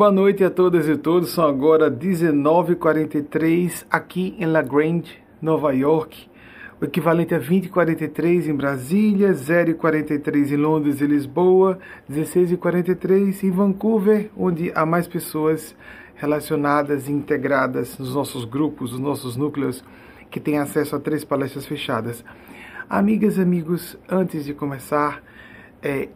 Boa noite a todas e todos. São agora 19h43 aqui em La Grande, Nova York. O equivalente a 20h43 em Brasília, 0h43 em Londres e Lisboa, 16h43 em Vancouver, onde há mais pessoas relacionadas e integradas nos nossos grupos, nos nossos núcleos, que têm acesso a três palestras fechadas. Amigas e amigos, antes de começar, é,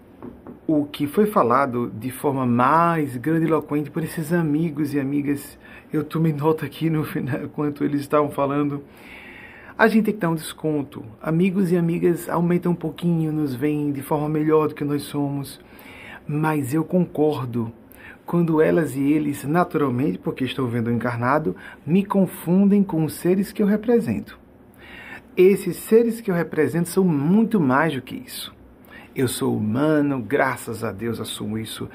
o que foi falado de forma mais grandiloquente por esses amigos e amigas. Eu tomei nota aqui no final, enquanto eles estavam falando. A gente tem que dar um desconto. Amigos e amigas aumentam um pouquinho, nos veem de forma melhor do que nós somos. Mas eu concordo quando elas e eles, naturalmente, porque estão vendo encarnado, me confundem com os seres que eu represento. Esses seres que eu represento são muito mais do que isso. Eu sou humano, graças a Deus assumo isso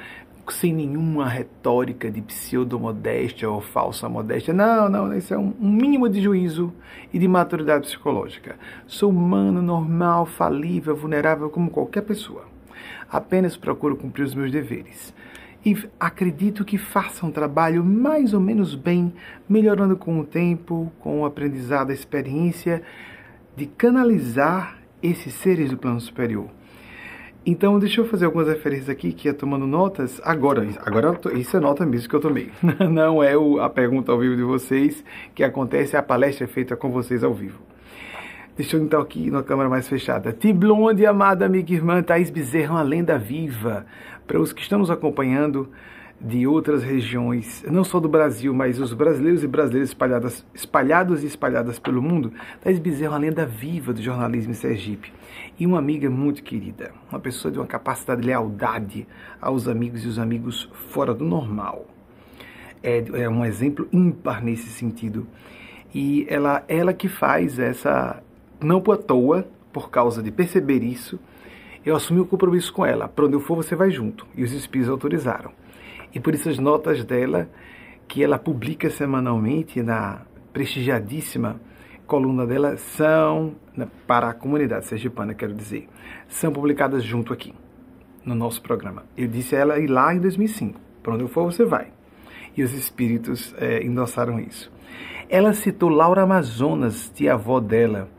sem nenhuma retórica de pseudomodéstia ou falsa modéstia. Não, não, isso é um, mínimo de juízo e de maturidade psicológica. Sou humano, normal, falível, vulnerável como qualquer pessoa. Apenas procuro cumprir os meus deveres. E acredito que faça um trabalho mais ou menos bem, melhorando com o tempo, com o aprendizado, a experiência, de canalizar esses seres do plano superior então, deixa eu fazer algumas referências aqui que é tomando notas. Agora, agora isso é nota mesmo que eu tomei. Não é o, a pergunta ao vivo de vocês que acontece, a palestra é feita com vocês ao vivo. Deixa eu então aqui na câmera mais fechada. Tiblonde, amada amiga e irmã Thaís Bezerra, uma lenda viva. Para os que estão nos acompanhando, de outras regiões, não só do Brasil, mas os brasileiros e brasileiras espalhadas, espalhados e espalhadas pelo mundo, Thais Bezerra é uma lenda viva do jornalismo em Sergipe e uma amiga muito querida, uma pessoa de uma capacidade de lealdade aos amigos e os amigos fora do normal. É, é um exemplo ímpar nesse sentido. E ela, ela que faz essa, não por toa, por causa de perceber isso, eu assumi o compromisso com ela. Para onde eu for, você vai junto. E os espíritos autorizaram. E por isso as notas dela, que ela publica semanalmente na prestigiadíssima coluna dela, são, né, para a comunidade sergipana, quero dizer, são publicadas junto aqui, no nosso programa. Eu disse a ela ir lá em 2005. Para onde eu for, você vai. E os espíritos é, endossaram isso. Ela citou Laura Amazonas, tia-avó dela.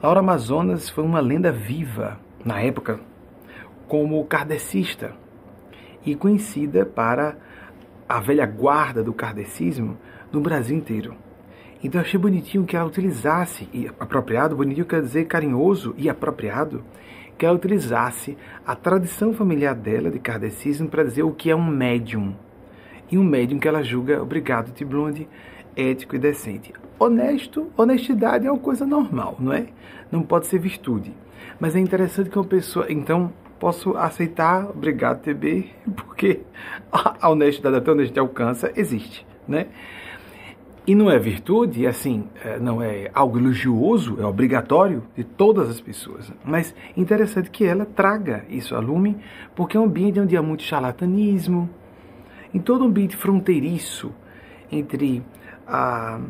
Laura Amazonas foi uma lenda viva, na época, como kardecista e conhecida para a velha guarda do kardecismo no Brasil inteiro. Então achei bonitinho que ela utilizasse, e apropriado, bonitinho quer dizer carinhoso e apropriado, que ela utilizasse a tradição familiar dela de kardecismo para dizer o que é um médium. E um médium que ela julga, obrigado, Tiblonde, ético e decente. Honesto, honestidade é uma coisa normal, não é? Não pode ser virtude. Mas é interessante que uma pessoa, então, posso aceitar, obrigado TB, porque a honestidade até onde a gente alcança existe, né? E não é virtude, assim, é, não é algo elogioso, é obrigatório de todas as pessoas. Mas interessante que ela traga isso a lume, porque é um ambiente onde há muito charlatanismo, em todo um ambiente fronteiriço entre a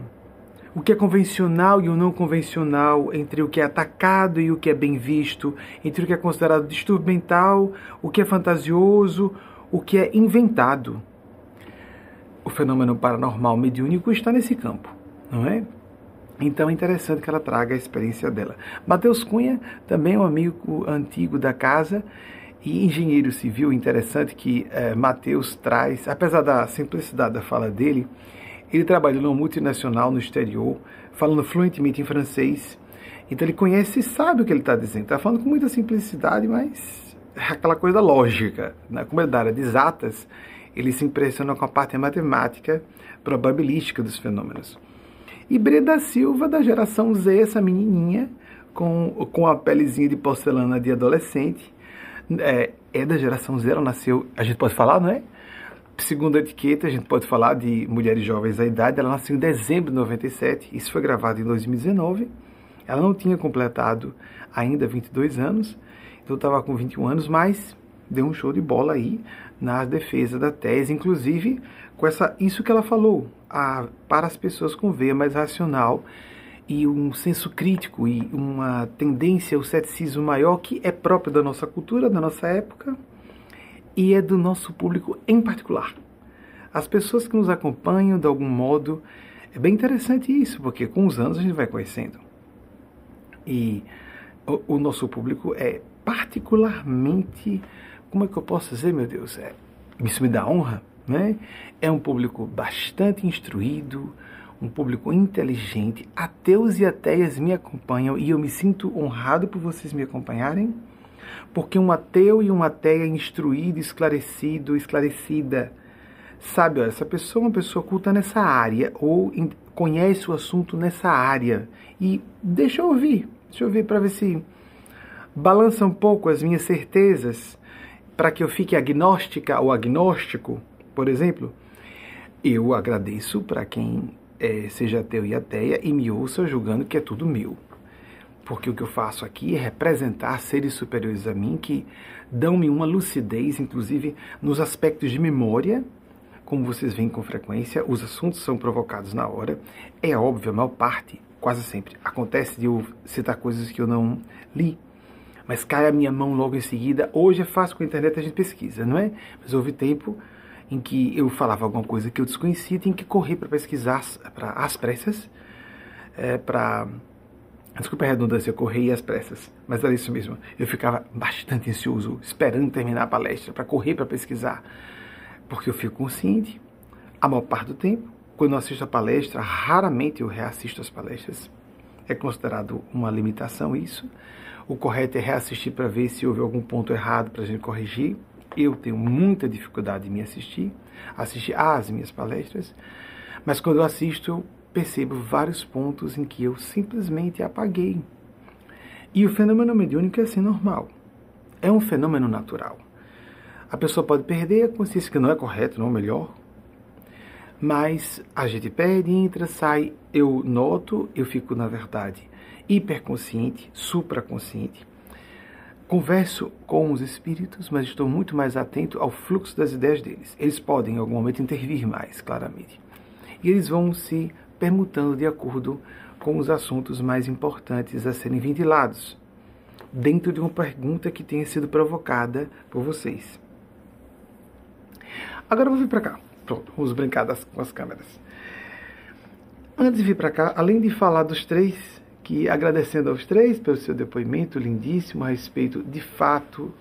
o que é convencional e o não convencional, entre o que é atacado e o que é bem visto, entre o que é considerado distúrbio mental, o que é fantasioso, o que é inventado. O fenômeno paranormal mediúnico está nesse campo, não é? Então é interessante que ela traga a experiência dela. Mateus Cunha também é um amigo antigo da casa e engenheiro civil. Interessante que é, Mateus traz, apesar da simplicidade da fala dele, ele trabalhou numa multinacional no exterior, falando fluentemente em francês. Então ele conhece e sabe o que ele está dizendo. Está falando com muita simplicidade, mas é aquela coisa lógica. Né? Como é da área de exatas, ele se impressiona com a parte matemática, probabilística dos fenômenos. E Breda Silva, da geração Z, essa menininha, com, com a pelezinha de porcelana de adolescente, é, é da geração Z, ela nasceu, a gente pode falar, não é? Segundo a etiqueta, a gente pode falar de mulheres jovens da idade. Ela nasceu em dezembro de 97, isso foi gravado em 2019. Ela não tinha completado ainda 22 anos, então estava com 21 anos, mas deu um show de bola aí na defesa da tese, inclusive com essa, isso que ela falou, a, para as pessoas com veia mais racional e um senso crítico e uma tendência ao ceticismo maior que é próprio da nossa cultura, da nossa época, e é do nosso público em particular. As pessoas que nos acompanham de algum modo, é bem interessante isso, porque com os anos a gente vai conhecendo. E o, o nosso público é particularmente, como é que eu posso dizer, meu Deus, é, isso me dá honra, né? É um público bastante instruído, um público inteligente. Ateus e ateias me acompanham e eu me sinto honrado por vocês me acompanharem, porque um ateu e uma ateia instruído, esclarecido, esclarecida, sabe, olha, essa pessoa é uma pessoa culta nessa área ou conhece o assunto nessa área e deixa eu ouvir, deixa eu ouvir para ver se balança um pouco as minhas certezas para que eu fique agnóstica ou agnóstico, por exemplo. Eu agradeço para quem é, seja ateu e ateia e me ouça julgando que é tudo meu. Porque o que eu faço aqui é representar seres superiores a mim que dão-me uma lucidez, inclusive nos aspectos de memória, como vocês veem com frequência, os assuntos são provocados na hora. É óbvio, a maior parte, quase sempre, acontece de eu citar coisas que eu não li, mas cai a minha mão logo em seguida. Hoje é fácil com a internet a gente pesquisa, não é? Mas houve tempo em que eu falava alguma coisa que eu desconhecia, tinha que correr para pesquisar para as pressas, é, para Desculpa a redundância, eu corri às pressas, mas era isso mesmo. Eu ficava bastante ansioso, esperando terminar a palestra, para correr para pesquisar. Porque eu fico consciente, a maior parte do tempo, quando eu assisto a palestra, raramente eu reassisto as palestras. É considerado uma limitação isso. O correto é reassistir para ver se houve algum ponto errado para a gente corrigir. Eu tenho muita dificuldade em me assistir, assistir às minhas palestras, mas quando eu assisto, eu percebo vários pontos em que eu simplesmente apaguei. E o fenômeno mediúnico é assim normal. É um fenômeno natural. A pessoa pode perder a consciência, que não é correto, não é melhor. Mas a gente perde, entra, sai. Eu noto, eu fico, na verdade, hiperconsciente, supraconsciente Converso com os espíritos, mas estou muito mais atento ao fluxo das ideias deles. Eles podem, em algum momento, intervir mais, claramente. E eles vão se permutando de acordo com os assuntos mais importantes a serem ventilados, dentro de uma pergunta que tenha sido provocada por vocês. Agora eu vou vir para cá. Pronto, vamos brincar das, com as câmeras. Antes de vir para cá, além de falar dos três que agradecendo aos três pelo seu depoimento lindíssimo a respeito de fato,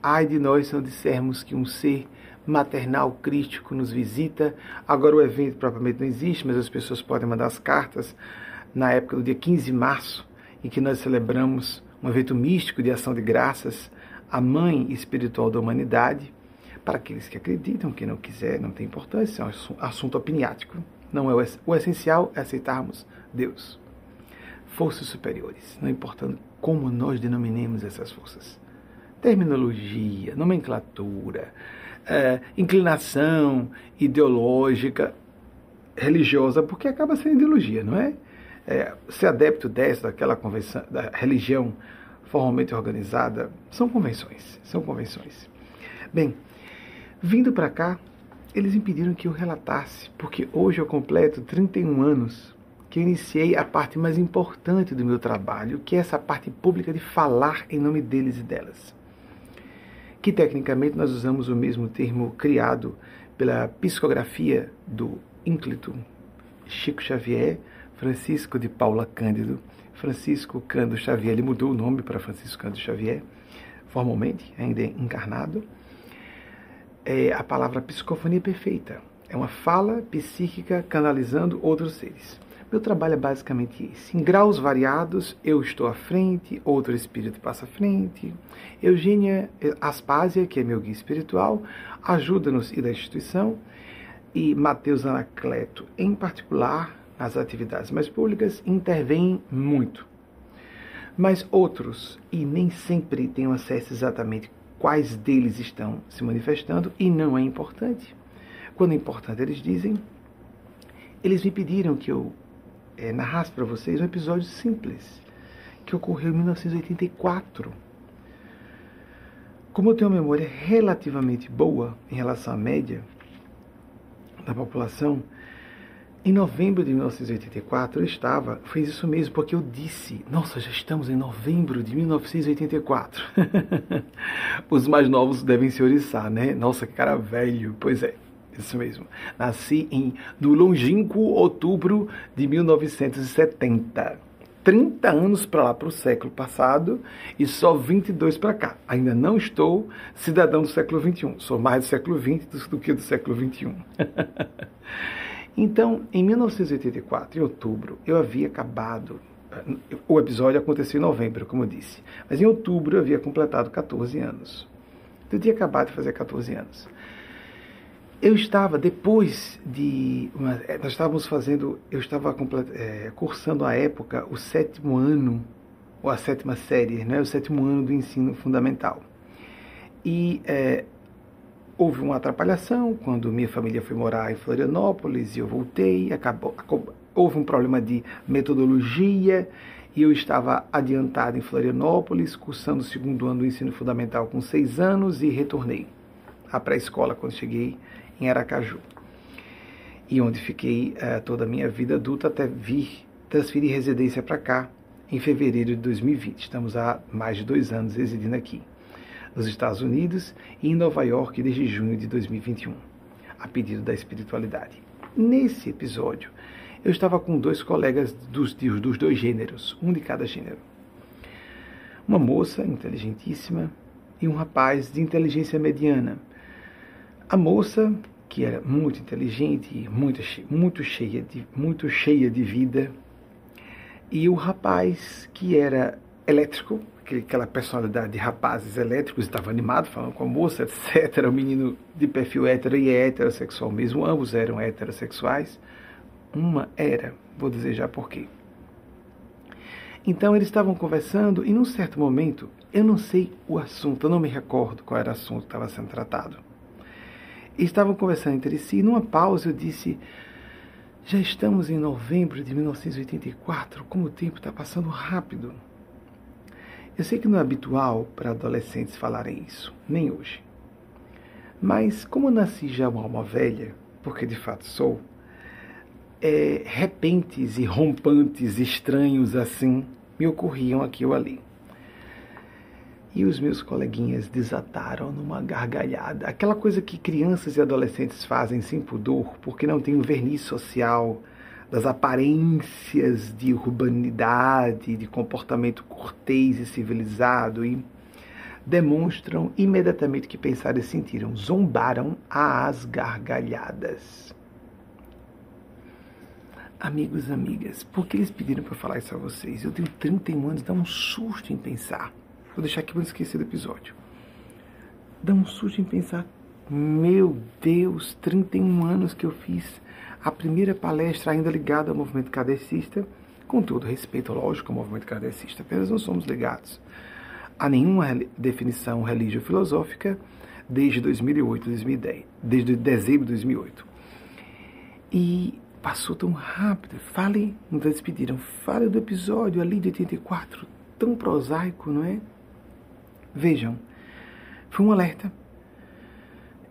ai de nós se não dissermos que um ser maternal crítico nos visita. Agora o evento propriamente não existe, mas as pessoas podem mandar as cartas na época do dia 15 de março, em que nós celebramos um evento místico de ação de graças à mãe espiritual da humanidade. Para aqueles que acreditam, quem não quiser, não tem importância, é um assunto opiniático. Não é o essencial é aceitarmos Deus forças superiores, não importando como nós denominemos essas forças. Terminologia, nomenclatura, é, inclinação ideológica, religiosa, porque acaba sendo ideologia, não é? é ser adepto dessa, daquela convenção, da religião formalmente organizada, são convenções, são convenções. Bem, vindo para cá, eles impediram que eu relatasse, porque hoje eu completo 31 anos que eu iniciei a parte mais importante do meu trabalho, que é essa parte pública de falar em nome deles e delas. Que tecnicamente nós usamos o mesmo termo criado pela psicografia do ínclito Chico Xavier, Francisco de Paula Cândido, Francisco Cândido Xavier, ele mudou o nome para Francisco Cândido Xavier, formalmente, ainda encarnado. É a palavra psicofonia perfeita. É uma fala psíquica canalizando outros seres. Meu trabalho é basicamente esse. Em graus variados, eu estou à frente, outro espírito passa à frente. Eugênia Aspásia, que é meu guia espiritual, ajuda-nos e da instituição. E Mateus Anacleto, em particular, nas atividades mais públicas, intervém muito. Mas outros, e nem sempre tenho acesso exatamente quais deles estão se manifestando, e não é importante. Quando é importante, eles dizem. Eles me pediram que eu é, narrasse para vocês um episódio simples que ocorreu em 1984. Como eu tenho uma memória relativamente boa em relação à média da população, em novembro de 1984 eu estava, fez isso mesmo, porque eu disse, nossa, já estamos em novembro de 1984. Os mais novos devem se oriçar, né? Nossa, cara velho. Pois é, isso mesmo. Nasci em, no longínquo outubro de 1970. 30 anos para lá, para o século passado, e só 22 para cá. Ainda não estou cidadão do século XXI. Sou mais do século XX do que do século XXI. então, em 1984, em outubro, eu havia acabado. O episódio aconteceu em novembro, como eu disse. Mas em outubro eu havia completado 14 anos. Eu tinha acabado de fazer 14 anos. Eu estava, depois de. Uma, é, nós estávamos fazendo. Eu estava é, cursando à época o sétimo ano, ou a sétima série, né, o sétimo ano do ensino fundamental. E é, houve uma atrapalhação quando minha família foi morar em Florianópolis e eu voltei. Acabou, acabou, houve um problema de metodologia e eu estava adiantado em Florianópolis, cursando o segundo ano do ensino fundamental com seis anos e retornei à pré-escola quando cheguei em Aracaju. E onde fiquei uh, toda a minha vida adulta até vir transferir residência para cá em fevereiro de 2020. Estamos há mais de dois anos residindo aqui, nos Estados Unidos e em Nova York desde junho de 2021, a pedido da espiritualidade. Nesse episódio, eu estava com dois colegas dos, dos dois gêneros, um de cada gênero. Uma moça inteligentíssima e um rapaz de inteligência mediana, a moça, que era muito inteligente, muito, muito, cheia, de, muito cheia de vida, e o rapaz, que era elétrico, aquela personalidade de rapazes elétricos, estava animado, falando com a moça, etc. O menino de perfil hétero e heterossexual mesmo, ambos eram heterossexuais. Uma era, vou dizer já por quê. Então eles estavam conversando e num certo momento, eu não sei o assunto, eu não me recordo qual era o assunto que estava sendo tratado estavam conversando entre si. Numa pausa, eu disse: Já estamos em novembro de 1984, como o tempo está passando rápido. Eu sei que não é habitual para adolescentes falarem isso, nem hoje. Mas, como nasci já uma alma velha, porque de fato sou, é, repentes e rompantes estranhos assim me ocorriam aqui ou ali. E os meus coleguinhas desataram numa gargalhada. Aquela coisa que crianças e adolescentes fazem sem pudor, porque não tem o verniz social das aparências de urbanidade, de comportamento cortês e civilizado, e demonstram imediatamente que pensaram e sentiram. Zombaram às gargalhadas. Amigos, amigas, por que eles pediram para falar isso a vocês? Eu tenho 31 anos, dá um susto em pensar. Vou deixar aqui para não esquecer do episódio. Dá um susto em pensar, meu Deus, 31 anos que eu fiz a primeira palestra ainda ligada ao movimento kardecista, com todo respeito, lógico, ao movimento kardecista, apenas não somos ligados a nenhuma definição religio-filosófica desde 2008, 2010, desde dezembro de 2008. E passou tão rápido. Fale, nos despediram, fale do episódio ali de 84, tão prosaico, não é? Vejam, foi um alerta.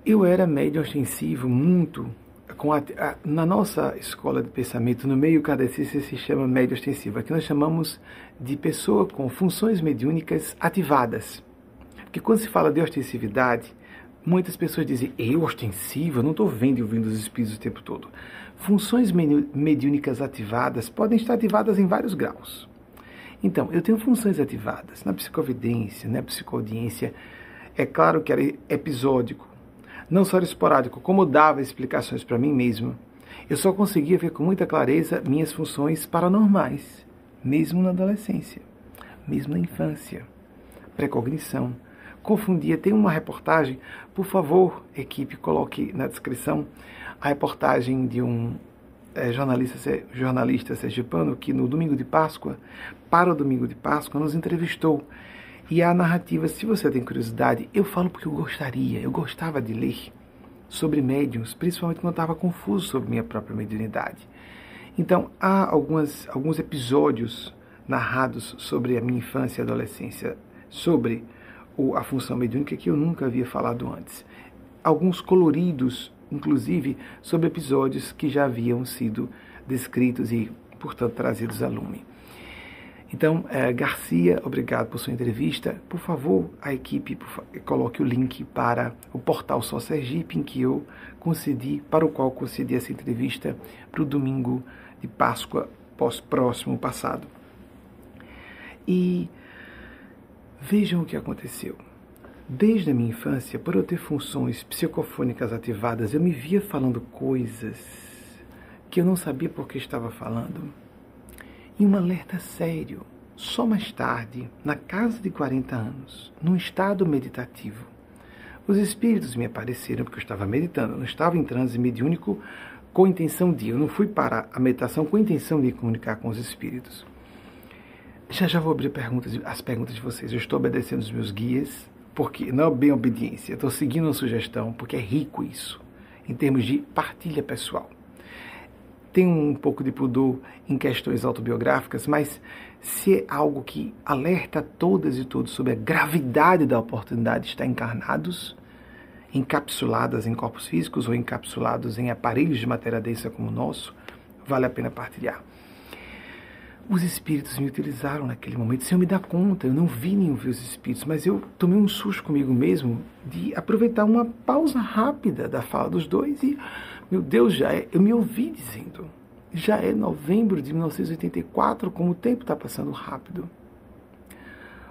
Eu era médio ostensivo, muito. Com a, a, na nossa escola de pensamento, no meio cadecista, se chama médio ostensivo. Aqui nós chamamos de pessoa com funções mediúnicas ativadas. Porque quando se fala de ostensividade, muitas pessoas dizem, eu ostensivo? Eu não estou vendo e ouvindo os espíritos o tempo todo. Funções mediúnicas ativadas podem estar ativadas em vários graus. Então, eu tenho funções ativadas na psicovidência, na psicoaudiência. É claro que era episódico, não só era esporádico, como dava explicações para mim mesmo. Eu só conseguia ver com muita clareza minhas funções paranormais, mesmo na adolescência, mesmo na infância. Precognição. Confundia. Tem uma reportagem, por favor, equipe, coloque na descrição a reportagem de um é, jornalista, jornalista sergipano que no domingo de Páscoa, para o domingo de Páscoa, nos entrevistou. E a narrativa, se você tem curiosidade, eu falo porque eu gostaria, eu gostava de ler sobre médiums, principalmente quando eu estava confuso sobre minha própria mediunidade. Então, há algumas, alguns episódios narrados sobre a minha infância e adolescência, sobre o, a função mediúnica que eu nunca havia falado antes. Alguns coloridos inclusive sobre episódios que já haviam sido descritos e, portanto, trazidos a lume. Então, é, Garcia, obrigado por sua entrevista. Por favor, a equipe por, coloque o link para o portal Só Sergipe, em que eu concedi, para o qual concedi essa entrevista para o domingo de Páscoa pós-próximo passado. E vejam o que aconteceu. Desde a minha infância, por eu ter funções psicofônicas ativadas, eu me via falando coisas que eu não sabia por que estava falando e um alerta sério. Só mais tarde, na casa de 40 anos, num estado meditativo, os espíritos me apareceram porque eu estava meditando, não estava em transe mediúnico com intenção de, eu não fui para a meditação com intenção de comunicar com os espíritos. Já já vou abrir perguntas, as perguntas de vocês. Eu estou obedecendo os meus guias, porque não é bem obediência, estou seguindo uma sugestão, porque é rico isso, em termos de partilha pessoal tenho um pouco de pudor em questões autobiográficas, mas se é algo que alerta todas e todos sobre a gravidade da oportunidade de estar encarnados, encapsuladas em corpos físicos ou encapsulados em aparelhos de matéria densa como o nosso, vale a pena partilhar. Os espíritos me utilizaram naquele momento, sem eu me dar conta, eu não vi nenhum ver os espíritos, mas eu tomei um susto comigo mesmo de aproveitar uma pausa rápida da fala dos dois e meu Deus, já é, eu me ouvi dizendo, já é novembro de 1984, como o tempo está passando rápido.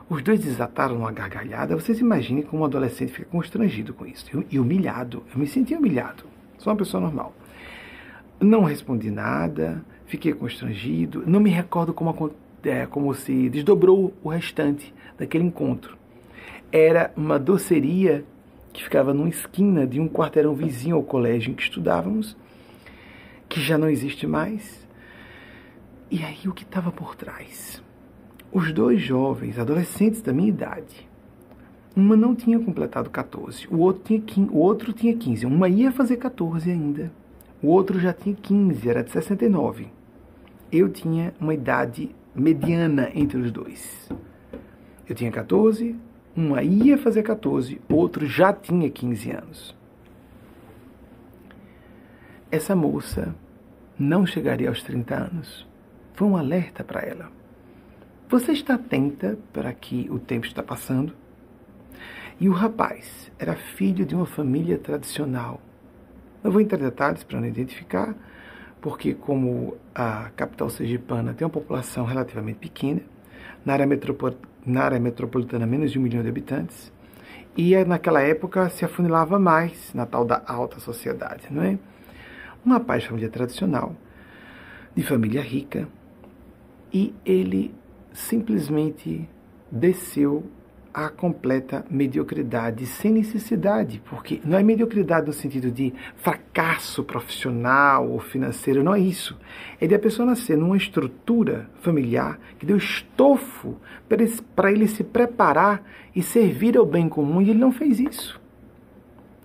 Os dois desataram uma gargalhada. Vocês imaginem como um adolescente fica constrangido com isso. E humilhado. Eu me senti humilhado. Sou uma pessoa normal. Não respondi nada, fiquei constrangido. Não me recordo como, é, como se desdobrou o restante daquele encontro. Era uma doceria que ficava numa esquina de um quarteirão vizinho ao colégio em que estudávamos, que já não existe mais. E aí o que estava por trás? Os dois jovens, adolescentes da minha idade, uma não tinha completado 14, o outro tinha 15, o outro tinha 15, uma ia fazer 14 ainda, o outro já tinha 15, era de 69. Eu tinha uma idade mediana entre os dois. Eu tinha 14, uma ia fazer 14, outro já tinha 15 anos. Essa moça não chegaria aos 30 anos. Foi um alerta para ela. Você está atenta para que o tempo está passando? E o rapaz era filho de uma família tradicional. Não vou entrar em detalhes para não identificar, porque como a capital sergipana tem uma população relativamente pequena, na área na área metropolitana menos de um milhão de habitantes, e naquela época se afunilava mais na tal da alta sociedade, não é? Um rapaz de família tradicional, de família rica, e ele simplesmente desceu a completa mediocridade, sem necessidade, porque não é mediocridade no sentido de fracasso profissional ou financeiro, não é isso. É de a pessoa nascer numa estrutura familiar que deu estofo para ele se preparar e servir ao bem comum, e ele não fez isso.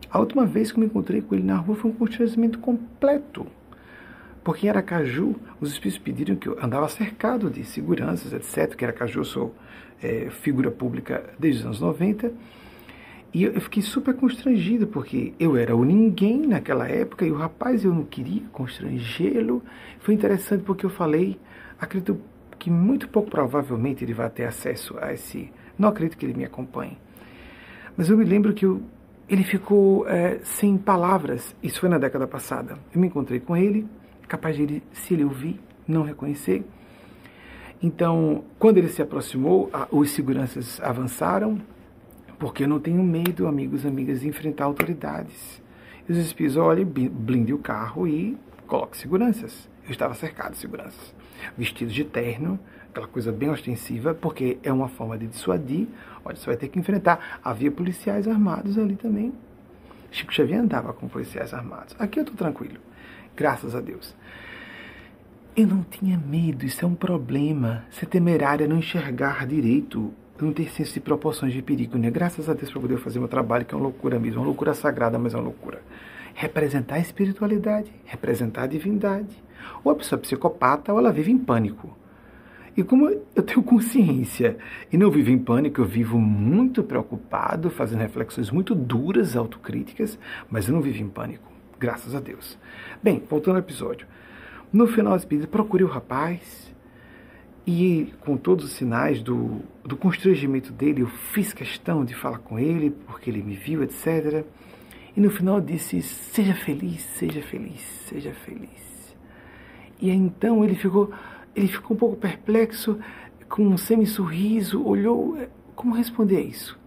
A última vez que me encontrei com ele na rua foi um constrangimento completo. Porque em Aracaju, os espíritos pediram que eu andava cercado de seguranças, etc. Que Aracaju eu sou é, figura pública desde os anos 90. E eu fiquei super constrangido, porque eu era o ninguém naquela época e o rapaz eu não queria constrangê-lo. Foi interessante porque eu falei, acredito que muito pouco provavelmente ele vai ter acesso a esse. Não acredito que ele me acompanhe. Mas eu me lembro que eu, ele ficou é, sem palavras. Isso foi na década passada. Eu me encontrei com ele, capaz de ele, se ele ouvir, não reconhecer. Então, quando ele se aproximou, os seguranças avançaram, porque eu não tenho medo, amigos amigas, de enfrentar autoridades. E os espíritos, olhem, blinde o carro e coloque seguranças. Eu estava cercado de seguranças, vestidos de terno, aquela coisa bem ostensiva, porque é uma forma de dissuadir. Olha, você vai ter que enfrentar. Havia policiais armados ali também. Chico Xavier andava com policiais armados. Aqui eu estou tranquilo, graças a Deus. Eu não tinha medo, isso é um problema. Ser temerária, não enxergar direito, não ter senso de proporções de perigo, né? Graças a Deus para poder fazer meu trabalho, que é uma loucura mesmo, uma loucura sagrada, mas é uma loucura. Representar a espiritualidade, representar a divindade. Ou a pessoa é psicopata, ou ela vive em pânico. E como eu tenho consciência e não vivo em pânico, eu vivo muito preocupado, fazendo reflexões muito duras, autocríticas, mas eu não vivo em pânico, graças a Deus. Bem, voltando ao episódio. No final pesquisas, procurei o rapaz E com todos os sinais do, do constrangimento dele, eu fiz questão de falar com ele, porque ele me viu, etc. E no final disse: Seja feliz, seja feliz, seja feliz. E aí, então ele ficou, ele ficou um pouco perplexo, com um semi-sorriso, olhou. Como responder a isso?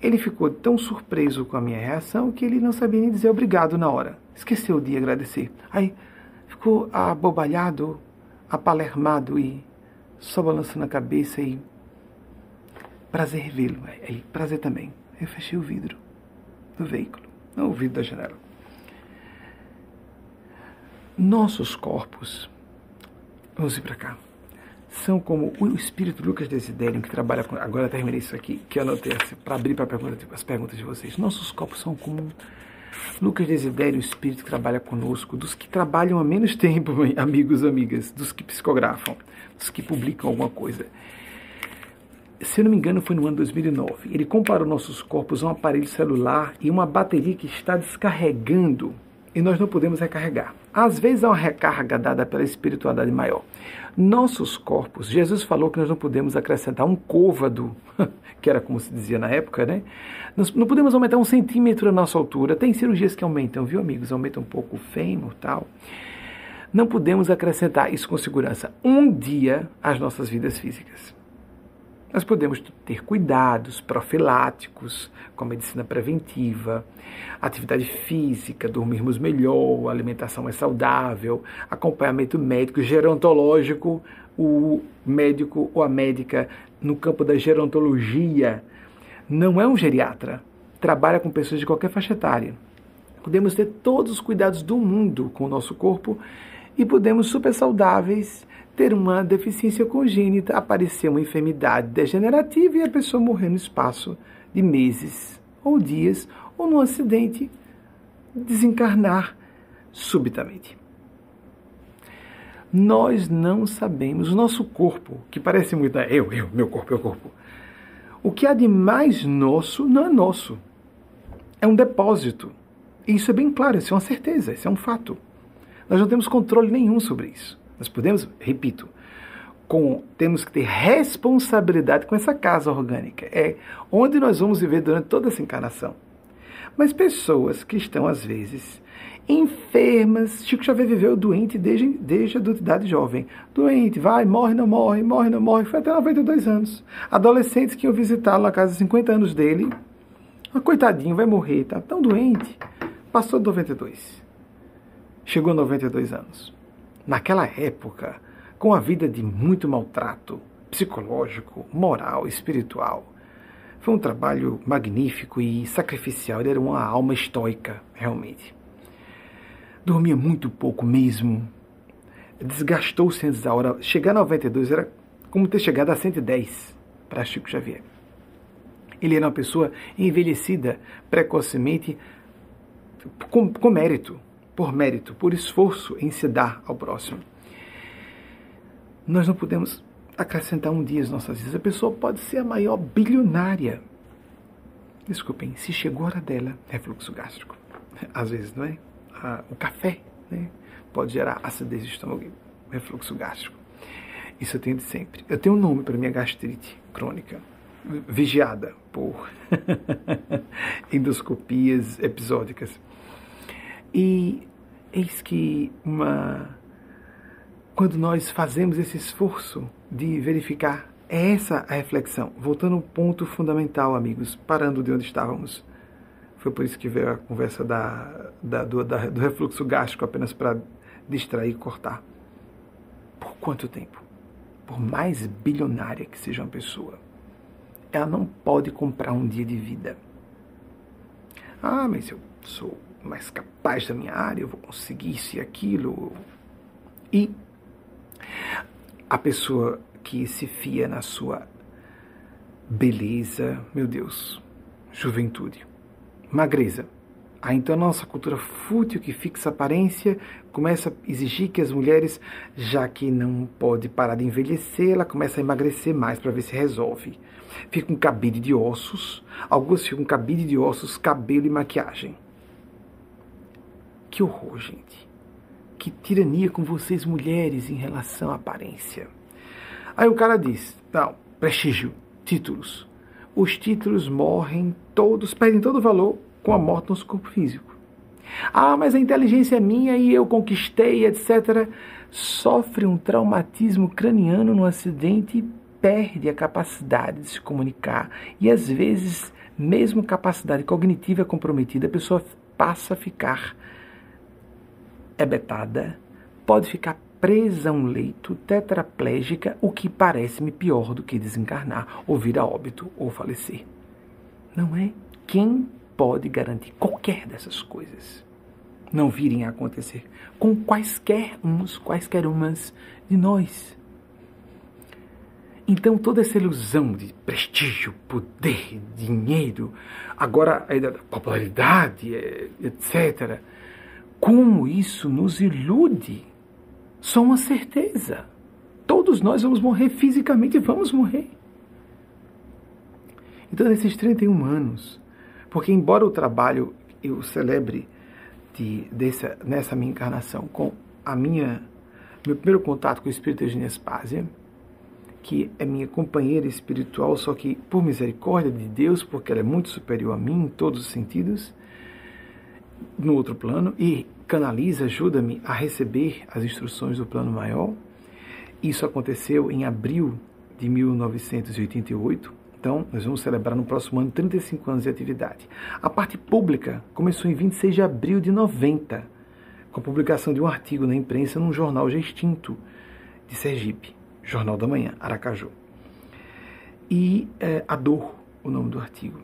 Ele ficou tão surpreso com a minha reação que ele não sabia nem dizer obrigado na hora. Esqueceu de agradecer. Aí ficou abobalhado, apalermado e só balançando a cabeça e. Prazer vê-lo. Prazer também. Eu fechei o vidro do veículo, não o vidro da janela. Nossos corpos, vamos ir para cá, são como o espírito Lucas Desiderium, que trabalha com. Agora terminei isso aqui, que anotei assim, para abrir para pergunta, as perguntas de vocês. Nossos corpos são como Lucas Desidério, o espírito que trabalha conosco, dos que trabalham há menos tempo, amigos, amigas, dos que psicografam, dos que publicam alguma coisa. Se eu não me engano, foi no ano 2009. Ele comparou nossos corpos a um aparelho celular e uma bateria que está descarregando e nós não podemos recarregar. Às vezes há uma recarga dada pela espiritualidade maior. Nossos corpos, Jesus falou que nós não podemos acrescentar um côvado, que era como se dizia na época, né? Nós não podemos aumentar um centímetro a nossa altura. Tem cirurgias que aumentam, viu, amigos? Aumentam um pouco o fêmur tal. Não podemos acrescentar isso com segurança um dia às nossas vidas físicas. Nós podemos ter cuidados profiláticos, com a medicina preventiva, atividade física, dormirmos melhor, alimentação mais saudável, acompanhamento médico, gerontológico, o médico ou a médica no campo da gerontologia não é um geriatra, trabalha com pessoas de qualquer faixa etária. Podemos ter todos os cuidados do mundo com o nosso corpo e podemos super saudáveis ter uma deficiência congênita, aparecer uma enfermidade degenerativa e a pessoa morrer no espaço de meses ou dias, ou num acidente, desencarnar subitamente. Nós não sabemos, o nosso corpo, que parece muito, né, eu, eu, meu corpo, meu corpo. O que há de mais nosso não é nosso. É um depósito. E isso é bem claro, isso é uma certeza, isso é um fato. Nós não temos controle nenhum sobre isso. Nós podemos, repito, com, temos que ter responsabilidade com essa casa orgânica. É onde nós vamos viver durante toda essa encarnação. Mas pessoas que estão, às vezes, enfermas. Chico Xavier viveu doente desde, desde a idade jovem. Doente, vai, morre, não morre, morre, não morre. Foi até 92 anos. Adolescentes que iam visitá-lo na casa de 50 anos dele. Ah, coitadinho, vai morrer, tá tão doente. Passou 92. Chegou a 92 anos naquela época, com a vida de muito maltrato psicológico, moral, espiritual. Foi um trabalho magnífico e sacrificial. Ele era uma alma estoica, realmente. Dormia muito pouco mesmo. Desgastou-se antes da hora. Chegar a 92 era como ter chegado a 110 para Chico Xavier. Ele era uma pessoa envelhecida precocemente com, com mérito por mérito, por esforço em se dar ao próximo. Nós não podemos acrescentar um dia às nossas vidas. A pessoa pode ser a maior bilionária. Desculpem, se chegou a hora dela, refluxo gástrico. Às vezes, não é? O café né? pode gerar acidez de estômago, refluxo gástrico. Isso eu tenho de sempre. Eu tenho um nome para minha gastrite crônica, vigiada por endoscopias episódicas. E eis que uma quando nós fazemos esse esforço de verificar é essa a reflexão. Voltando ao ponto fundamental, amigos, parando de onde estávamos. Foi por isso que veio a conversa da, da, do, da, do refluxo gástrico, apenas para distrair e cortar. Por quanto tempo? Por mais bilionária que seja uma pessoa, ela não pode comprar um dia de vida. Ah, mas eu sou mais capaz da minha área, eu vou conseguir isso e aquilo. E a pessoa que se fia na sua beleza, meu Deus, juventude, magreza. Aí então nossa cultura fútil que fixa aparência começa a exigir que as mulheres, já que não pode parar de envelhecer, ela começa a emagrecer mais para ver se resolve. Fica um cabide de ossos, alguns ficam um cabide de ossos, cabelo e maquiagem. Que horror, gente. Que tirania com vocês mulheres em relação à aparência. Aí o cara diz: não, prestígio, títulos. Os títulos morrem todos, perdem todo o valor com a morte no nosso corpo físico. Ah, mas a inteligência é minha e eu conquistei, etc. Sofre um traumatismo craniano no acidente e perde a capacidade de se comunicar. E às vezes, mesmo capacidade cognitiva comprometida, a pessoa passa a ficar hebetada, pode ficar presa a um leito, tetraplégica, o que parece-me pior do que desencarnar, ou vir a óbito, ou falecer. Não é? Quem pode garantir qualquer dessas coisas não virem a acontecer com quaisquer uns, quaisquer umas de nós? Então toda essa ilusão de prestígio, poder, dinheiro, agora popularidade, eh, etc., como isso nos ilude só uma certeza. Todos nós vamos morrer fisicamente, vamos morrer. Então, nesses 31 anos, porque embora o trabalho eu celebre de, dessa, nessa minha encarnação com a minha meu primeiro contato com o Espírito Eugênia Spásia, que é minha companheira espiritual, só que por misericórdia de Deus, porque ela é muito superior a mim em todos os sentidos, no outro plano, e canaliza, ajuda-me a receber as instruções do plano maior. Isso aconteceu em abril de 1988. Então, nós vamos celebrar no próximo ano 35 anos de atividade. A parte pública começou em 26 de abril de 90, com a publicação de um artigo na imprensa num jornal já extinto de Sergipe, Jornal da Manhã, Aracaju. E é, A Dor, o nome do artigo.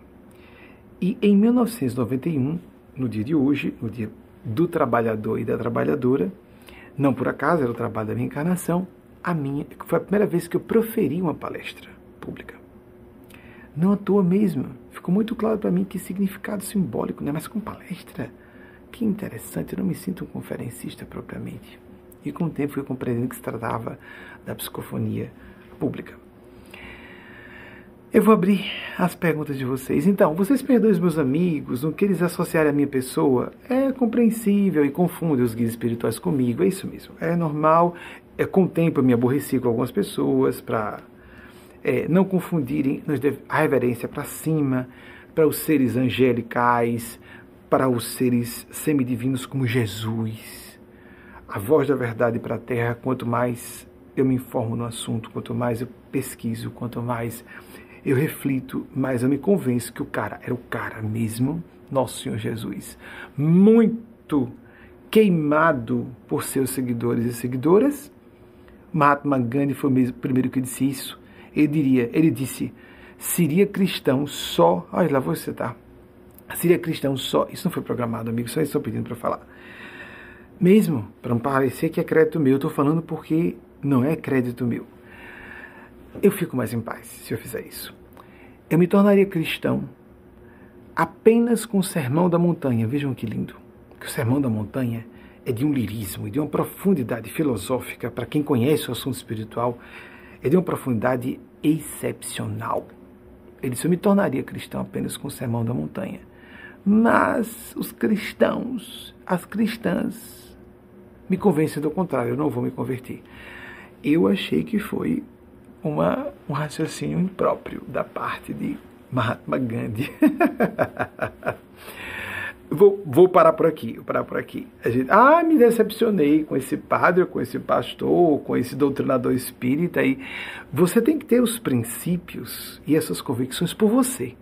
E em 1991, no dia de hoje, no dia do trabalhador e da trabalhadora, não por acaso, era o trabalho da minha encarnação, a minha, foi a primeira vez que eu proferi uma palestra pública. Não à toa mesmo. Ficou muito claro para mim que significado simbólico, né? Mas com palestra, que interessante, eu não me sinto um conferencista propriamente. E com o tempo fui compreendendo que se tratava da psicofonia pública. Eu vou abrir as perguntas de vocês. Então, vocês perdoem os meus amigos, no que eles associarem à minha pessoa? É compreensível e confundem os guias espirituais comigo, é isso mesmo. É normal. É, com o tempo eu me aborreci com algumas pessoas para é, não confundirem a reverência para cima, para os seres angelicais, para os seres semidivinos como Jesus. A voz da verdade para a terra, quanto mais eu me informo no assunto, quanto mais eu pesquiso, quanto mais eu reflito, mas eu me convenço que o cara era o cara mesmo, nosso Senhor Jesus. Muito queimado por seus seguidores e seguidoras. Mahatma Gandhi foi o primeiro que disse isso. Ele diria, ele disse, seria cristão só. Olha lá, você tá. Seria cristão só. Isso não foi programado, amigo, só estou pedindo para falar. Mesmo, para não parecer que é crédito meu, eu estou falando porque não é crédito meu eu fico mais em paz se eu fizer isso. Eu me tornaria cristão apenas com o Sermão da Montanha. Vejam que lindo. Que o Sermão da Montanha é de um lirismo de uma profundidade filosófica, para quem conhece o assunto espiritual, é de uma profundidade excepcional. Ele disse: Eu me tornaria cristão apenas com o Sermão da Montanha. Mas os cristãos, as cristãs, me convencem do contrário, eu não vou me converter. Eu achei que foi uma, um raciocínio impróprio da parte de Mahatma Gandhi. vou, vou parar por aqui, vou parar por aqui. A gente, ah, me decepcionei com esse padre, com esse pastor, com esse doutrinador espírita. Você tem que ter os princípios e essas convicções por você.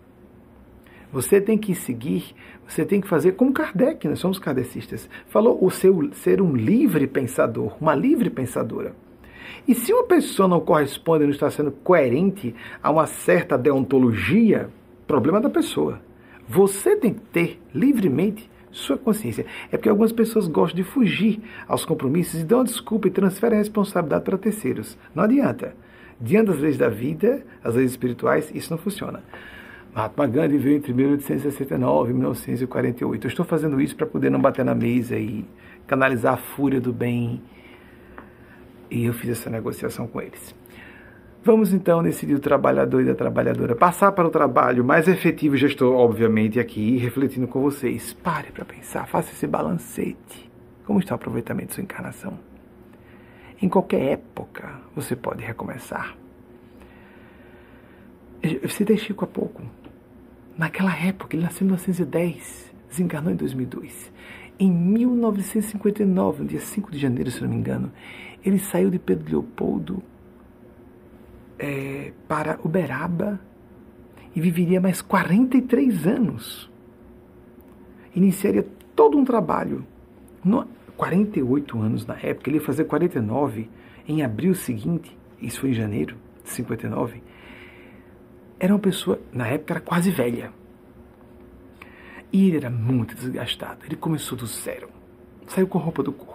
Você tem que seguir, você tem que fazer como Kardec, nós somos kardecistas. Falou o seu ser um livre pensador, uma livre pensadora. E se uma pessoa não corresponde, não está sendo coerente a uma certa deontologia, problema da pessoa. Você tem que ter livremente sua consciência. É porque algumas pessoas gostam de fugir aos compromissos e dão desculpa e transferem a responsabilidade para terceiros. Não adianta. Diante das leis da vida, as leis espirituais, isso não funciona. Mahatma Gandhi veio entre 1869 e 1948. Eu estou fazendo isso para poder não bater na mesa e canalizar a fúria do bem e eu fiz essa negociação com eles. Vamos então decidir o trabalhador e da trabalhadora passar para o trabalho mais efetivo. Já estou, obviamente, aqui refletindo com vocês. Pare para pensar, faça esse balancete. Como está o aproveitamento de sua encarnação? Em qualquer época, você pode recomeçar. Eu citei Chico há pouco. Naquela época, ele nasceu em 1910, desencarnou em 2002. Em 1959, no dia 5 de janeiro, se não me engano, ele saiu de Pedro Leopoldo é, para Uberaba e viveria mais 43 anos. Iniciaria todo um trabalho. No, 48 anos na época, ele ia fazer 49 em abril seguinte, isso foi em janeiro de 59. Era uma pessoa, na época era quase velha. E ele era muito desgastado. Ele começou do zero. Saiu com roupa do corpo.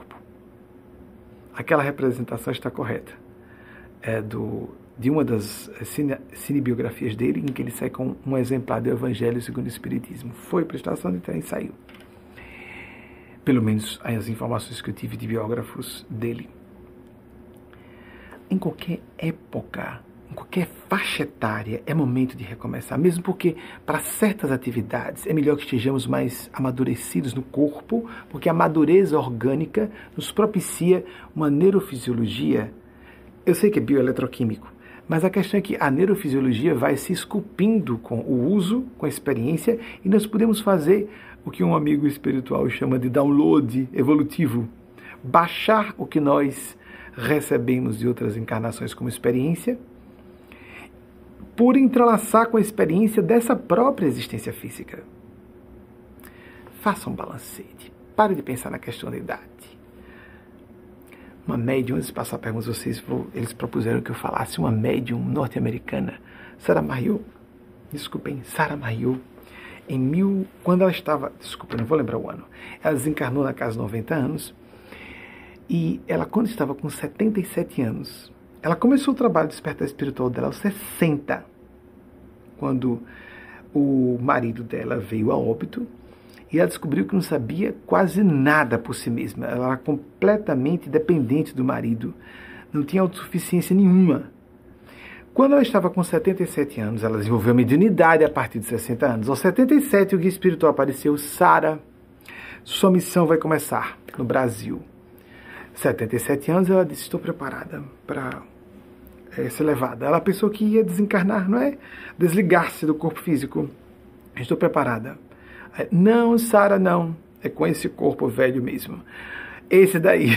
Aquela representação está correta. É do de uma das cine, cinebiografias dele, em que ele sai com um exemplar do Evangelho segundo o Espiritismo. Foi prestação de trem e saiu. Pelo menos as informações que eu tive de biógrafos dele. Em qualquer época, qualquer faixa etária, é momento de recomeçar, mesmo porque para certas atividades é melhor que estejamos mais amadurecidos no corpo, porque a madurez orgânica nos propicia uma neurofisiologia. Eu sei que é bioeletroquímico, mas a questão é que a neurofisiologia vai se esculpindo com o uso, com a experiência, e nós podemos fazer o que um amigo espiritual chama de download evolutivo baixar o que nós recebemos de outras encarnações como experiência, por entrelaçar com a experiência dessa própria existência física. Faça um balancete. Pare de pensar na questão da idade uma médium, antes de passar perguntas vocês, eles propuseram que eu falasse uma médium norte-americana, Sarah Mario, desculpem, Sarah Mario, em mil, quando ela estava, desculpa, não vou lembrar o ano, ela desencarnou na casa de 90 anos, e ela, quando estava com 77 anos, ela começou o trabalho de despertar espiritual dela aos 60, quando o marido dela veio a óbito, e ela descobriu que não sabia quase nada por si mesma. Ela era completamente dependente do marido, não tinha autossuficiência nenhuma. Quando ela estava com 77 anos, ela desenvolveu a mediunidade a partir de 60 anos. Aos 77, o guia espiritual apareceu, Sara, sua missão vai começar no Brasil. 77 anos, ela disse: Estou preparada para é, ser levada. Ela pensou que ia desencarnar, não é? Desligar-se do corpo físico. Estou preparada. Não, Sara, não. É com esse corpo velho mesmo. Esse daí.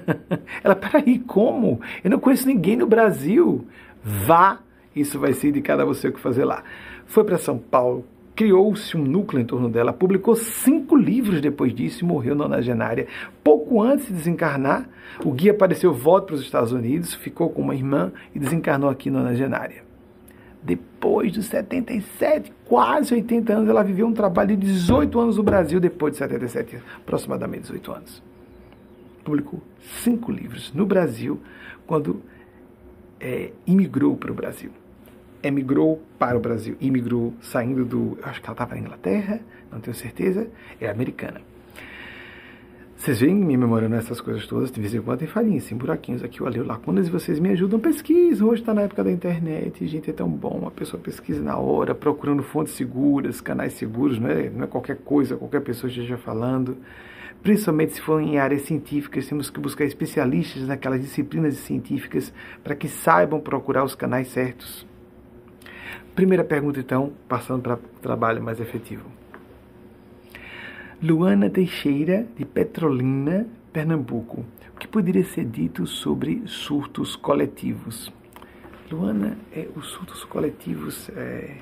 Ela, peraí, como? Eu não conheço ninguém no Brasil. Vá, isso vai ser indicado a você o que fazer lá. Foi para São Paulo, criou-se um núcleo em torno dela, publicou cinco livros depois disso e morreu na nonagenária. Pouco antes de desencarnar, o guia apareceu, volta para os Estados Unidos, ficou com uma irmã e desencarnou aqui na nonagenária depois dos 77, quase 80 anos, ela viveu um trabalho de 18 anos no Brasil, depois de 77, aproximadamente 18 anos. Publicou cinco livros no Brasil quando é, imigrou para o Brasil. Emigrou para o Brasil, imigrou saindo do. Acho que ela estava na Inglaterra, não tenho certeza, é americana. Vocês veem me memorando essas coisas todas, de vez em quando tem farinha, tem buraquinhos aqui ou ali, lacunas, e vocês me ajudam, pesquisam. Hoje está na época da internet, gente, é tão bom. A pessoa pesquisa na hora, procurando fontes seguras, canais seguros, não é, não é qualquer coisa, qualquer pessoa esteja falando. Principalmente se for em áreas científicas, temos que buscar especialistas naquelas disciplinas científicas para que saibam procurar os canais certos. Primeira pergunta, então, passando para trabalho mais efetivo. Luana Teixeira, de Petrolina, Pernambuco. O que poderia ser dito sobre surtos coletivos? Luana, é, os surtos coletivos, é,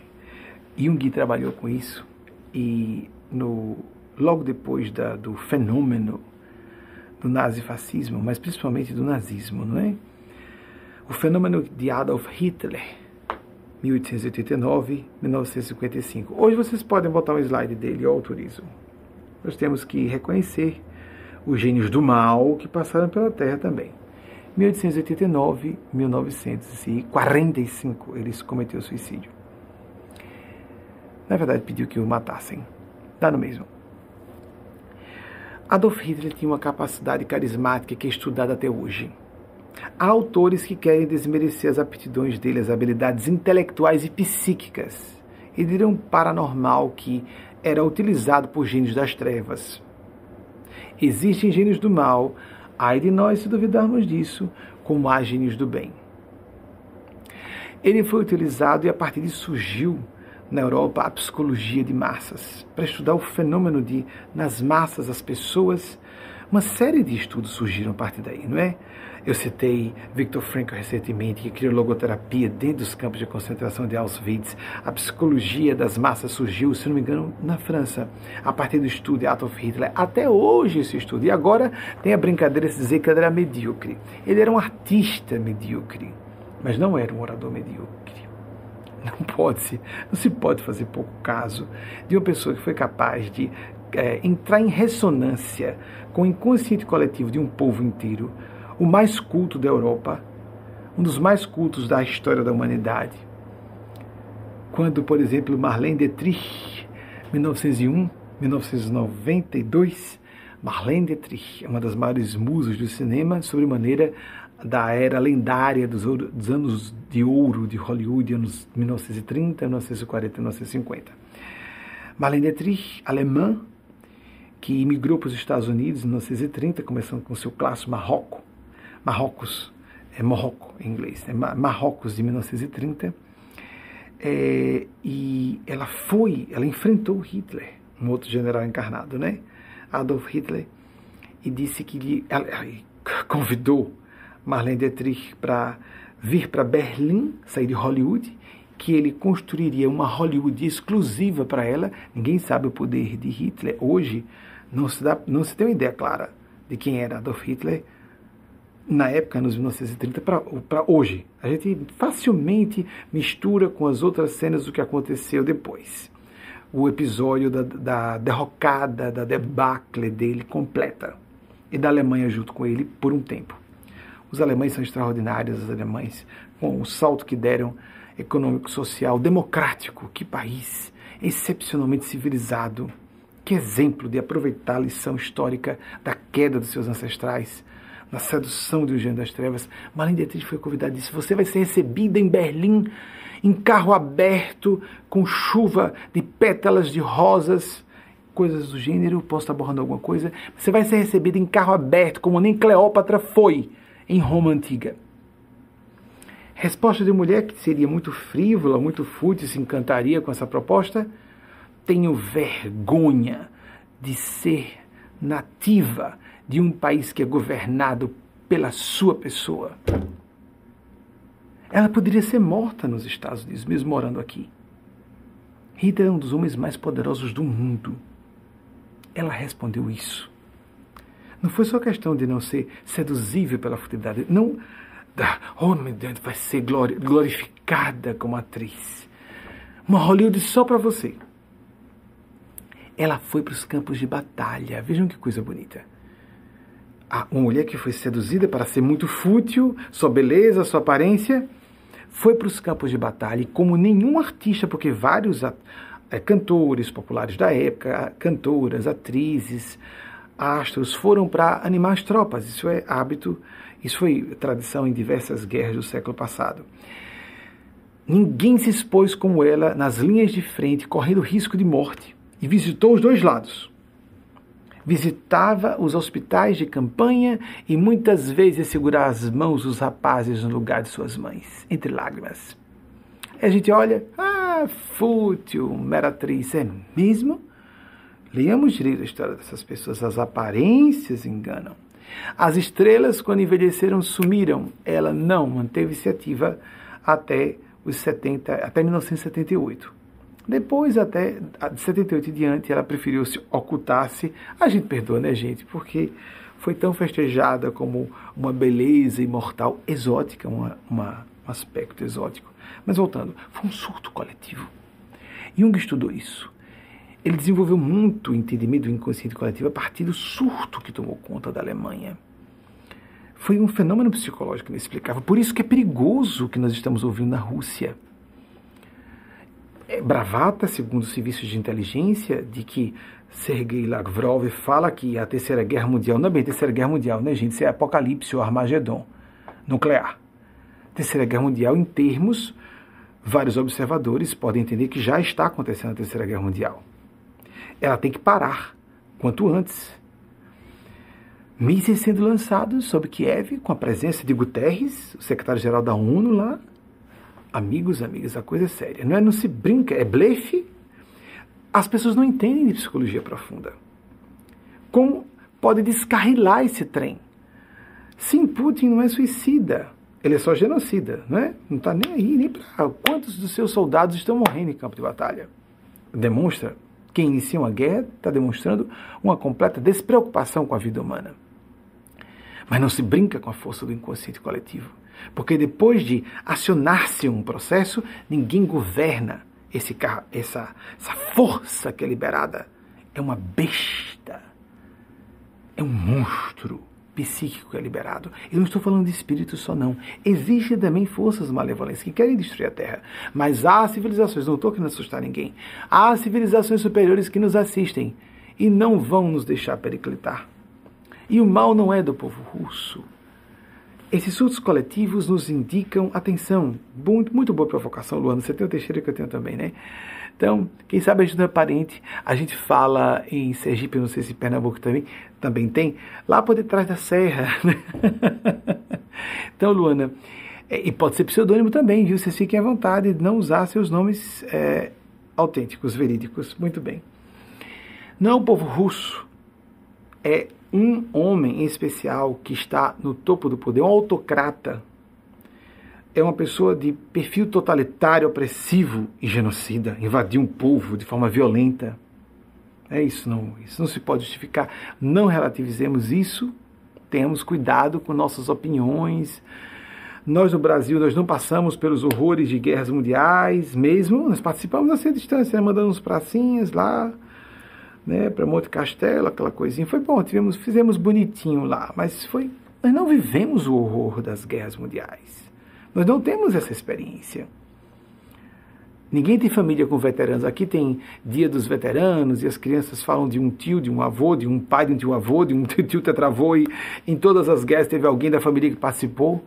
Jung trabalhou com isso e no, logo depois da, do fenômeno do nazifascismo, mas principalmente do nazismo, não é? O fenômeno de Adolf Hitler, 1889-1955. Hoje vocês podem botar um slide dele, eu autorizo nós temos que reconhecer os gênios do mal que passaram pela Terra também. 1889, 1945, ele cometeu suicídio. Na verdade, pediu que o matassem. Dá no mesmo. Adolf Hitler tinha uma capacidade carismática que é estudada até hoje. Há autores que querem desmerecer as aptidões dele, as habilidades intelectuais e psíquicas, e dirão paranormal que era utilizado por gênios das trevas. Existem gênios do mal, ai de nós se duvidarmos disso, como há gênios do bem. ele foi utilizado e a partir disso surgiu na Europa a psicologia de massas, para estudar o fenômeno de, nas massas, as pessoas. Uma série de estudos surgiram a partir daí, não é? Eu citei Viktor Frankl recentemente, que criou logoterapia dentro dos campos de concentração de Auschwitz. A psicologia das massas surgiu, se não me engano, na França, a partir do estudo de Adolf Hitler. Até hoje esse estudo. E agora tem a brincadeira de dizer que ele era medíocre. Ele era um artista medíocre, mas não era um orador medíocre. Não pode se, não se pode fazer pouco caso de uma pessoa que foi capaz de é, entrar em ressonância com o inconsciente coletivo de um povo inteiro o mais culto da Europa, um dos mais cultos da história da humanidade. Quando, por exemplo, Marlene Dietrich, 1901, 1992, Marlene Dietrich, uma das maiores musas do cinema, sobre maneira da era lendária dos, dos, anos de ouro de Hollywood, anos 1930, 1940 1950. Marlene Dietrich, alemã, que imigrou para os Estados Unidos em 1930, começando com seu clássico Marrocos, Marrocos, é Marroco em inglês, é Marrocos de 1930, é, e ela foi, ela enfrentou Hitler, um outro general encarnado, né? Adolf Hitler, e disse que ela, ela convidou Marlene Dietrich para vir para Berlim, sair de Hollywood, que ele construiria uma Hollywood exclusiva para ela. Ninguém sabe o poder de Hitler hoje, não se, dá, não se tem uma ideia clara de quem era Adolf Hitler na época, nos 1930, para hoje. A gente facilmente mistura com as outras cenas do que aconteceu depois. O episódio da, da derrocada, da debacle dele completa. E da Alemanha junto com ele por um tempo. Os alemães são extraordinários, os alemães, com o salto que deram econômico, social, democrático. Que país excepcionalmente civilizado. Que exemplo de aproveitar a lição histórica da queda dos seus ancestrais na sedução do Gênio das Trevas, Marlene Dietrich foi convidada e disse: Você vai ser recebida em Berlim, em carro aberto, com chuva de pétalas de rosas, coisas do gênero. Posso estar borrando alguma coisa? Você vai ser recebida em carro aberto, como nem Cleópatra foi em Roma Antiga. Resposta de mulher que seria muito frívola, muito fútil, se encantaria com essa proposta. Tenho vergonha de ser nativa de um país que é governado pela sua pessoa. Ela poderia ser morta nos Estados Unidos, mesmo morando aqui. Rita é um dos homens mais poderosos do mundo. Ela respondeu isso. Não foi só questão de não ser seduzível pela futilidade, não. Oh, meu Deus, vai ser glorificada como atriz. Uma Hollywood só para você. Ela foi para os campos de batalha. Vejam que coisa bonita uma mulher que foi seduzida para ser muito fútil, sua beleza, sua aparência, foi para os campos de batalha e como nenhum artista, porque vários é, cantores populares da época, cantoras, atrizes, astros, foram para animar as tropas. Isso é hábito, isso foi tradição em diversas guerras do século passado. Ninguém se expôs como ela nas linhas de frente, correndo risco de morte, e visitou os dois lados visitava os hospitais de campanha e muitas vezes segurava as mãos dos rapazes no lugar de suas mães, entre lágrimas. E a gente olha, ah, fútil, meratriz, é mesmo? Leamos direito a história dessas pessoas, as aparências enganam. As estrelas, quando envelheceram, sumiram. Ela não manteve-se ativa até os 70, até 1978. Depois, até de 78 em diante, ela preferiu se ocultar-se. A gente perdoa, né, gente? Porque foi tão festejada como uma beleza imortal exótica, uma, uma, um aspecto exótico. Mas voltando, foi um surto coletivo. Jung estudou isso. Ele desenvolveu muito o entendimento do inconsciente coletivo a partir do surto que tomou conta da Alemanha. Foi um fenômeno psicológico inexplicável. Por isso que é perigoso o que nós estamos ouvindo na Rússia bravata, segundo os serviços de inteligência, de que Sergei Lavrov fala que a Terceira Guerra Mundial, não é bem Terceira Guerra Mundial, né, gente? Isso é Apocalipse ou Armagedon nuclear. Terceira Guerra Mundial, em termos, vários observadores podem entender que já está acontecendo a Terceira Guerra Mundial. Ela tem que parar quanto antes. Mísseis sendo lançados sobre Kiev, com a presença de Guterres, o secretário-geral da ONU lá, Amigos, amigas, a coisa é séria. Não é não se brinca, é blefe. As pessoas não entendem de psicologia profunda. Como pode descarrilar esse trem? Sim, Putin não é suicida. Ele é só genocida, não é? Não está nem aí, nem para quantos dos seus soldados estão morrendo em campo de batalha. Demonstra, quem inicia uma guerra está demonstrando uma completa despreocupação com a vida humana. Mas não se brinca com a força do inconsciente coletivo. Porque depois de acionar-se um processo, ninguém governa esse, essa, essa força que é liberada. É uma besta. É um monstro psíquico que é liberado. Eu não estou falando de espírito só, não. Existem também forças malevolentes que querem destruir a Terra. Mas há civilizações, não estou querendo assustar ninguém, há civilizações superiores que nos assistem e não vão nos deixar periclitar. E o mal não é do povo russo. Esses surtos coletivos nos indicam atenção. Muito, boa provocação, Luana. Você tem o Teixeira que eu tenho também, né? Então, quem sabe ajuda é parente. A gente fala em Sergipe, não sei se Pernambuco também, também tem, lá por detrás da serra. Né? então, Luana, é, e pode ser pseudônimo também, viu? Vocês fiquem à vontade de não usar seus nomes é, autênticos, verídicos. Muito bem. Não é o povo russo, é um homem em especial que está no topo do poder, um autocrata, é uma pessoa de perfil totalitário, opressivo e genocida, invadiu um povo de forma violenta. É isso não, isso não se pode justificar. Não relativizemos isso. Tenhamos cuidado com nossas opiniões. Nós no Brasil nós não passamos pelos horrores de guerras mundiais, mesmo nós participamos nessa distância, né? mandando uns pracinhas lá, né, para Monte Castelo, aquela coisinha. Foi bom, tivemos, fizemos bonitinho lá, mas foi nós não vivemos o horror das guerras mundiais. Nós não temos essa experiência. Ninguém tem família com veteranos. Aqui tem dia dos veteranos e as crianças falam de um tio, de um avô, de um pai, de um avô, de um tio tetravô. E em todas as guerras teve alguém da família que participou.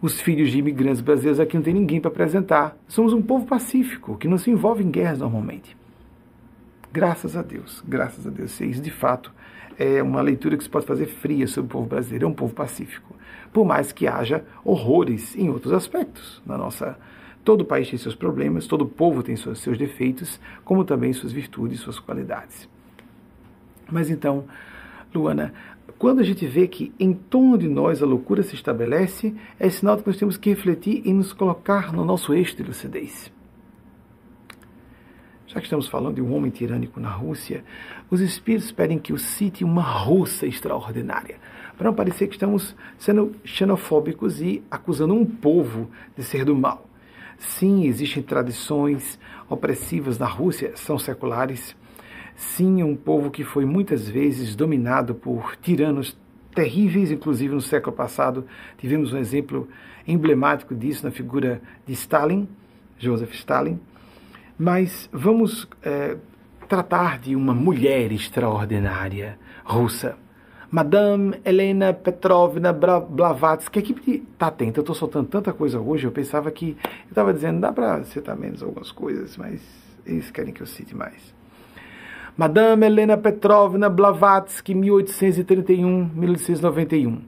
Os filhos de imigrantes brasileiros aqui não tem ninguém para apresentar. Somos um povo pacífico, que não se envolve em guerras normalmente. Graças a Deus, graças a Deus. Isso de fato é uma leitura que se pode fazer fria sobre o povo brasileiro. É um povo pacífico por mais que haja horrores em outros aspectos na nossa Todo país tem seus problemas, todo povo tem seus, seus defeitos, como também suas virtudes, suas qualidades. Mas então, Luana, quando a gente vê que em torno de nós a loucura se estabelece, é sinal de que nós temos que refletir e nos colocar no nosso eixo de lucidez. Já que estamos falando de um homem tirânico na Rússia, os espíritos pedem que o cite uma russa extraordinária para não parecer que estamos sendo xenofóbicos e acusando um povo de ser do mal. Sim, existem tradições opressivas na Rússia, são seculares. Sim, é um povo que foi muitas vezes dominado por tiranos terríveis, inclusive no século passado tivemos um exemplo emblemático disso na figura de Stalin, Joseph Stalin. Mas vamos é, tratar de uma mulher extraordinária russa Madame Helena Petrovna Blavatsky. A equipe está atenta, eu estou soltando tanta coisa hoje, eu pensava que. Eu estava dizendo, dá para citar menos algumas coisas, mas eles querem que eu cite mais. Madame Helena Petrovna Blavatsky, 1831-1891.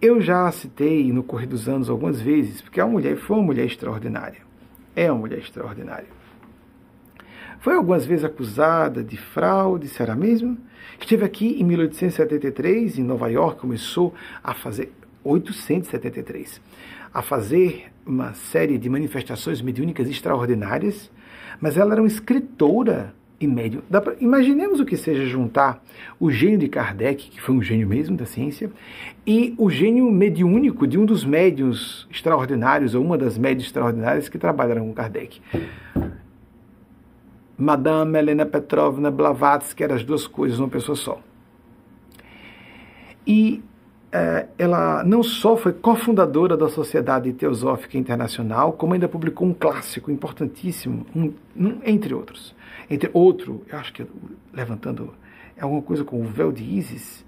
Eu já citei no correr dos anos algumas vezes, porque é uma mulher, foi uma mulher extraordinária. É uma mulher extraordinária. Foi algumas vezes acusada de fraude, será mesmo? Esteve aqui em 1873, em Nova York, começou a fazer 873, a fazer uma série de manifestações mediúnicas extraordinárias, mas ela era uma escritora e médium. Pra, imaginemos o que seja juntar o gênio de Kardec, que foi um gênio mesmo da ciência, e o gênio mediúnico de um dos médiums extraordinários, ou uma das médias extraordinárias que trabalharam com Kardec. Madame Helena Petrovna Blavatsky, eram as duas coisas numa pessoa só. E é, ela não só foi cofundadora da Sociedade Teosófica Internacional, como ainda publicou um clássico importantíssimo, um, um, entre outros. Entre outro, eu acho que levantando alguma coisa com o véu de Isis,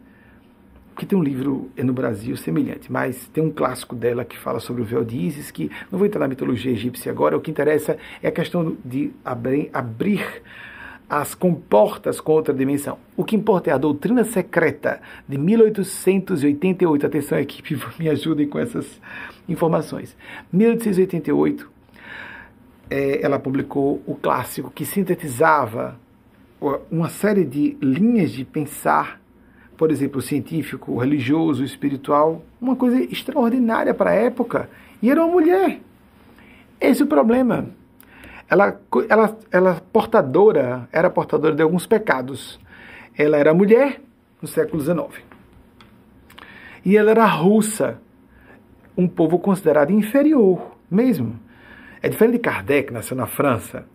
que tem um livro no Brasil semelhante, mas tem um clássico dela que fala sobre o véu de Isis, que não vou entrar na mitologia egípcia agora, o que interessa é a questão de abrir, abrir as comportas com outra dimensão. O que importa é a doutrina secreta de 1888. Atenção, equipe, me ajudem com essas informações. 1888, é, ela publicou o clássico que sintetizava uma série de linhas de pensar, por exemplo, científico, religioso, espiritual, uma coisa extraordinária para a época. E era uma mulher. Esse é o problema. Ela, ela, ela portadora, era portadora de alguns pecados. Ela era mulher no século XIX. E ela era russa, um povo considerado inferior mesmo. É diferente de Kardec, nasceu na França,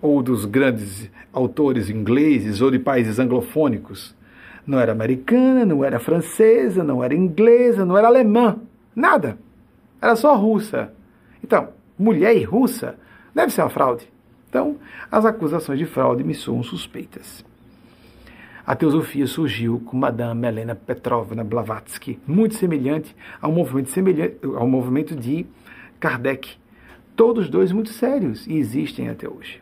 ou dos grandes autores ingleses ou de países anglofônicos. Não era americana, não era francesa, não era inglesa, não era alemã, nada. Era só russa. Então, mulher e russa deve ser uma fraude. Então, as acusações de fraude me soam suspeitas. A teosofia surgiu com Madame Helena Petrovna Blavatsky, muito semelhante ao movimento, semelhante, ao movimento de Kardec. Todos dois muito sérios e existem até hoje.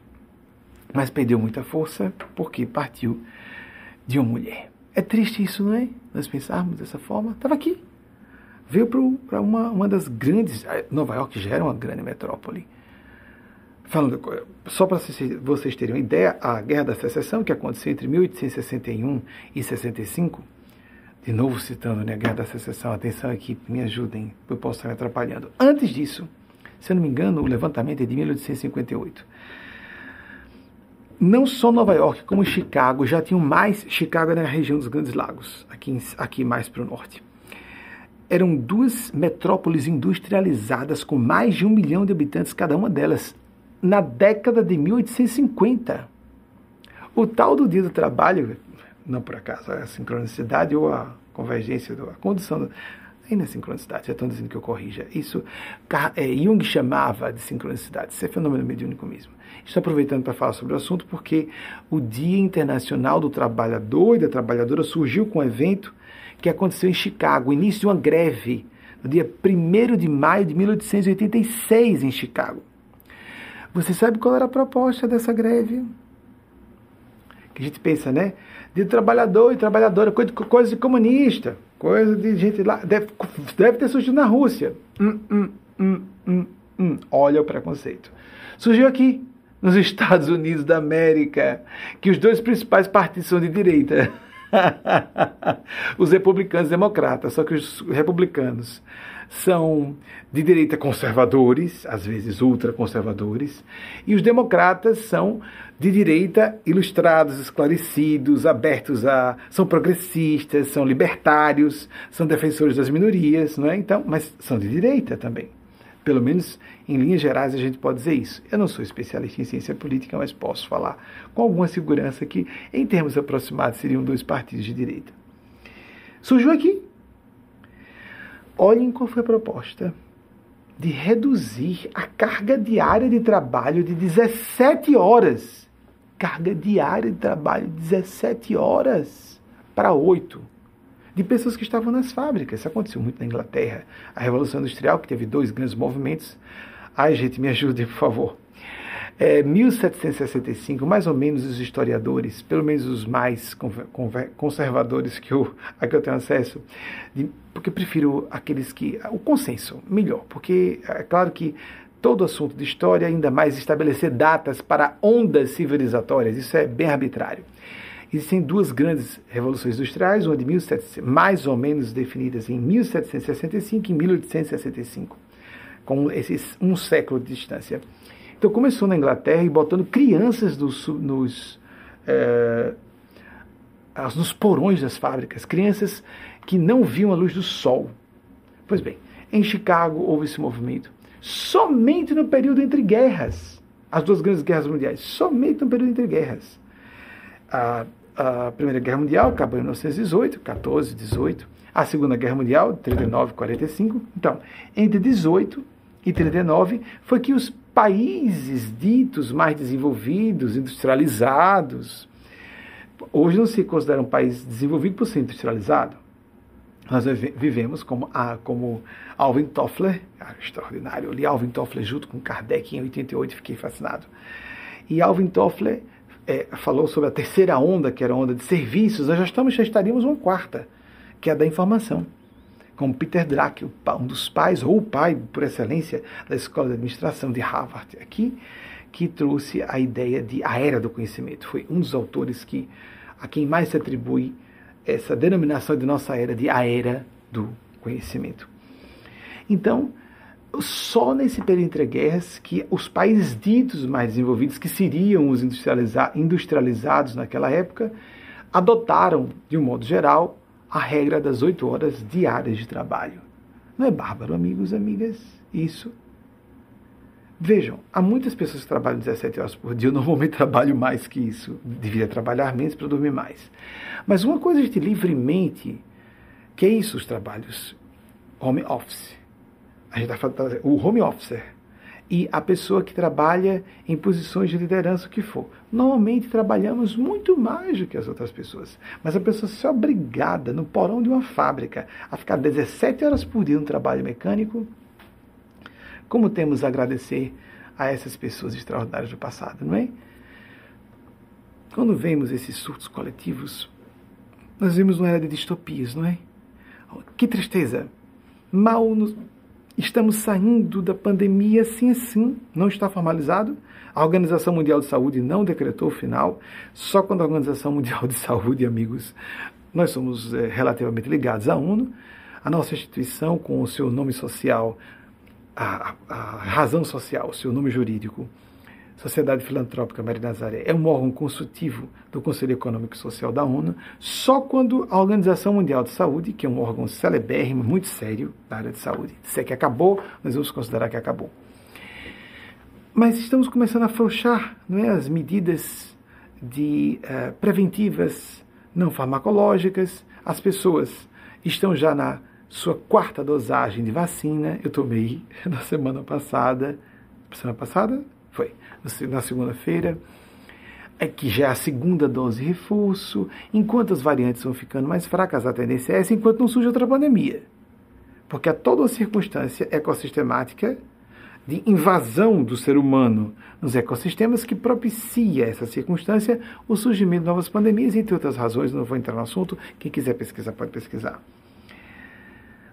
Mas perdeu muita força porque partiu de uma mulher. É triste isso, não é? Nós pensarmos dessa forma. Estava aqui. Veio para uma, uma das grandes. Nova York já era uma grande metrópole Falando, só para vocês terem uma ideia, a Guerra da Secessão, que aconteceu entre 1861 e 65, de novo citando né, a Guerra da Secessão, atenção aqui, me ajudem, eu posso estar me atrapalhando. Antes disso, se eu não me engano, o levantamento é de 1858. Não só Nova York, como Chicago já tinham mais. Chicago era na região dos Grandes Lagos, aqui, aqui mais para o norte. Eram duas metrópoles industrializadas com mais de um milhão de habitantes cada uma delas na década de 1850. O tal do dia do trabalho, não por acaso, a sincronicidade ou a convergência, a condição. Ainda é sincronicidade, já estão dizendo que eu corrija. Isso é, Jung chamava de sincronicidade, isso é fenômeno mediúnico mesmo. Estou aproveitando para falar sobre o assunto porque o Dia Internacional do Trabalhador e da Trabalhadora surgiu com um evento que aconteceu em Chicago, início de uma greve, no dia 1 de maio de 1886, em Chicago. Você sabe qual era a proposta dessa greve? Que a gente pensa, né? De trabalhador e trabalhadora, coisa, de comunista, coisa de gente lá. Deve, deve ter surgido na Rússia. Hum, hum, hum, hum, hum. Olha o preconceito. Surgiu aqui, nos Estados Unidos da América, que os dois principais partidos são de direita. os republicanos e democratas, só que os republicanos são de direita conservadores, às vezes ultraconservadores, e os democratas são de direita ilustrados, esclarecidos, abertos a. são progressistas, são libertários, são defensores das minorias, não é? Então, mas são de direita também. Pelo menos em linhas gerais a gente pode dizer isso. Eu não sou especialista em ciência política, mas posso falar com alguma segurança que, em termos aproximados, seriam dois partidos de direita. Surgiu aqui Olhem qual foi a proposta de reduzir a carga diária de trabalho de 17 horas. Carga diária de trabalho de 17 horas para 8. De pessoas que estavam nas fábricas. Isso aconteceu muito na Inglaterra. A Revolução Industrial, que teve dois grandes movimentos. Ai, gente, me ajudem, por favor. É, 1765, mais ou menos os historiadores, pelo menos os mais conservadores que eu, a que eu tenho acesso, de, porque eu prefiro aqueles que. o consenso, melhor, porque é claro que todo assunto de história, ainda mais estabelecer datas para ondas civilizatórias, isso é bem arbitrário. Existem duas grandes revoluções industriais, uma de 1700, mais ou menos definidas em 1765 e 1865, com esses um século de distância. Então começou na Inglaterra e botando crianças nos, é, nos porões das fábricas, crianças que não viam a luz do sol. Pois bem, em Chicago houve esse movimento. Somente no período entre guerras, as duas grandes guerras mundiais, somente no período entre guerras. A, a Primeira Guerra Mundial acabou em 1918, 14, 18. A Segunda Guerra Mundial, 39, 45. Então, entre 18 e 39 foi que os países ditos mais desenvolvidos, industrializados, hoje não se considera um país desenvolvido por ser industrializado. Nós vivemos como, a, como Alvin Toffler, extraordinário, eu li Alvin Toffler junto com Kardec em 88 fiquei fascinado. E Alvin Toffler é, falou sobre a terceira onda, que era a onda de serviços, nós já, estamos, já estaríamos uma quarta, que é a da informação como Peter Drucker, um dos pais, ou o pai por excelência da Escola de Administração de Harvard, aqui, que trouxe a ideia de a era do conhecimento. Foi um dos autores que a quem mais se atribui essa denominação de nossa era de a era do conhecimento. Então, só nesse período entre guerras que os países ditos mais desenvolvidos, que seriam os industrializa industrializados naquela época, adotaram, de um modo geral, a regra das oito horas diárias de trabalho. Não é bárbaro, amigos amigas? Isso. Vejam, há muitas pessoas que trabalham 17 horas por dia. Eu normalmente trabalho mais que isso. Deveria trabalhar menos para dormir mais. Mas uma coisa a gente livremente, que é isso os trabalhos home office. A gente está falando o home officer e a pessoa que trabalha em posições de liderança, o que for. Normalmente trabalhamos muito mais do que as outras pessoas, mas a pessoa se é obrigada no porão de uma fábrica a ficar 17 horas por dia no trabalho mecânico. Como temos a agradecer a essas pessoas extraordinárias do passado, não é? Quando vemos esses surtos coletivos, nós vemos uma era de distopias, não é? Que tristeza! Mal nos Estamos saindo da pandemia sim, sim, não está formalizado. A Organização Mundial de Saúde não decretou o final. Só quando a Organização Mundial de Saúde, amigos, nós somos é, relativamente ligados à ONU, a nossa instituição, com o seu nome social, a, a, a razão social, o seu nome jurídico, Sociedade Filantrópica Maria Nazaré é um órgão consultivo do Conselho Econômico e Social da ONU, só quando a Organização Mundial de Saúde, que é um órgão celebérrimo, muito sério na área de saúde, disser que acabou, nós vamos considerar que acabou. Mas estamos começando a afrouxar não é, as medidas de, uh, preventivas não farmacológicas, as pessoas estão já na sua quarta dosagem de vacina, eu tomei na semana passada, semana passada? Na segunda-feira, é que já é a segunda dose reforço, enquanto as variantes vão ficando mais fracas, a tendência é essa, enquanto não surge outra pandemia. Porque há toda circunstância ecossistemática de invasão do ser humano nos ecossistemas que propicia essa circunstância o surgimento de novas pandemias, entre outras razões, não vou entrar no assunto, quem quiser pesquisar pode pesquisar.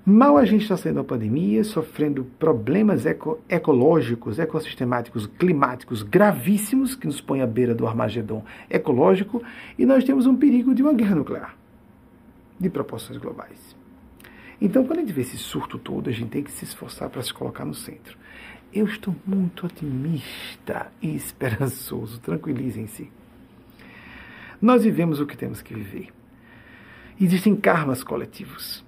Mal a gente está saindo da pandemia, sofrendo problemas eco ecológicos, ecossistemáticos, climáticos gravíssimos que nos põem à beira do Armagedon ecológico, e nós temos um perigo de uma guerra nuclear de proporções globais. Então, quando a gente vê esse surto todo, a gente tem que se esforçar para se colocar no centro. Eu estou muito otimista e esperançoso, tranquilizem-se. Nós vivemos o que temos que viver. Existem karmas coletivos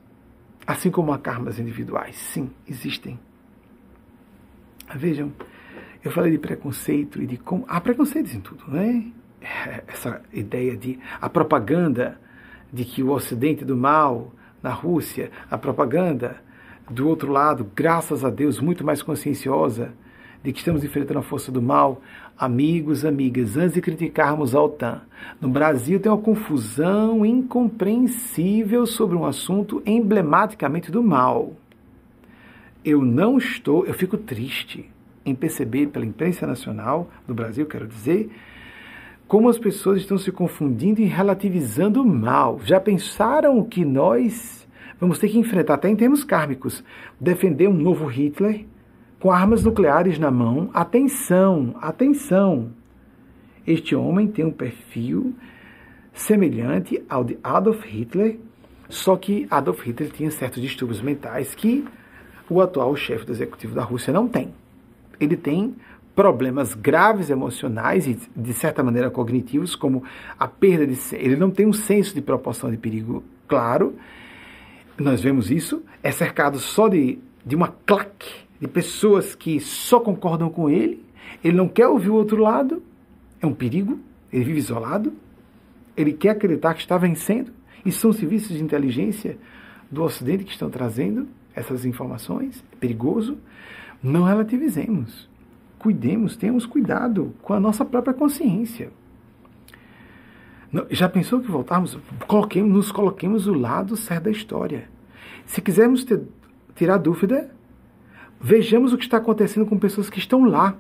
Assim como há karmas individuais. Sim, existem. Vejam, eu falei de preconceito e de como. Há preconceitos em tudo, não é? Essa ideia de. A propaganda de que o Ocidente do mal, na Rússia, a propaganda do outro lado, graças a Deus, muito mais conscienciosa de que estamos enfrentando a força do mal, amigos, amigas, antes de criticarmos a OTAN, no Brasil tem uma confusão incompreensível sobre um assunto emblematicamente do mal. Eu não estou, eu fico triste em perceber pela imprensa nacional do Brasil, quero dizer, como as pessoas estão se confundindo e relativizando o mal. Já pensaram que nós vamos ter que enfrentar, até em termos kármicos, defender um novo Hitler? Com armas nucleares na mão. Atenção, atenção! Este homem tem um perfil semelhante ao de Adolf Hitler, só que Adolf Hitler tinha certos distúrbios mentais que o atual chefe do executivo da Rússia não tem. Ele tem problemas graves emocionais e, de certa maneira, cognitivos, como a perda de. Ele não tem um senso de proporção de perigo claro. Nós vemos isso. É cercado só de, de uma claque de pessoas que só concordam com ele, ele não quer ouvir o outro lado, é um perigo, ele vive isolado, ele quer acreditar que está vencendo, e são serviços de inteligência do Ocidente que estão trazendo essas informações, é perigoso. Não relativizemos, cuidemos, tenhamos cuidado com a nossa própria consciência. Já pensou que voltarmos, coloquemos, nos coloquemos do lado certo da história. Se quisermos ter, tirar dúvida, Vejamos o que está acontecendo com pessoas que estão lá.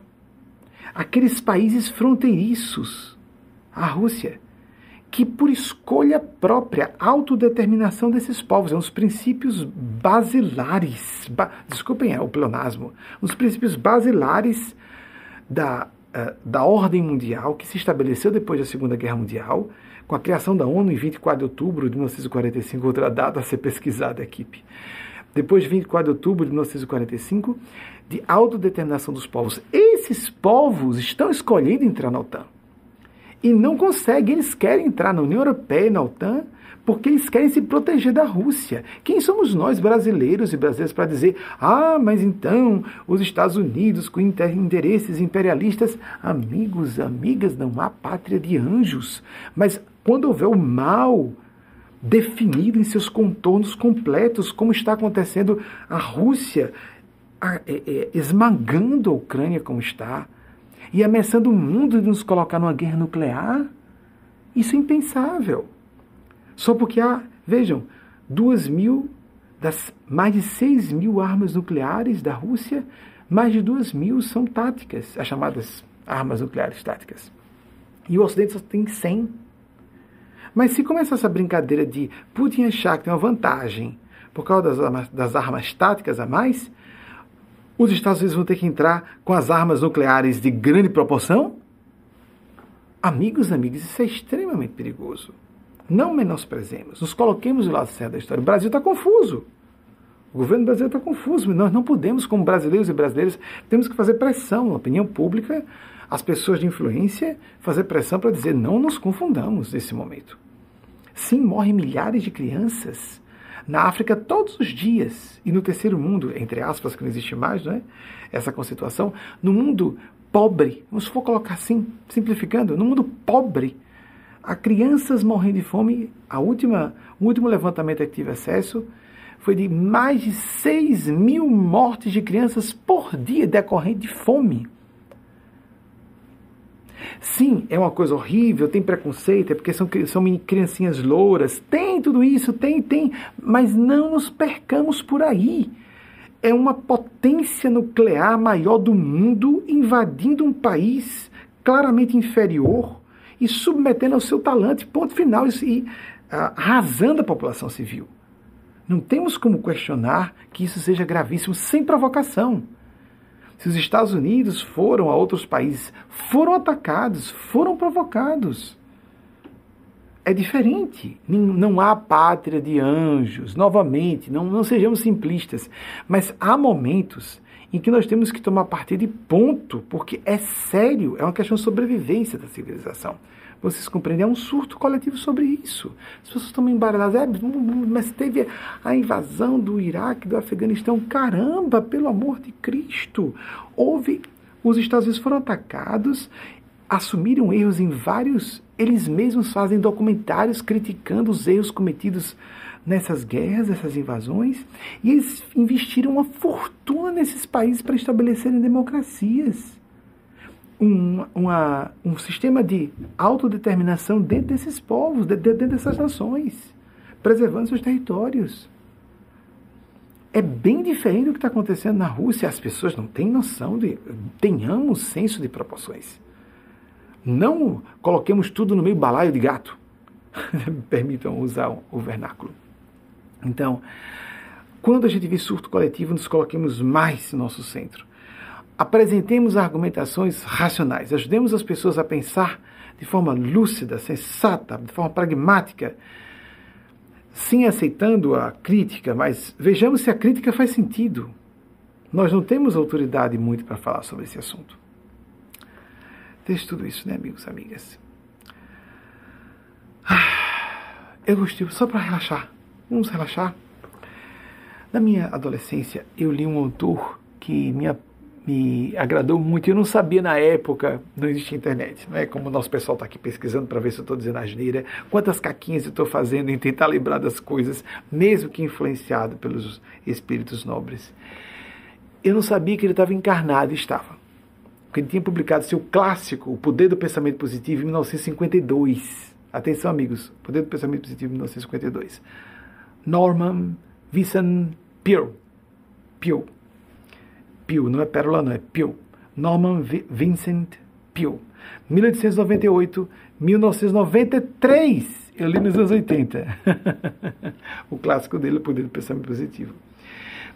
Aqueles países fronteiriços, a Rússia, que por escolha própria, autodeterminação desses povos, é um dos princípios basilares, ba, desculpem é o pleonasmo, os princípios basilares da, uh, da ordem mundial que se estabeleceu depois da Segunda Guerra Mundial, com a criação da ONU em 24 de outubro de 1945, outra data a ser pesquisada, equipe. Depois de 24 de outubro de 1945, de autodeterminação dos povos. Esses povos estão escolhendo entrar na OTAN e não conseguem. Eles querem entrar na União Europeia e na OTAN porque eles querem se proteger da Rússia. Quem somos nós, brasileiros e brasileiras, para dizer, ah, mas então os Estados Unidos com interesses imperialistas, amigos, amigas, não há pátria de anjos. Mas quando houver o mal definido em seus contornos completos, como está acontecendo a Rússia é, é, esmagando a Ucrânia como está, e ameaçando o mundo de nos colocar numa guerra nuclear? Isso é impensável. Só porque há, vejam, duas mil das mais de seis mil armas nucleares da Rússia, mais de duas mil são táticas, as chamadas armas nucleares táticas. E o Ocidente só tem 100. Mas se começa essa brincadeira de Putin achar que tem uma vantagem por causa das armas, das armas táticas a mais, os Estados Unidos vão ter que entrar com as armas nucleares de grande proporção? Amigos, amigas, isso é extremamente perigoso. Não menosprezemos, nos coloquemos do lado certo da história. O Brasil está confuso. O governo brasileiro está confuso. Nós não podemos, como brasileiros e brasileiras, temos que fazer pressão na opinião pública, as pessoas de influência, fazer pressão para dizer não nos confundamos nesse momento. Sim, morrem milhares de crianças na África todos os dias e no terceiro mundo, entre aspas, que não existe mais, não é? Essa constituição, no mundo pobre, vamos for colocar assim, simplificando, no mundo pobre, há crianças morrendo de fome. A última, o último levantamento que tive acesso foi de mais de 6 mil mortes de crianças por dia decorrente de fome. Sim, é uma coisa horrível, tem preconceito, é porque são, são criancinhas louras, tem tudo isso, tem, tem, mas não nos percamos por aí. É uma potência nuclear maior do mundo invadindo um país claramente inferior e submetendo ao seu talante, ponto final, e uh, arrasando a população civil. Não temos como questionar que isso seja gravíssimo sem provocação. Se os Estados Unidos foram a outros países, foram atacados, foram provocados. É diferente. Não há pátria de anjos. Novamente, não, não sejamos simplistas. Mas há momentos em que nós temos que tomar partido de ponto, porque é sério, é uma questão de sobrevivência da civilização. Vocês compreendem? É um surto coletivo sobre isso. As pessoas estão embaralhadas. É, mas teve a invasão do Iraque, do Afeganistão. Caramba, pelo amor de Cristo! Houve. Os Estados Unidos foram atacados, assumiram erros em vários. Eles mesmos fazem documentários criticando os erros cometidos nessas guerras, essas invasões, e eles investiram uma fortuna nesses países para estabelecerem democracias um, uma, um sistema de autodeterminação dentro desses povos, dentro dessas nações, preservando seus territórios. É bem diferente do que está acontecendo na Rússia. As pessoas não têm noção de. Tenhamos senso de proporções. Não coloquemos tudo no meio balaio de gato. Permitam usar o vernáculo. Então, quando a gente vê surto coletivo, nos coloquemos mais no nosso centro apresentemos argumentações racionais, ajudemos as pessoas a pensar de forma lúcida, sensata, de forma pragmática, sim aceitando a crítica, mas vejamos se a crítica faz sentido. Nós não temos autoridade muito para falar sobre esse assunto. Deixe tudo isso, né, amigos amigas? Ah, eu gostei, só para relaxar. Vamos relaxar. Na minha adolescência, eu li um autor que me me agradou muito. Eu não sabia na época, não existia internet, não é como o nosso pessoal está aqui pesquisando para ver se eu estou dizendo asneira, quantas caquinhas eu estou fazendo em tentar lembrar das coisas, mesmo que influenciado pelos espíritos nobres. Eu não sabia que ele estava encarnado estava. Porque ele tinha publicado seu clássico, O Poder do Pensamento Positivo, em 1952. Atenção, amigos, O Poder do Pensamento Positivo, em 1952. Norman Vincent Peale. Peale Peale, não é Pérola, não, é Peale. Norman Vincent Peale. 1898, 1993. Eu li nos anos 80. o clássico dele, O Poder do Pensamento Positivo.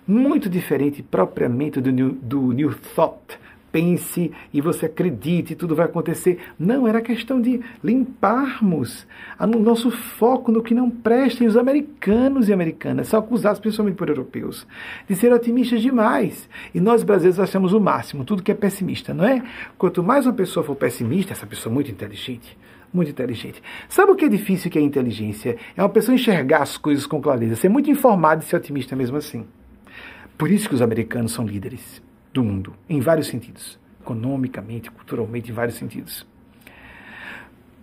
Muito diferente propriamente do New, do New Thought, pense e você acredite, tudo vai acontecer. Não, era questão de limparmos o nosso foco no que não presta. E os americanos e americanas são acusados, principalmente por europeus, de ser otimistas demais. E nós brasileiros achamos o máximo, tudo que é pessimista, não é? Quanto mais uma pessoa for pessimista, essa pessoa muito inteligente, muito inteligente. Sabe o que é difícil que é a inteligência? É uma pessoa enxergar as coisas com clareza, ser muito informado e ser otimista mesmo assim. Por isso que os americanos são líderes do mundo, em vários sentidos, economicamente, culturalmente, em vários sentidos.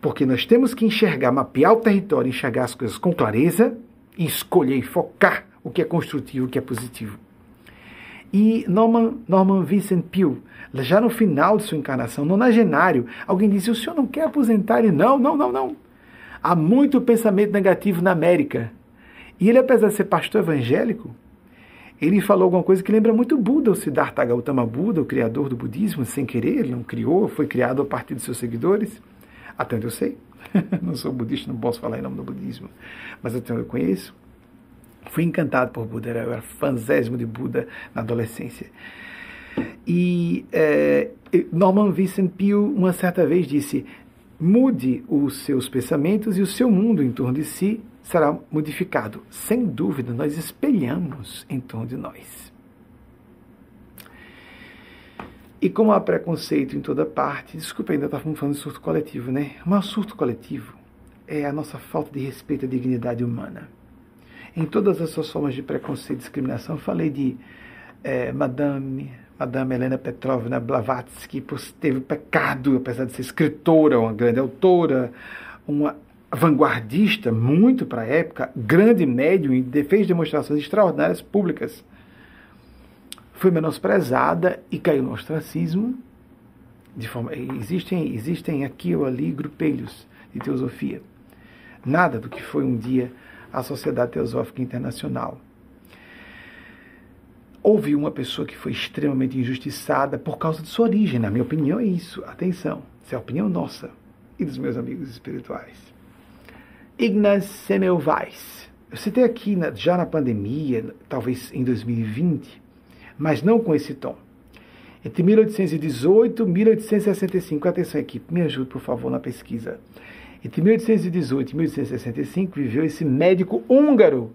Porque nós temos que enxergar, mapear o território, enxergar as coisas com clareza e escolher e focar o que é construtivo, o que é positivo. E Norman, Norman Vincent Peale, já no final de sua encarnação, nonagenário, alguém disse: O senhor não quer aposentar? Ele, não, não, não, não. Há muito pensamento negativo na América. E ele, apesar de ser pastor evangélico, ele falou alguma coisa que lembra muito Buda, o Siddhartha Gautama Buda, o criador do budismo, sem querer, ele não criou, foi criado a partir de seus seguidores, até onde eu sei. não sou budista, não posso falar em nome do budismo, mas até onde eu conheço. Fui encantado por Buda, eu era fanzésimo de Buda na adolescência. E é, Norman Vincent Peale, uma certa vez, disse: mude os seus pensamentos e o seu mundo em torno de si será modificado. Sem dúvida, nós espelhamos em torno de nós. E como há preconceito em toda parte, desculpa, ainda estava falando de surto coletivo, né? Maior surto coletivo é a nossa falta de respeito à dignidade humana. Em todas as suas formas de preconceito e discriminação, falei de é, Madame, Madame Helena Petrovna Blavatsky, teve pecado, apesar de ser escritora, uma grande autora, uma vanguardista, muito para a época, grande médium e fez demonstrações extraordinárias públicas. Foi menosprezada e caiu no ostracismo. De forma, existem, existem aqui ou ali grupelhos de teosofia. Nada do que foi um dia a Sociedade Teosófica Internacional. Houve uma pessoa que foi extremamente injustiçada por causa de sua origem, na minha opinião é isso. Atenção, isso é a opinião nossa e dos meus amigos espirituais. Ignaz Semmelweis. Eu citei aqui na, já na pandemia, talvez em 2020, mas não com esse tom. Entre 1818 e 1865, atenção equipe, me ajude por favor na pesquisa. Entre 1818 e 1865 viveu esse médico húngaro.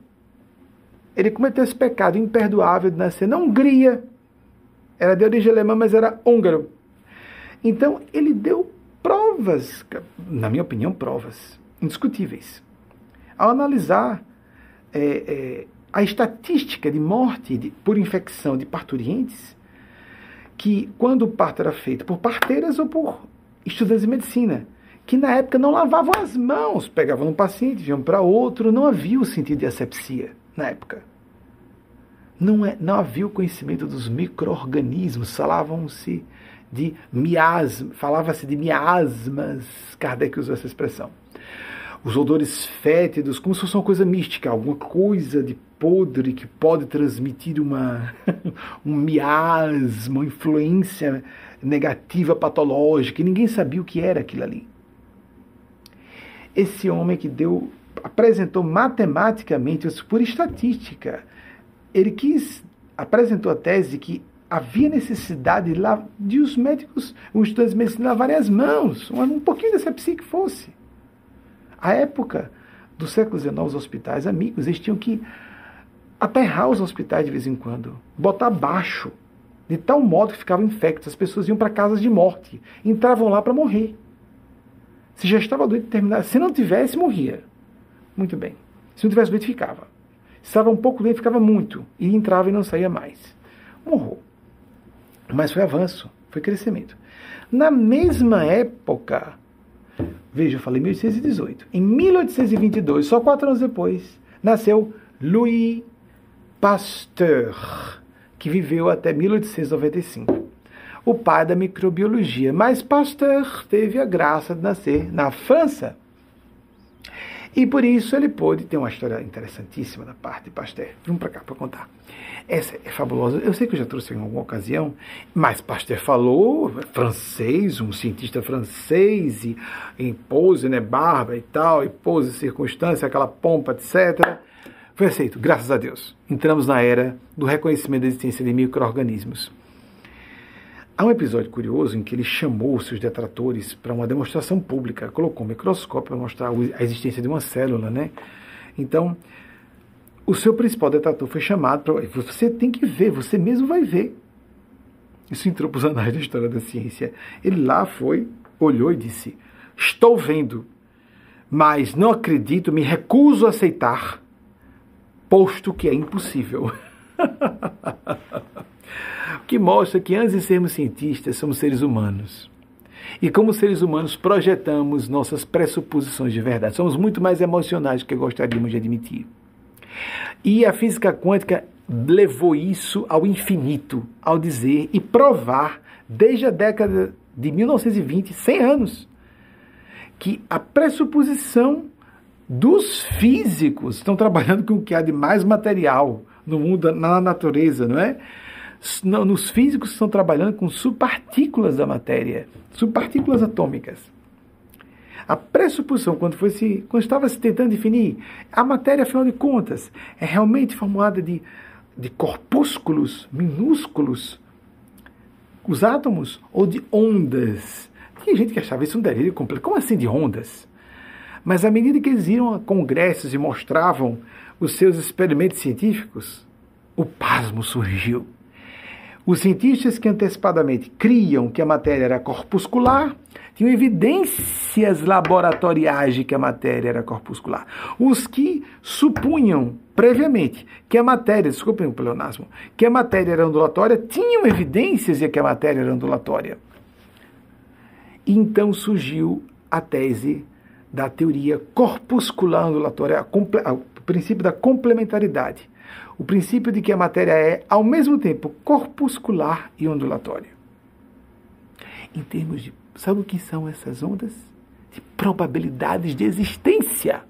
Ele cometeu esse pecado imperdoável de nascer na Hungria. Era de origem alemã, mas era húngaro. Então ele deu provas, na minha opinião, provas indiscutíveis. Ao analisar é, é, a estatística de morte de, por infecção de parturientes, que quando o parto era feito por parteiras ou por estudantes de medicina, que na época não lavavam as mãos, pegavam um paciente, iam para outro, não havia o sentido de asepsia na época. Não, é, não havia o conhecimento dos micro-organismos, falavam-se de miasmas, falava-se de miasmas, Kardec usou essa expressão os odores fétidos, como se fosse uma coisa mística, alguma coisa de podre que pode transmitir uma, um miasma, uma influência negativa, patológica, e ninguém sabia o que era aquilo ali. Esse homem que deu, apresentou matematicamente, por estatística, ele quis, apresentou a tese que havia necessidade de, de os médicos, os estudantes de medicina lavarem as mãos, um, pouquinho dessa psique fosse. A época do século XIX, os hospitais amigos, eles tinham que aterrar os hospitais de vez em quando, botar baixo, de tal modo que ficavam infectos. As pessoas iam para casas de morte, entravam lá para morrer. Se já estava doente, terminava. Se não tivesse, morria. Muito bem. Se não tivesse doente, ficava. Se estava um pouco doente, ficava muito. E entrava e não saía mais. Morrou. Mas foi avanço, foi crescimento. Na mesma época, Veja, eu falei 1818. Em 1822, só quatro anos depois, nasceu Louis Pasteur, que viveu até 1895. O pai da microbiologia. Mas Pasteur teve a graça de nascer na França. E por isso ele pôde ter uma história interessantíssima da parte de Pasteur. Vamos para cá para contar. Essa é fabulosa. Eu sei que eu já trouxe em alguma ocasião, mas Pasteur falou, francês, um cientista francês, e em pose, né, barba e tal, e pose, circunstância, aquela pompa, etc. Foi aceito, graças a Deus. Entramos na era do reconhecimento da existência de micro-organismos. Há um episódio curioso em que ele chamou seus detratores para uma demonstração pública, colocou um microscópio para mostrar a existência de uma célula, né? Então, o seu principal detrator foi chamado para. Você tem que ver, você mesmo vai ver. Isso entrou para os anais da história da ciência. Ele lá foi, olhou e disse: Estou vendo, mas não acredito, me recuso a aceitar, posto que é impossível. que mostra que antes de sermos cientistas, somos seres humanos. E como seres humanos, projetamos nossas pressuposições de verdade. Somos muito mais emocionais do que gostaríamos de admitir. E a física quântica levou isso ao infinito, ao dizer e provar, desde a década de 1920, 100 anos, que a pressuposição dos físicos estão trabalhando com o que há de mais material no mundo, na natureza, não é? Nos físicos estão trabalhando com subpartículas da matéria, subpartículas atômicas. A pressuposição, quando, foi se, quando estava se tentando definir, a matéria, afinal de contas, é realmente formada de, de corpúsculos minúsculos, os átomos, ou de ondas. Tinha gente que achava isso um delírio completo. Como assim de ondas? Mas à medida que eles iam a congressos e mostravam os seus experimentos científicos, o pasmo surgiu. Os cientistas que antecipadamente criam que a matéria era corpuscular tinham evidências laboratoriais de que a matéria era corpuscular. Os que supunham previamente que a matéria, desculpem o pleonasmo, que a matéria era ondulatória, tinham evidências de que a matéria era ondulatória. Então surgiu a tese da teoria corpuscular ondulatória, o princípio da complementaridade o princípio de que a matéria é, ao mesmo tempo, corpuscular e ondulatória. Em termos de. Sabe o que são essas ondas? De probabilidades de existência.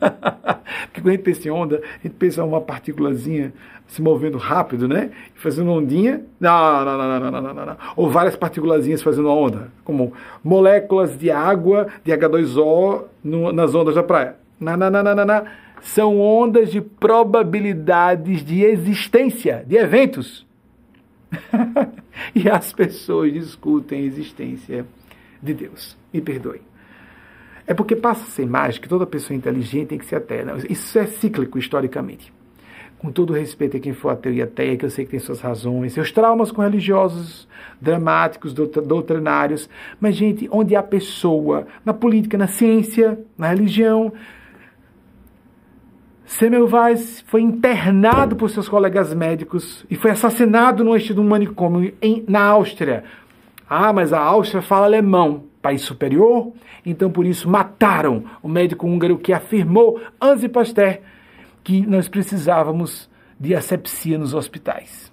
Porque quando a gente pensa em onda, a gente pensa uma partículazinha se movendo rápido, né? Fazendo ondinha. Não, não, não, não, não, não, não. Ou várias partículazinhas fazendo onda. Como moléculas de água, de H2O no, nas ondas da praia. Não, não, não, não, não, não são ondas de probabilidades de existência, de eventos. e as pessoas discutem a existência de Deus. Me perdoe. É porque passa a ser imagem que toda pessoa inteligente tem que ser ateia. Isso é cíclico historicamente. Com todo respeito a quem for ateu e ateia, que eu sei que tem suas razões, seus traumas com religiosos, dramáticos, doutrinários. Mas, gente, onde há pessoa, na política, na ciência, na religião, Semmelweis foi internado por seus colegas médicos e foi assassinado no eixo de um manicômio em, na Áustria. Ah, mas a Áustria fala alemão, país superior, então por isso mataram o médico húngaro que afirmou, de Pasteur, que nós precisávamos de asepsia nos hospitais.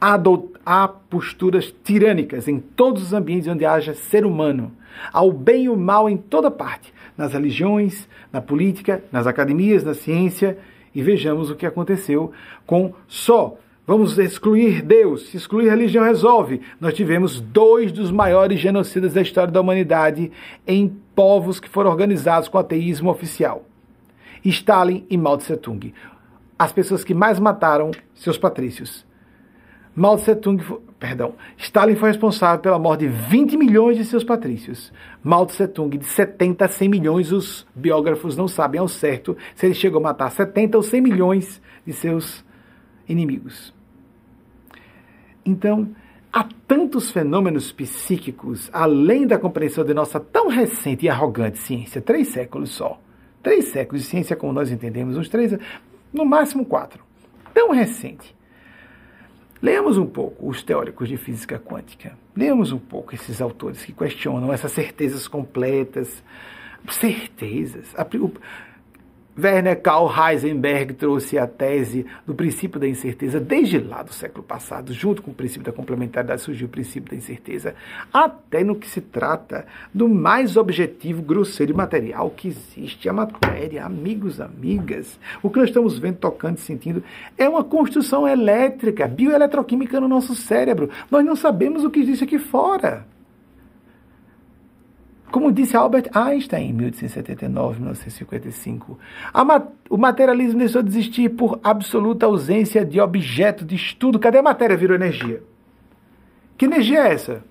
Há, posturas tirânicas em todos os ambientes onde haja ser humano. Há o bem e o mal em toda parte nas religiões, na política, nas academias, na ciência, e vejamos o que aconteceu com só. Vamos excluir Deus, se excluir religião resolve. Nós tivemos dois dos maiores genocidas da história da humanidade em povos que foram organizados com ateísmo oficial: Stalin e Mao Tse Tung. As pessoas que mais mataram seus patrícios. Mao Tse Tung, perdão, Stalin foi responsável pela morte de 20 milhões de seus patrícios. Mao Tse Tung, de 70 a 100 milhões, os biógrafos não sabem ao certo se ele chegou a matar 70 ou 100 milhões de seus inimigos. Então, há tantos fenômenos psíquicos, além da compreensão de nossa tão recente e arrogante ciência, três séculos só. Três séculos de ciência como nós entendemos, uns três, no máximo quatro. Tão recente Leamos um pouco os teóricos de física quântica. Leamos um pouco esses autores que questionam essas certezas completas. Certezas. Werner Karl Heisenberg trouxe a tese do princípio da incerteza desde lá do século passado, junto com o princípio da complementaridade surgiu o princípio da incerteza, até no que se trata do mais objetivo, grosseiro e material que existe, a matéria, amigos, amigas. O que nós estamos vendo, tocando e sentindo é uma construção elétrica, bioeletroquímica no nosso cérebro. Nós não sabemos o que existe aqui fora. Como disse Albert Einstein em 1879, 1955, ma o materialismo deixou de existir por absoluta ausência de objeto de estudo. Cadê a matéria? Virou energia. Que energia é essa?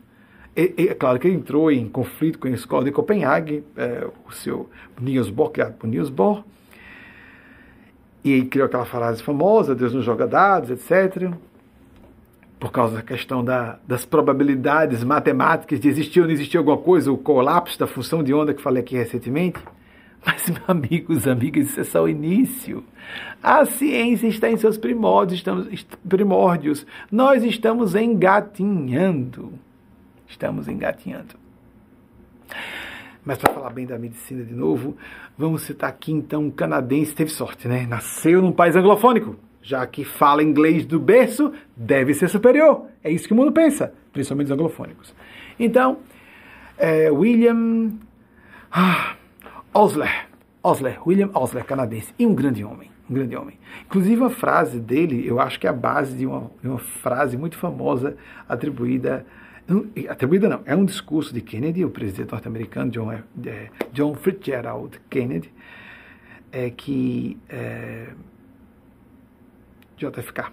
É, é, claro que ele entrou em conflito com a escola de Copenhague, é, o seu Niels Bohr, criado por Niels Bohr, e ele criou aquela frase famosa, Deus não joga dados, etc por causa da questão da, das probabilidades matemáticas de existir ou não existir alguma coisa, o colapso da função de onda que falei aqui recentemente. Mas, amigos, amigas, isso é só o início. A ciência está em seus primórdios, estamos, primórdios. Nós estamos engatinhando. Estamos engatinhando. Mas para falar bem da medicina de novo, vamos citar aqui então um canadense, teve sorte, né? Nasceu num país anglofônico já que fala inglês do berço, deve ser superior. É isso que o mundo pensa, principalmente os anglofônicos. Então, é, William ah, Osler, Osler, William Osler, canadense, e um grande homem, um grande homem. Inclusive a frase dele, eu acho que é a base de uma, de uma frase muito famosa atribuída atribuída não, é um discurso de Kennedy, o presidente norte-americano John, é, John Fitzgerald Kennedy, é que é, JFK,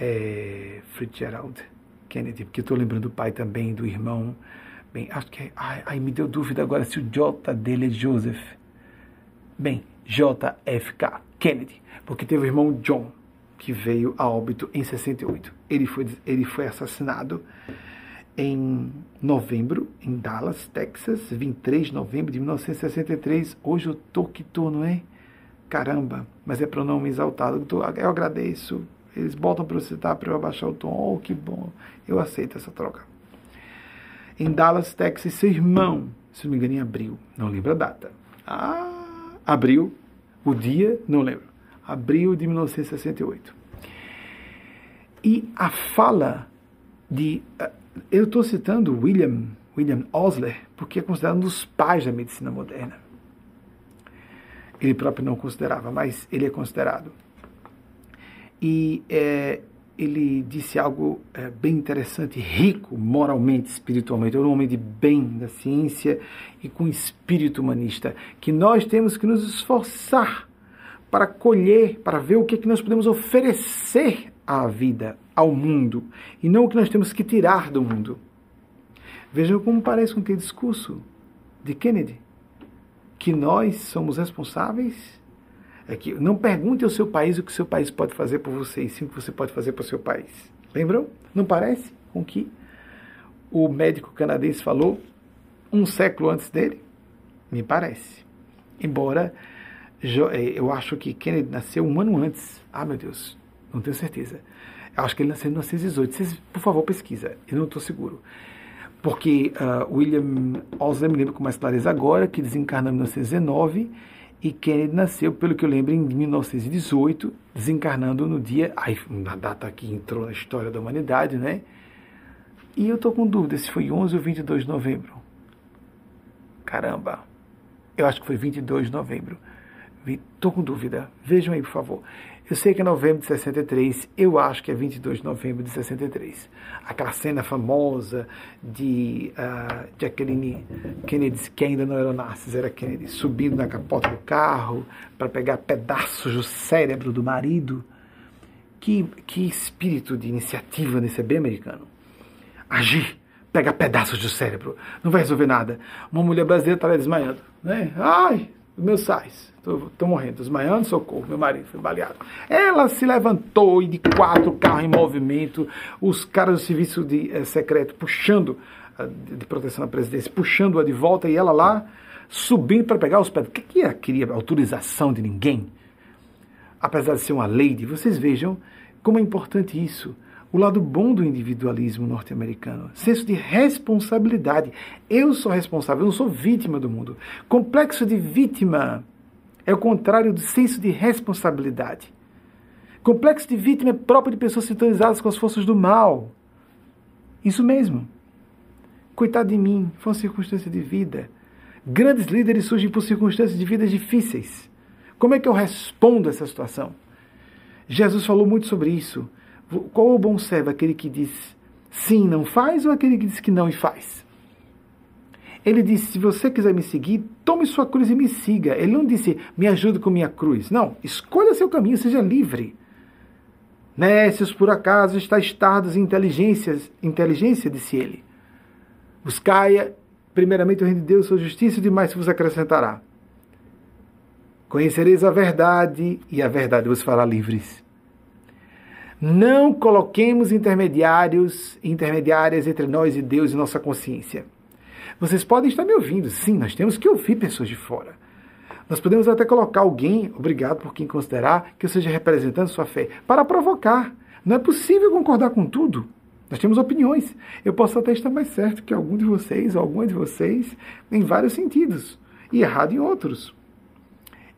é, Fitzgerald Kennedy, porque estou lembrando do pai também, do irmão. Bem, acho que. Ai, ai, me deu dúvida agora se o J dele é Joseph. Bem, JFK Kennedy, porque teve o irmão John, que veio a óbito em 68. Ele foi, ele foi assassinado em novembro, em Dallas, Texas, 23 de novembro de 1963. Hoje eu tô que tô, não é? Caramba, mas é pronome exaltado. Eu agradeço. Eles botam para eu citar para eu abaixar o tom. Oh, que bom. Eu aceito essa troca. Em Dallas, Texas, seu irmão, se não me engano, em abril. Não lembro a data. Ah, abril, o dia, não lembro. Abril de 1968. E a fala de. Eh, eu estou citando William, William Osler, porque é considerado um dos pais da medicina moderna ele próprio não considerava, mas ele é considerado. E é, ele disse algo é, bem interessante, rico moralmente, espiritualmente. É um homem de bem da ciência e com espírito humanista, que nós temos que nos esforçar para colher, para ver o que, é que nós podemos oferecer à vida, ao mundo, e não o que nós temos que tirar do mundo. Vejam como parece com aquele discurso de Kennedy que nós somos responsáveis? É que não pergunte ao seu país o que o seu país pode fazer por você, e sim o que você pode fazer para o seu país. Lembram? Não parece com que o médico canadense falou um século antes dele? Me parece. Embora é, eu acho que Kennedy nasceu um ano antes. Ah, meu Deus, não tenho certeza. Eu acho que ele nasceu em 1918. Vocês, por favor, pesquisa. Eu não estou seguro. Porque uh, William me lembro com mais clareza agora, que desencarnou em 1919 e Kennedy nasceu, pelo que eu lembro, em 1918, desencarnando no dia, ai, na data que entrou na história da humanidade, né? E eu estou com dúvida se foi 11 ou 22 de novembro. Caramba, eu acho que foi 22 de novembro. Estou com dúvida. Vejam aí, por favor. Eu sei que é novembro de 63, eu acho que é 22 de novembro de 63. Aquela cena famosa de uh, Jacqueline Kennedy, que ainda não era Onassis, era Kennedy, subindo na capota do carro para pegar pedaços do cérebro do marido. Que, que espírito de iniciativa nesse bem americano. Agir, pegar pedaços do cérebro, não vai resolver nada. Uma mulher brasileira está desmaiando. Né? Ai, meus sais. Estou morrendo, desmaiando, socorro, meu marido foi baleado. Ela se levantou e de quatro carros em movimento, os caras do serviço de, eh, secreto puxando, de proteção da presidência, puxando-a de volta e ela lá subindo para pegar os pés. O que, que ela queria? Autorização de ninguém? Apesar de ser uma lei, vocês vejam como é importante isso. O lado bom do individualismo norte-americano, senso de responsabilidade. Eu sou responsável, eu não sou vítima do mundo. Complexo de vítima É o contrário do senso de responsabilidade. Complexo de vítima é próprio de pessoas sintonizadas com as forças do mal. Isso mesmo. Coitado de mim, foi uma circunstância de vida. Grandes líderes surgem por circunstâncias de vidas difíceis. Como é que eu respondo a essa situação? Jesus falou muito sobre isso. Qual o bom servo? Aquele que diz sim, não faz, ou aquele que diz que não e faz? Ele disse: se você quiser me seguir, tome sua cruz e me siga. Ele não disse, me ajude com minha cruz. Não, escolha seu caminho, seja livre. Nécios, por acaso, está estardos em inteligências, inteligência, disse ele. Buscai primeiramente o reino de Deus, sua justiça, e demais se vos acrescentará. Conhecereis a verdade, e a verdade vos fará livres. Não coloquemos intermediários, intermediárias entre nós e Deus e nossa consciência. Vocês podem estar me ouvindo, sim, nós temos que ouvir pessoas de fora. Nós podemos até colocar alguém, obrigado por quem considerar, que eu seja representando sua fé, para provocar. Não é possível concordar com tudo. Nós temos opiniões. Eu posso até estar mais certo que algum de vocês, ou alguma de vocês, em vários sentidos, e errado em outros.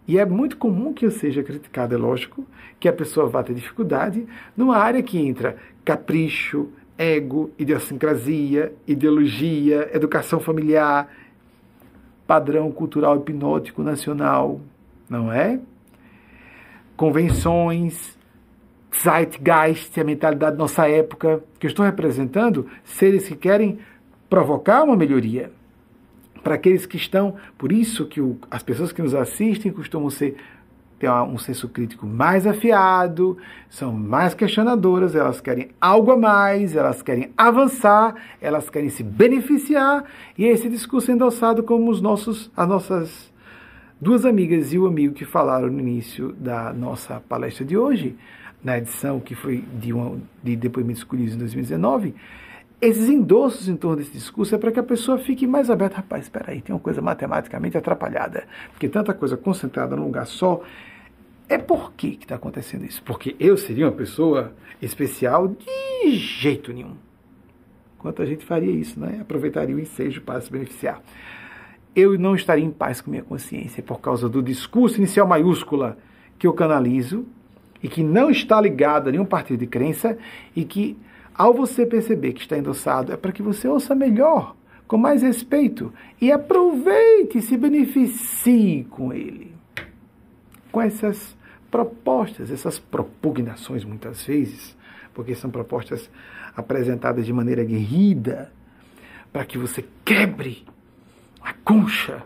E é muito comum que eu seja criticado, é lógico, que a pessoa vá ter dificuldade numa área que entra capricho, ego, idiosincrasia, ideologia, educação familiar, padrão cultural hipnótico nacional, não é? Convenções, zeitgeist, a mentalidade da nossa época, que eu estou representando, seres que querem provocar uma melhoria. Para aqueles que estão, por isso que o, as pessoas que nos assistem costumam ser têm um senso crítico mais afiado, são mais questionadoras, elas querem algo a mais, elas querem avançar, elas querem se beneficiar, e esse discurso é endossado como os nossos, as nossas duas amigas e o amigo que falaram no início da nossa palestra de hoje, na edição que foi de, uma, de depoimentos escolhidos em 2019, esses endossos em torno desse discurso é para que a pessoa fique mais aberta. Rapaz, espera aí, tem uma coisa matematicamente atrapalhada. Porque tanta coisa concentrada num lugar só. É por que está acontecendo isso? Porque eu seria uma pessoa especial de jeito nenhum. Quanto a gente faria isso, né? Aproveitaria o ensejo para se beneficiar. Eu não estaria em paz com minha consciência por causa do discurso inicial maiúscula que eu canalizo e que não está ligado a nenhum partido de crença e que ao você perceber que está endossado, é para que você ouça melhor, com mais respeito, e aproveite e se beneficie com ele. Com essas propostas, essas propugnações, muitas vezes, porque são propostas apresentadas de maneira guerrida, para que você quebre a concha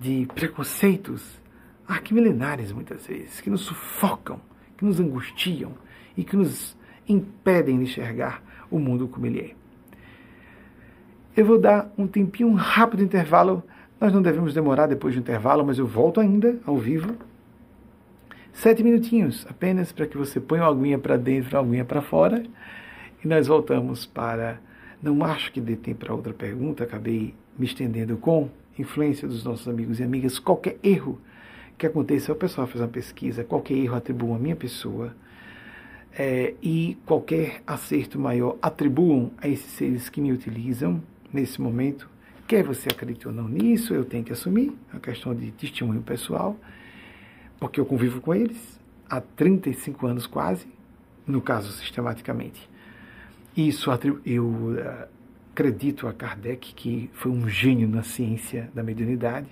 de preconceitos arquimilenares, muitas vezes, que nos sufocam, que nos angustiam e que nos impedem de enxergar o mundo como ele é. Eu vou dar um tempinho, um rápido intervalo. Nós não devemos demorar depois do intervalo, mas eu volto ainda ao vivo. Sete minutinhos apenas para que você ponha uma aguinha para dentro, uma aguinha para fora. E nós voltamos para. Não acho que dê tempo para outra pergunta, acabei me estendendo com influência dos nossos amigos e amigas. Qualquer erro que aconteça, o pessoal faz uma pesquisa, qualquer erro atribua a minha pessoa é, e qualquer acerto maior atribuam a esses seres que me utilizam nesse momento. Quer você acredite ou não nisso, eu tenho que assumir, é uma questão de testemunho pessoal, porque eu convivo com eles há 35 anos quase, no caso sistematicamente. Isso eu uh, acredito a Kardec que foi um gênio na ciência da mediunidade.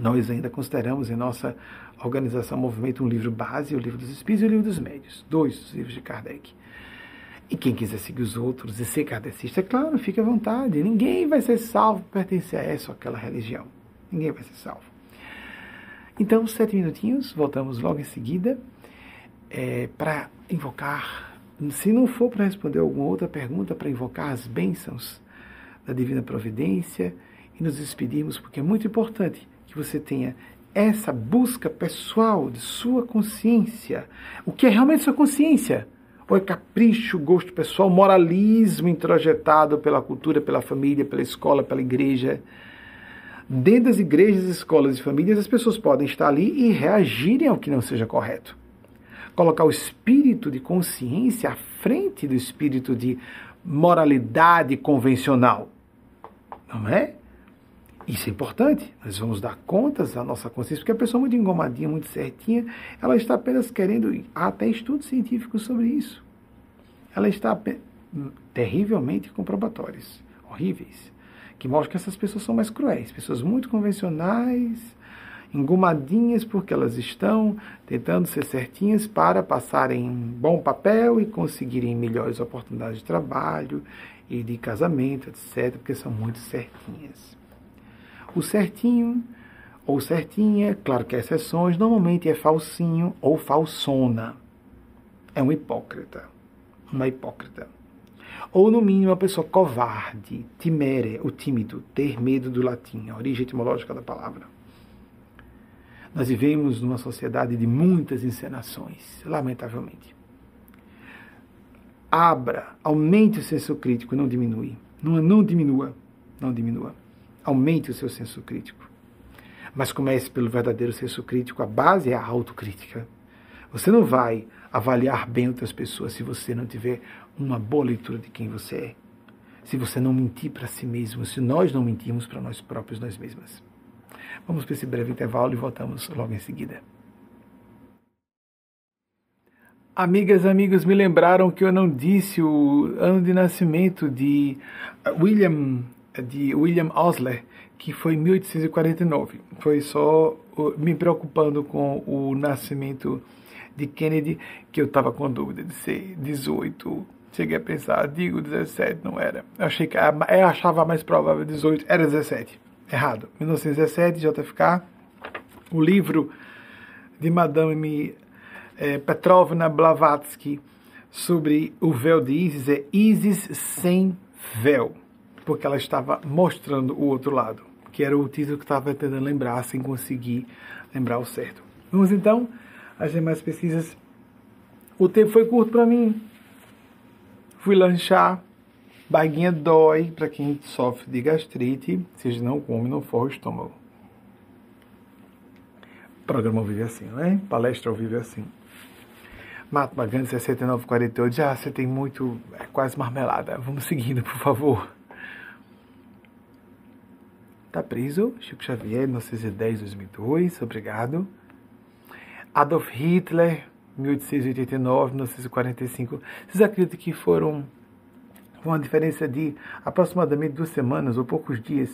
Nós ainda consideramos em nossa Organização Movimento, um livro base, o livro dos Espíritos e o livro dos Médios. Dois livros de Kardec. E quem quiser seguir os outros e ser kardecista, é claro, fique à vontade. Ninguém vai ser salvo por pertencer a essa ou aquela religião. Ninguém vai ser salvo. Então, sete minutinhos, voltamos logo em seguida é, para invocar. Se não for para responder alguma outra pergunta, para invocar as bênçãos da Divina Providência e nos despedirmos, porque é muito importante que você tenha essa busca pessoal de sua consciência. O que é realmente sua consciência? Ou é capricho, gosto pessoal, moralismo introjetado pela cultura, pela família, pela escola, pela igreja? Dentro das igrejas, escolas e famílias, as pessoas podem estar ali e reagirem ao que não seja correto. Colocar o espírito de consciência à frente do espírito de moralidade convencional. Não é? Isso é importante, nós vamos dar contas da nossa consciência, porque a pessoa muito engomadinha, muito certinha, ela está apenas querendo, há até estudos científicos sobre isso. Ela está terrivelmente comprobatórios, horríveis, que mostram que essas pessoas são mais cruéis, pessoas muito convencionais, engomadinhas porque elas estão tentando ser certinhas para passarem um bom papel e conseguirem melhores oportunidades de trabalho e de casamento, etc., porque são muito certinhas. O certinho ou certinha, claro que há exceções, normalmente é falsinho ou falsona. É um hipócrita. Uma hipócrita. Ou, no mínimo, uma pessoa covarde, timere, o tímido, ter medo do latim, a origem etimológica da palavra. Nós vivemos numa sociedade de muitas encenações, lamentavelmente. Abra, aumente o senso crítico, não diminui. Não, não diminua, não diminua. Aumente o seu senso crítico. Mas comece pelo verdadeiro senso crítico. A base é a autocrítica. Você não vai avaliar bem outras pessoas se você não tiver uma boa leitura de quem você é. Se você não mentir para si mesmo, se nós não mentirmos para nós próprios, nós mesmas. Vamos para esse breve intervalo e voltamos logo em seguida. Amigas, amigos, me lembraram que eu não disse o ano de nascimento de William de William Osler, que foi em 1849. Foi só me preocupando com o nascimento de Kennedy que eu estava com dúvida de ser 18. Cheguei a pensar, digo 17, não era. Eu achei que eu achava mais provável 18, era 17. Errado. 1917, JFK. O livro de Madame é, Petrovna Blavatsky sobre o véu de Isis é Isis sem véu porque ela estava mostrando o outro lado, que era o título que estava tentando lembrar sem conseguir lembrar o certo. Vamos então às demais pesquisas. O tempo foi curto para mim. Fui lanchar. Baguinha dói para quem sofre de gastrite. Se não come, não for o estômago. Programa vive assim, né? Palestra vive assim. Mato Gandhi 6948. Já você tem muito. É quase marmelada. Vamos seguindo, por favor. Está preso, Chico Xavier, 1910, 2002, obrigado. Adolf Hitler, 1889, 1945. Vocês acreditam que foram uma diferença de aproximadamente duas semanas ou poucos dias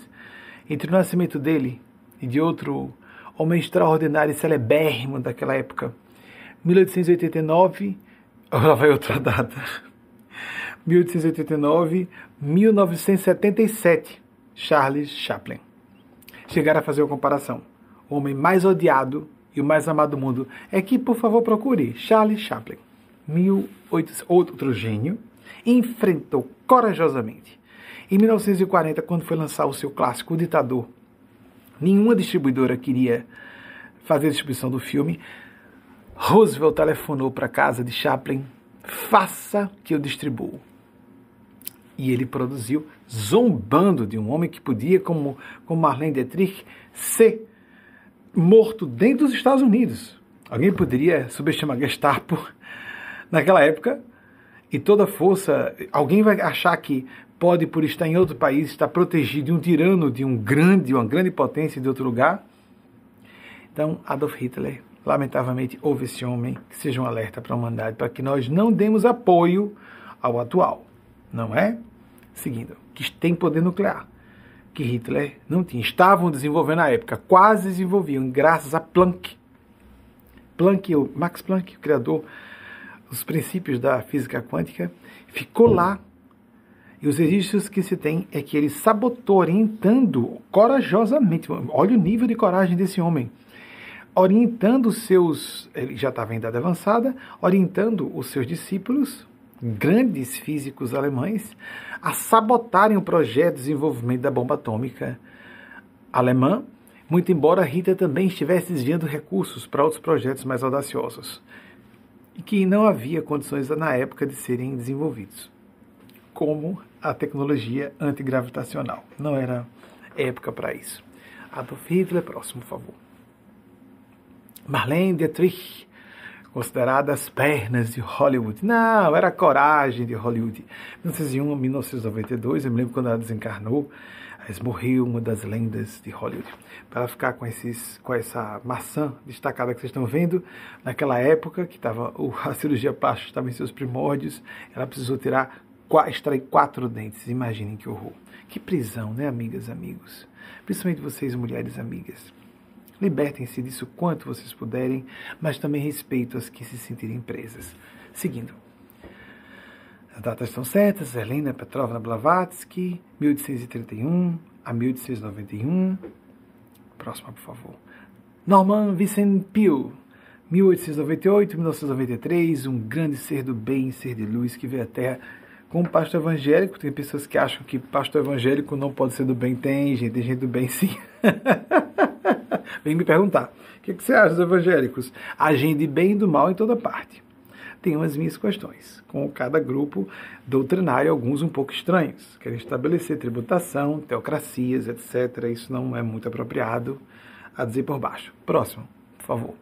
entre o nascimento dele e de outro homem extraordinário e celebérrimo daquela época? 1889, lá vai outra data. 1889, 1977, Charles Chaplin chegaram a fazer uma comparação. O homem mais odiado e o mais amado do mundo é que, por favor, procure Charles Chaplin. 18... Outro gênio enfrentou corajosamente. Em 1940, quando foi lançar o seu clássico O Ditador, nenhuma distribuidora queria fazer a distribuição do filme. Roosevelt telefonou para a casa de Chaplin: faça que eu distribuo. E ele produziu, zombando de um homem que podia, como, como Marlene Dietrich, ser morto dentro dos Estados Unidos. Alguém poderia subestimar Gestapo naquela época e toda força. Alguém vai achar que pode, por estar em outro país, estar protegido de um tirano, de um grande, uma grande potência de outro lugar. Então, Adolf Hitler, lamentavelmente, houve esse homem que seja um alerta para a humanidade, para que nós não demos apoio ao atual, não é? Seguindo, que tem poder nuclear, que Hitler não tinha. Estavam desenvolvendo na época, quase desenvolviam, graças a Planck. Planck, o Max Planck, o criador dos princípios da física quântica, ficou lá. E os registros que se tem é que ele sabotou, orientando corajosamente. Olha o nível de coragem desse homem. Orientando os seus. Ele já estava em idade avançada, orientando os seus discípulos, grandes físicos alemães, a sabotarem o projeto de desenvolvimento da bomba atômica alemã, muito embora Hitler também estivesse desviando recursos para outros projetos mais audaciosos, e que não havia condições na época de serem desenvolvidos, como a tecnologia antigravitacional. Não era época para isso. Adolf Hitler, próximo, por favor. Marlene Dietrich, considerada as pernas de Hollywood. Não, era a coragem de Hollywood. 1901 1992, eu me lembro quando ela desencarnou, mas morreu uma das lendas de Hollywood. Para ficar com, esses, com essa maçã destacada que vocês estão vendo, naquela época que tava, a cirurgia plástica estava em seus primórdios, ela precisou tirar, extrair quatro dentes. Imaginem que horror. Que prisão, né, amigas, amigos? Principalmente vocês, mulheres amigas. Libertem-se disso quanto vocês puderem, mas também respeito as que se sentirem presas. Seguindo. As datas estão certas, Helena Petrovna Blavatsky, 1831 a 1891. Próxima, por favor. Norman Vincent Peale, 1898-1993, um grande ser do bem, ser de luz que veio à Terra como pastor evangélico. Tem pessoas que acham que pastor evangélico não pode ser do bem. Tem gente, tem gente do bem sim. Vem me perguntar. O que, você acha dos evangélicos? Agem de bem e do mal em toda parte tenho as minhas questões. Com cada grupo doutrinário, alguns um pouco estranhos. Querem estabelecer tributação, teocracias, etc. Isso não é muito apropriado a dizer por baixo. Próximo, por favor.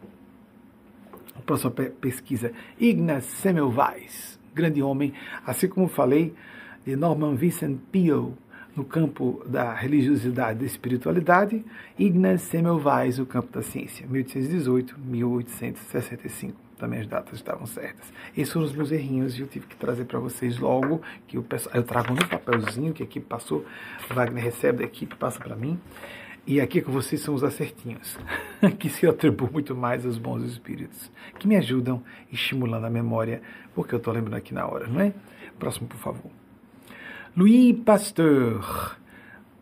Próxima pesquisa. Ignaz Semmelweis, grande homem, assim como falei de Norman Vincent Peale, no campo da religiosidade e da espiritualidade, Ignaz Semmelweis, no campo da ciência, 1818-1865 também as datas estavam certas. Esses foram os meus errinhos e eu tive que trazer para vocês logo, que eu, peço, eu trago no papelzinho que a equipe passou, Wagner recebe da equipe, passa para mim. E aqui com vocês são os acertinhos, que se atribuem muito mais aos bons espíritos, que me ajudam estimulando a memória, porque eu estou lembrando aqui na hora, não é? Próximo, por favor. Louis Pasteur,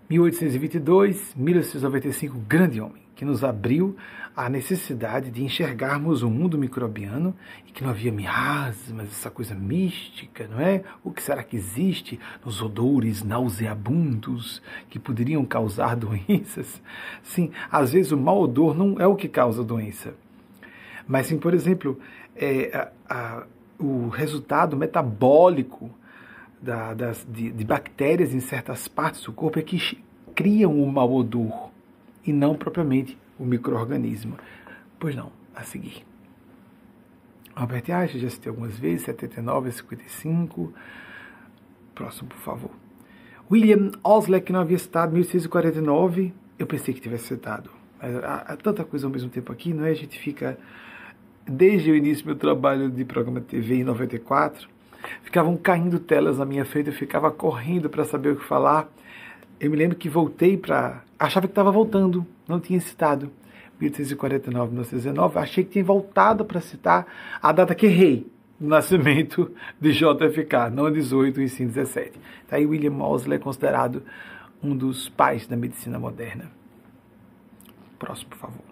1822-1895, grande homem, que nos abriu a necessidade de enxergarmos o mundo microbiano e que não havia miasmas, essa coisa mística, não é? O que será que existe nos odores nauseabundos que poderiam causar doenças? Sim, às vezes o mau odor não é o que causa doença. Mas sim, por exemplo, é, a, a, o resultado metabólico da, das, de, de bactérias em certas partes do corpo é que criam o mau odor e não propriamente o microorganismo. Pois não, a seguir. Albert Einstein, já citei algumas vezes, 79 a 55. Próximo, por favor. William Osler, que não havia citado, 1649. Eu pensei que tivesse citado. Mas há, há, tanta coisa ao mesmo tempo aqui, não é? A gente fica. Desde o início do meu trabalho de programa de TV em 94, ficavam caindo telas na minha frente, eu ficava correndo para saber o que falar. Eu me lembro que voltei para. Achava que estava voltando, não tinha citado. 1849, 1919, achei que tinha voltado para citar a data que errei do nascimento de JFK, não 18 e sim 17. Tá aí William Mosley é considerado um dos pais da medicina moderna. Próximo, por favor.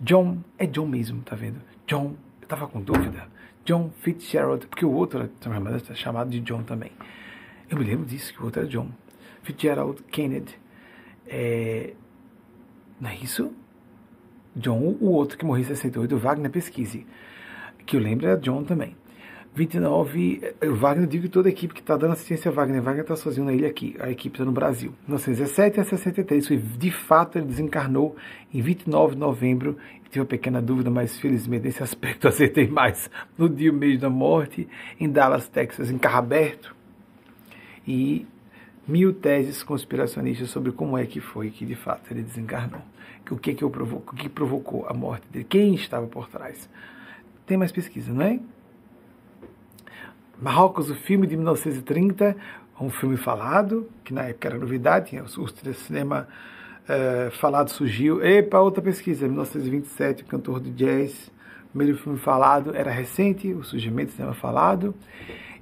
John, é John mesmo, tá vendo? John, eu tava com dúvida. John Fitzgerald, porque o outro é chamado de John também. Eu me lembro disso, que o outro era John. Fitzgerald Kennedy. É, não é isso? John, o outro que morreu em 68, o Wagner Pesquise. Que eu lembro é John também. 29, o Wagner, digo que toda a equipe que está dando assistência a Wagner, Wagner está sozinho na ilha aqui, a equipe está no Brasil. 1917 a 63, foi, de fato ele desencarnou em 29 de novembro, tive uma pequena dúvida, mas felizmente nesse aspecto acertei mais, no dia e mês da morte, em Dallas, Texas, em carro aberto. E mil teses conspiracionistas sobre como é que foi que de fato ele desencarnou. O que, que, eu provoco, o que provocou a morte dele, quem estava por trás. Tem mais pesquisa, não é? Marrocos, o filme de 1930, um filme falado, que na época era novidade, tinha o cinema é, falado surgiu. Epa, outra pesquisa, 1927, o cantor de jazz, primeiro filme falado, era recente, o surgimento do cinema falado,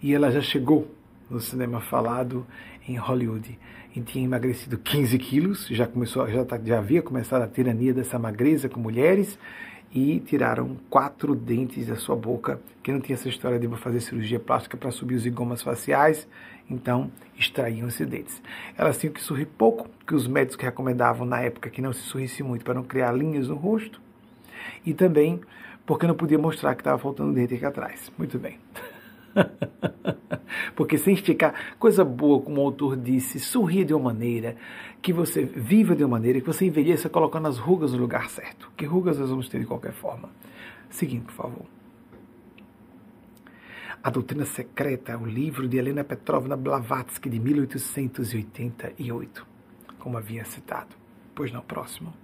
e ela já chegou no cinema falado em Hollywood e tinha emagrecido 15 quilos, já começou, já, tá, já havia começado a tirania dessa magreza com mulheres e tiraram quatro dentes da sua boca, que não tinha essa história de fazer cirurgia plástica para subir os zigomas faciais, então extraíam esses dentes. Elas tinham que sorrir pouco, que os médicos recomendavam na época que não se sorrisse muito para não criar linhas no rosto, e também porque não podia mostrar que estava faltando dente aqui atrás. Muito bem. Porque sem esticar, coisa boa, como o autor disse, sorria de uma maneira, que você viva de uma maneira, que você envelheça colocando as rugas no lugar certo. Que rugas nós vamos ter de qualquer forma. Seguinte, por favor. A Doutrina Secreta, o livro de Helena Petrovna Blavatsky, de 1888. como havia citado. Pois não, próximo.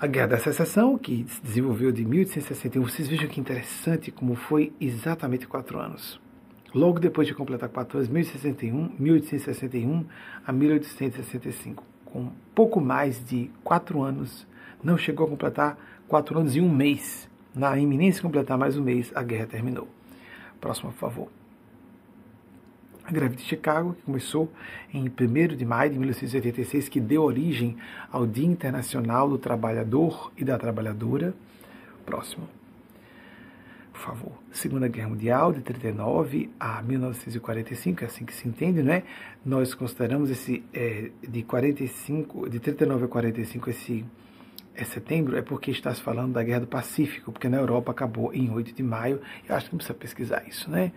A Guerra da Secessão, que se desenvolveu de 1861, vocês vejam que interessante como foi exatamente quatro anos. Logo depois de completar quatro anos, 1861, 1861 a 1865, com pouco mais de quatro anos, não chegou a completar quatro anos e um mês. Na iminência de completar mais um mês, a guerra terminou. Próximo, por favor. A greve de Chicago, que começou em 1 de maio de 1986, que deu origem ao Dia Internacional do Trabalhador e da Trabalhadora. Próximo. Por favor. Segunda Guerra Mundial, de 39 a 1945, é assim que se entende, não é? Nós consideramos esse é, de 45, de 39 a 45, esse é setembro, é porque está se falando da Guerra do Pacífico, porque na Europa acabou em 8 de maio. Eu acho que precisa pesquisar isso, né?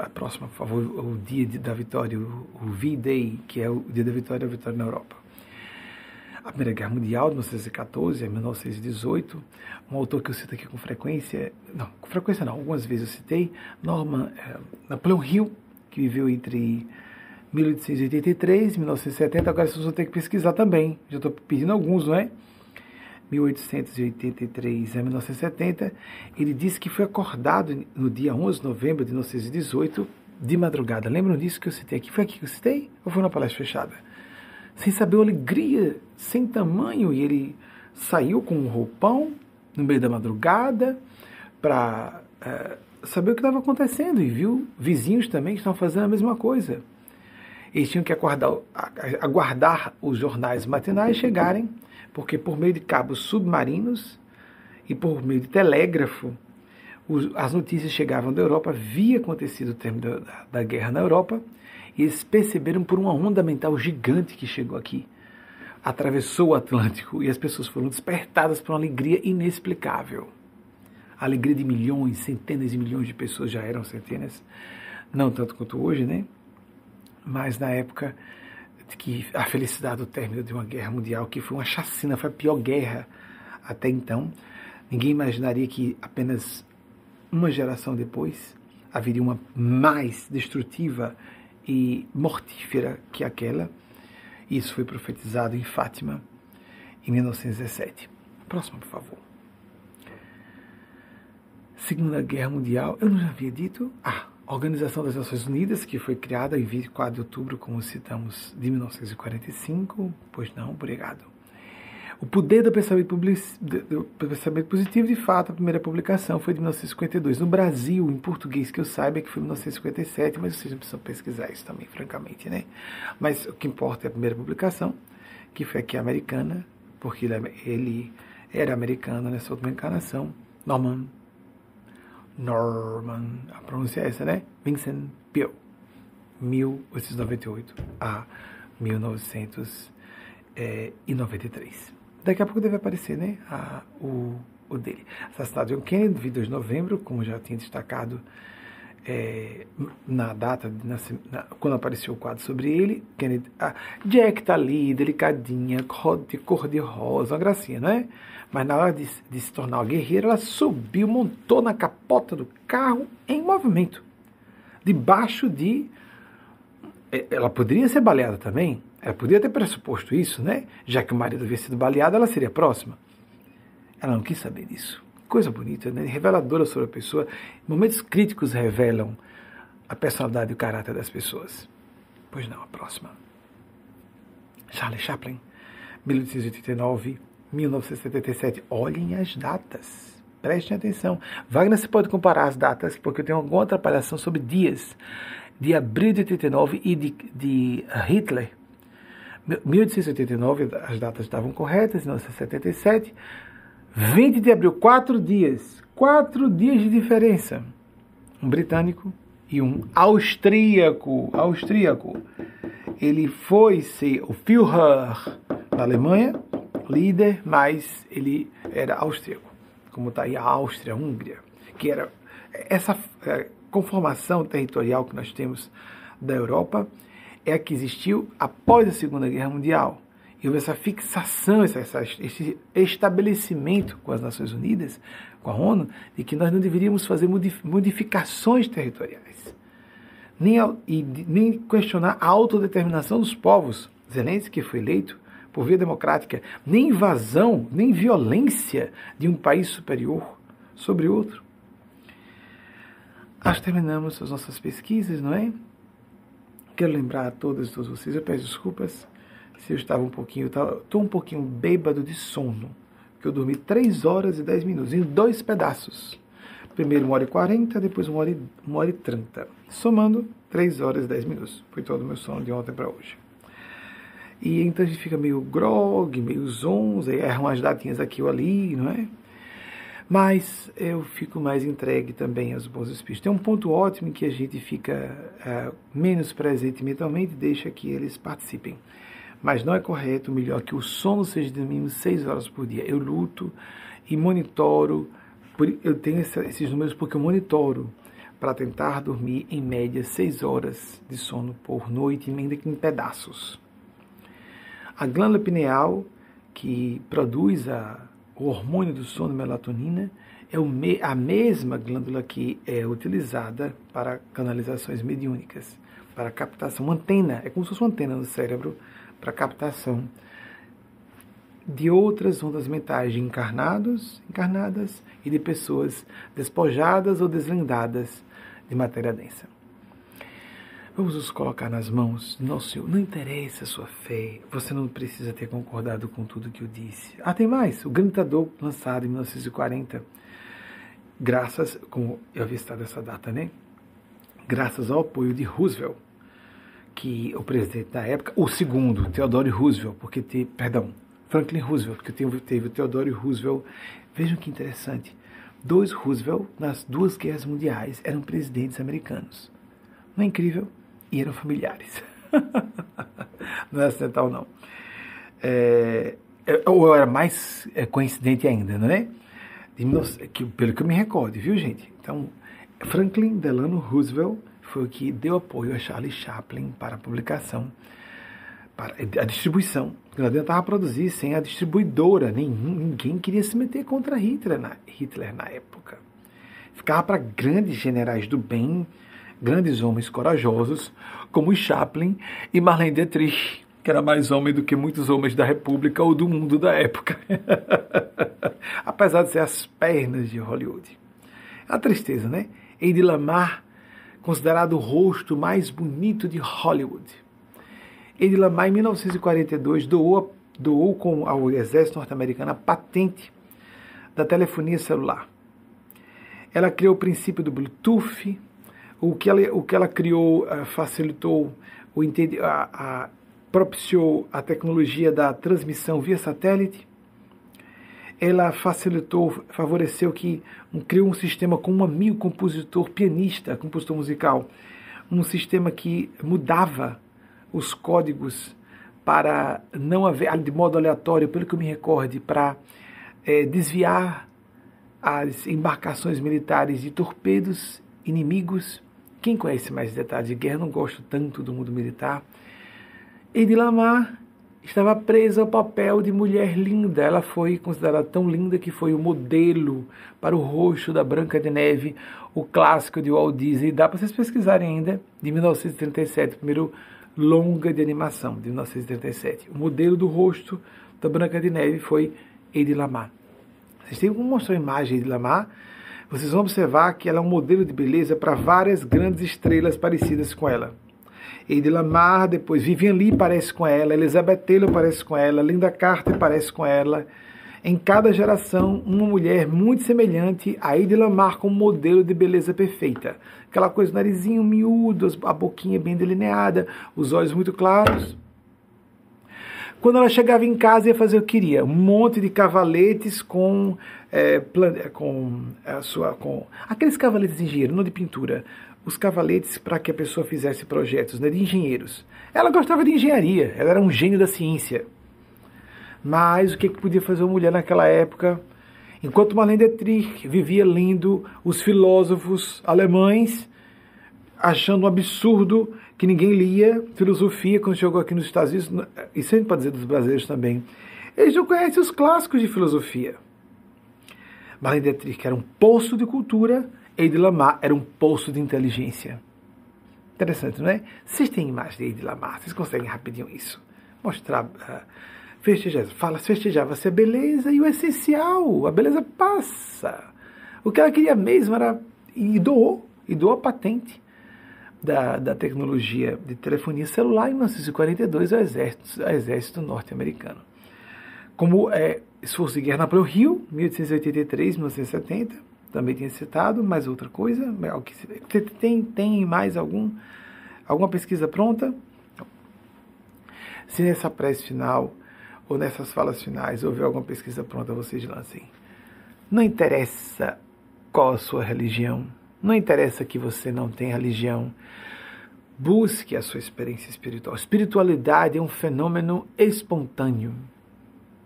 a próxima, por favor, o dia da vitória, o, V-Day, que é o dia da vitória, a vitória na Europa. A Primeira Guerra Mundial, de 1914 a 1918, um autor que eu cito aqui com frequência, não, com frequência não, algumas vezes eu citei, Norman é, Napoleão Hill, que viveu entre 1883 e 1970, agora vocês vão ter que pesquisar também, já estou pedindo alguns, não é? 1883 a 1970, ele disse que foi acordado no dia 11 de novembro de 1918, de madrugada. Lembram disso que eu citei aqui? Foi aqui que eu citei? Ou foi na palestra fechada? Sem saber a alegria, sem tamanho, e ele saiu com um roupão no meio da madrugada para uh, eh, saber o que estava acontecendo e viu vizinhos também que estavam fazendo a mesma coisa. Eles tinham que aguardar, aguardar os jornais matinais chegarem porque por meio de cabos submarinos e por meio de telégrafo, as notícias chegavam da Europa, havia acontecido o término da, da guerra na Europa, e eles perceberam por uma onda mental gigante que chegou aqui, atravessou o Atlântico, e as pessoas foram despertadas por uma alegria inexplicável. A alegria de milhões, centenas de milhões de pessoas, já eram centenas, não tanto quanto hoje, né? Mas na época que a felicidade do término de uma guerra mundial, que foi uma chacina, foi a pior guerra até então. Ninguém imaginaria que apenas uma geração depois haveria uma mais destrutiva e mortífera que aquela. Isso foi profetizado em Fátima em 1917. Próximo, por favor. Segunda Guerra Mundial, eu não já havia dito? Ah, Organização das Nações Unidas, que foi criada em 24 de outubro, como citamos, de 1945. Pois não, obrigado. O poder do pensamento, do pensamento, positivo, de fato, a primeira publicação foi de 1952. No Brasil, em português, que eu saiba, é que foi em 1957, mas vocês não precisam pesquisar isso também, francamente, né? Mas o que importa é a primeira publicação, que foi aqui americana, porque ele era americano nessa última encarnação, Norman Norman, a pronúncia é essa, né? Vincent Peale, 1898 a 1993. Daqui a pouco deve aparecer, né? A, o, o dele. Assassinado John Kennedy, 22 de novembro, como já tinha destacado é, na data, de, na, quando apareceu o quadro sobre ele. Kennedy, ah, Jack tá ali, delicadinha, cor de, cor de rosa, uma gracinha, não é? Mas na hora de, de se tornar uma guerreira, ela subiu, montou na capota do carro em movimento. Debaixo de. É, ela poderia ser baleada também. Ela poderia ter pressuposto isso, né? Já que o marido havia sido baleado, ela seria próxima. Ela não quis saber disso. Coisa bonita, né? Reveladora sobre a pessoa. Momentos críticos revelam a personalidade e o caráter das pessoas. Pois não, a próxima. Charlie Chaplin, 1889 1977. Olhem as datas. Prestem atenção. Wagner se pode comparar as datas, porque eu tenho alguma atrapalhação sobre dias. De abril de 89 e de, de Hitler. 1889, as datas estavam corretas, 1977. 20 de abril, quatro dias. Quatro dias de diferença. Um britânico e um austríaco. Austríaco. Ele foi ser o Führer da Alemanha líder, mas ele era austríaco, como está aí a Áustria, a Hungria, que era essa é, conformação territorial que nós temos da Europa é a que existiu após a Segunda Guerra Mundial. E houve essa fixação, essa, essa, esse estabelecimento com as Nações Unidas, com a ONU, de que nós não deveríamos fazer modificações territoriais, nem, e, nem questionar a autodeterminação dos povos Zelensky foi eleito por via democrática, nem invasão, nem violência de um país superior sobre outro. Que terminamos as nossas pesquisas, não é? Quero lembrar a todas e todos vocês, eu peço desculpas se eu estava um pouquinho, estou um pouquinho bêbado de sono, que eu dormi 3 horas e 10 minutos, em dois pedaços. Primeiro 1 hora e 40, depois 1 hora e, 1 hora e 30. Somando 3 horas e 10 minutos. Foi todo o meu sono de ontem para hoje. E então a gente fica meio grog, meio zonza, erram as datinhas aqui ou ali, não é? Mas eu fico mais entregue também aos bons espíritos. Tem um ponto ótimo em que a gente fica uh, menos presente mentalmente deixa que eles participem. Mas não é correto, melhor que o sono seja de mínimo seis horas por dia. Eu luto e monitoro, eu tenho esses números porque eu monitoro para tentar dormir em média seis horas de sono por noite, ainda que em pedaços. A glândula pineal, que produz a o hormônio do sono, melatonina, é a mesma glândula que é utilizada para canalizações mediúnicas, para captação, uma antena, é como se fosse uma antena no cérebro para captação de outras ondas mentais de encarnados, encarnadas e de pessoas despojadas ou deslendadas de matéria densa. Vamos nos colocar nas mãos do nosso Senhor. Não interessa a sua fé, você não precisa ter concordado com tudo que eu disse. Ah, tem mais. O Gritador, lançado em 1940, graças, como eu havia estado essa data, né? Graças ao apoio de Roosevelt, que o presidente da época, o segundo, Theodore Roosevelt, porque teve, perdão, Franklin Roosevelt, porque teve, teve o Theodore Roosevelt. Vejam que interessante. Dois Roosevelt, nas duas guerras mundiais, eram presidentes americanos. Não é incrível? E eram familiares. não é acidental, não. É, é, ou era mais é, coincidente ainda, não é? Que, pelo que eu me recordo, viu, gente? Então, Franklin Delano Roosevelt foi o que deu apoio a Charlie Chaplin para a publicação, para a distribuição. Não adiantava produzir sem a distribuidora, nem, ninguém queria se meter contra Hitler na, Hitler na época. Ficava para grandes generais do bem, grandes homens corajosos, como Chaplin e Marlene Dietrich, que era mais homem do que muitos homens da República ou do mundo da época. Apesar de ser as pernas de Hollywood. A tristeza, né? Eddie Lamar, considerado o rosto mais bonito de Hollywood. Eddie Lamar, em 1942, doou, doou com ao exército norte-americano a patente da telefonia celular. Ela criou o princípio do Bluetooth, o que ela, o que ela criou uh, facilitou, o, a, a, propiciou a tecnologia da transmissão via satélite. Ela facilitou, favoreceu que um, criou um sistema com um amigo compositor, pianista, compositor musical, um sistema que mudava os códigos para não haver, de modo aleatório, pelo que eu me recorde, para é, desviar as embarcações militares de torpedos inimigos quem conhece mais detalhes de guerra, não gosto tanto do mundo militar. Edith Lamar estava presa ao papel de mulher linda. Ela foi considerada tão linda que foi o modelo para o rosto da Branca de Neve, o clássico de Walt Disney. Dá para vocês pesquisarem ainda, de 1937, primeiro longa de animação, de 1937. O modelo do rosto da Branca de Neve foi Edith Lamar. Vocês têm como mostrar a imagem de Lamar? Vocês vão observar que ela é um modelo de beleza para várias grandes estrelas parecidas com ela. Eide Lamar, depois Vivian Lee parece com ela, Elizabeth Taylor parece com ela, Linda Carter parece com ela. Em cada geração, uma mulher muito semelhante a Eide Lamar como modelo de beleza perfeita. Aquela coisa, o narizinho miúdo, a boquinha bem delineada, os olhos muito claros. Quando ela chegava em casa, ia fazer o que queria. Um monte de cavaletes com, é, com a sua. com Aqueles cavaletes de engenheiro, não de pintura. Os cavaletes para que a pessoa fizesse projetos, né, de engenheiros. Ela gostava de engenharia, ela era um gênio da ciência. Mas o que, que podia fazer uma mulher naquela época? Enquanto Marlene Dietrich vivia lendo os filósofos alemães, achando um absurdo que ninguém lia filosofia quando chegou aqui nos Estados Unidos, isso a gente pode dizer dos brasileiros também. Eles não conhecem os clássicos de filosofia. Marlene Dietrich era um poço de cultura, Eide Lamar era um poço de inteligência. Interessante, não é? Vocês têm imagem de Eide Lamar, vocês conseguem rapidinho isso. mostrar, uh, festejar, fala, festejava-se a beleza e o essencial, a beleza passa. O que ela queria mesmo era, e doou, e doou a patente da, da tecnologia de telefonia celular em 1942 ao exército, ao exército norte-americano. Como é, esforço de guerra Napoleão Rio, 1883, 1970, também tinha citado, mais outra coisa, tem, tem mais algum, alguma pesquisa pronta? Se nessa prece final ou nessas falas finais houver alguma pesquisa pronta, vocês lancem. Não interessa qual a sua religião, não interessa que você não tenha religião, busque a sua experiência espiritual. Espiritualidade é um fenômeno espontâneo.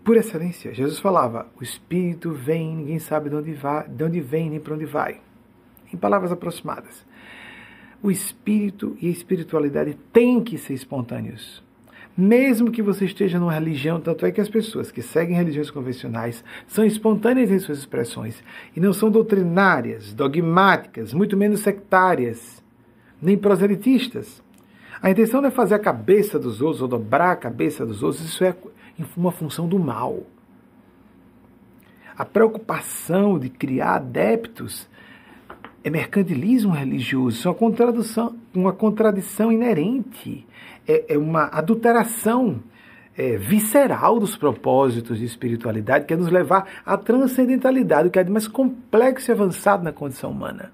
Por excelência, Jesus falava: o espírito vem, ninguém sabe de onde, vai, de onde vem nem para onde vai. Em palavras aproximadas, o espírito e a espiritualidade têm que ser espontâneos. Mesmo que você esteja numa religião, tanto é que as pessoas que seguem religiões convencionais são espontâneas em suas expressões e não são doutrinárias, dogmáticas, muito menos sectárias, nem proselitistas. A intenção não é fazer a cabeça dos outros ou dobrar a cabeça dos outros, isso é uma função do mal. A preocupação de criar adeptos é mercantilismo religioso, é uma contradição, uma contradição inerente é, é uma adulteração é, visceral dos propósitos de espiritualidade, que é nos levar à transcendentalidade, o que é de mais complexo e avançado na condição humana.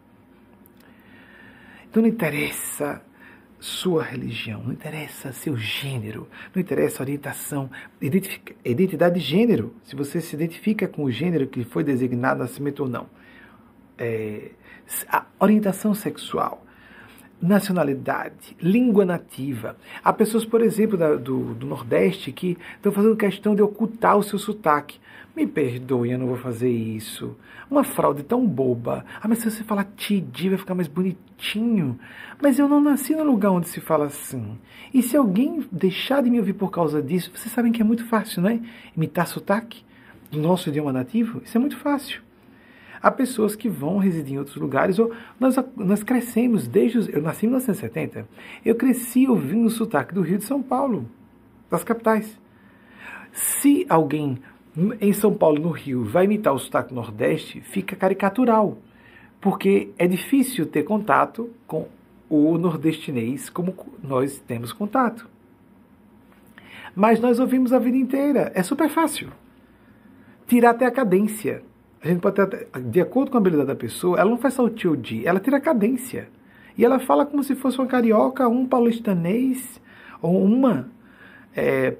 Então não interessa sua religião, não interessa seu gênero, não interessa orientação, identidade de gênero, se você se identifica com o gênero que foi designado nascimento ou não. É, a orientação sexual, nacionalidade, língua nativa. Há pessoas, por exemplo, da, do, do, Nordeste que estão fazendo questão de ocultar o seu sotaque. Me perdoe, eu não vou fazer isso. Uma fraude tão boba. Ah, mas se você falar tidi, vai ficar mais bonitinho. Mas eu não nasci no lugar onde se fala assim. E se alguém deixar de me ouvir por causa disso, vocês sabem que é muito fácil, né? Imitar sotaque do nosso idioma nativo, isso é muito fácil. Há pessoas que vão residir em outros lugares, ou nós, nós crescemos desde. Os, eu nasci em 1970, eu cresci ouvindo o sotaque do Rio de São Paulo, das capitais. Se alguém em São Paulo, no Rio, vai imitar o sotaque nordeste, fica caricatural, porque é difícil ter contato com o nordestinês como nós temos contato. Mas nós ouvimos a vida inteira, é super fácil. Tirar até a cadência. A gente pode ter, de acordo com a habilidade da pessoa, ela não faz só o tio de, ela tira a cadência. E ela fala como se fosse uma carioca, um paulistanês, ou uma. É,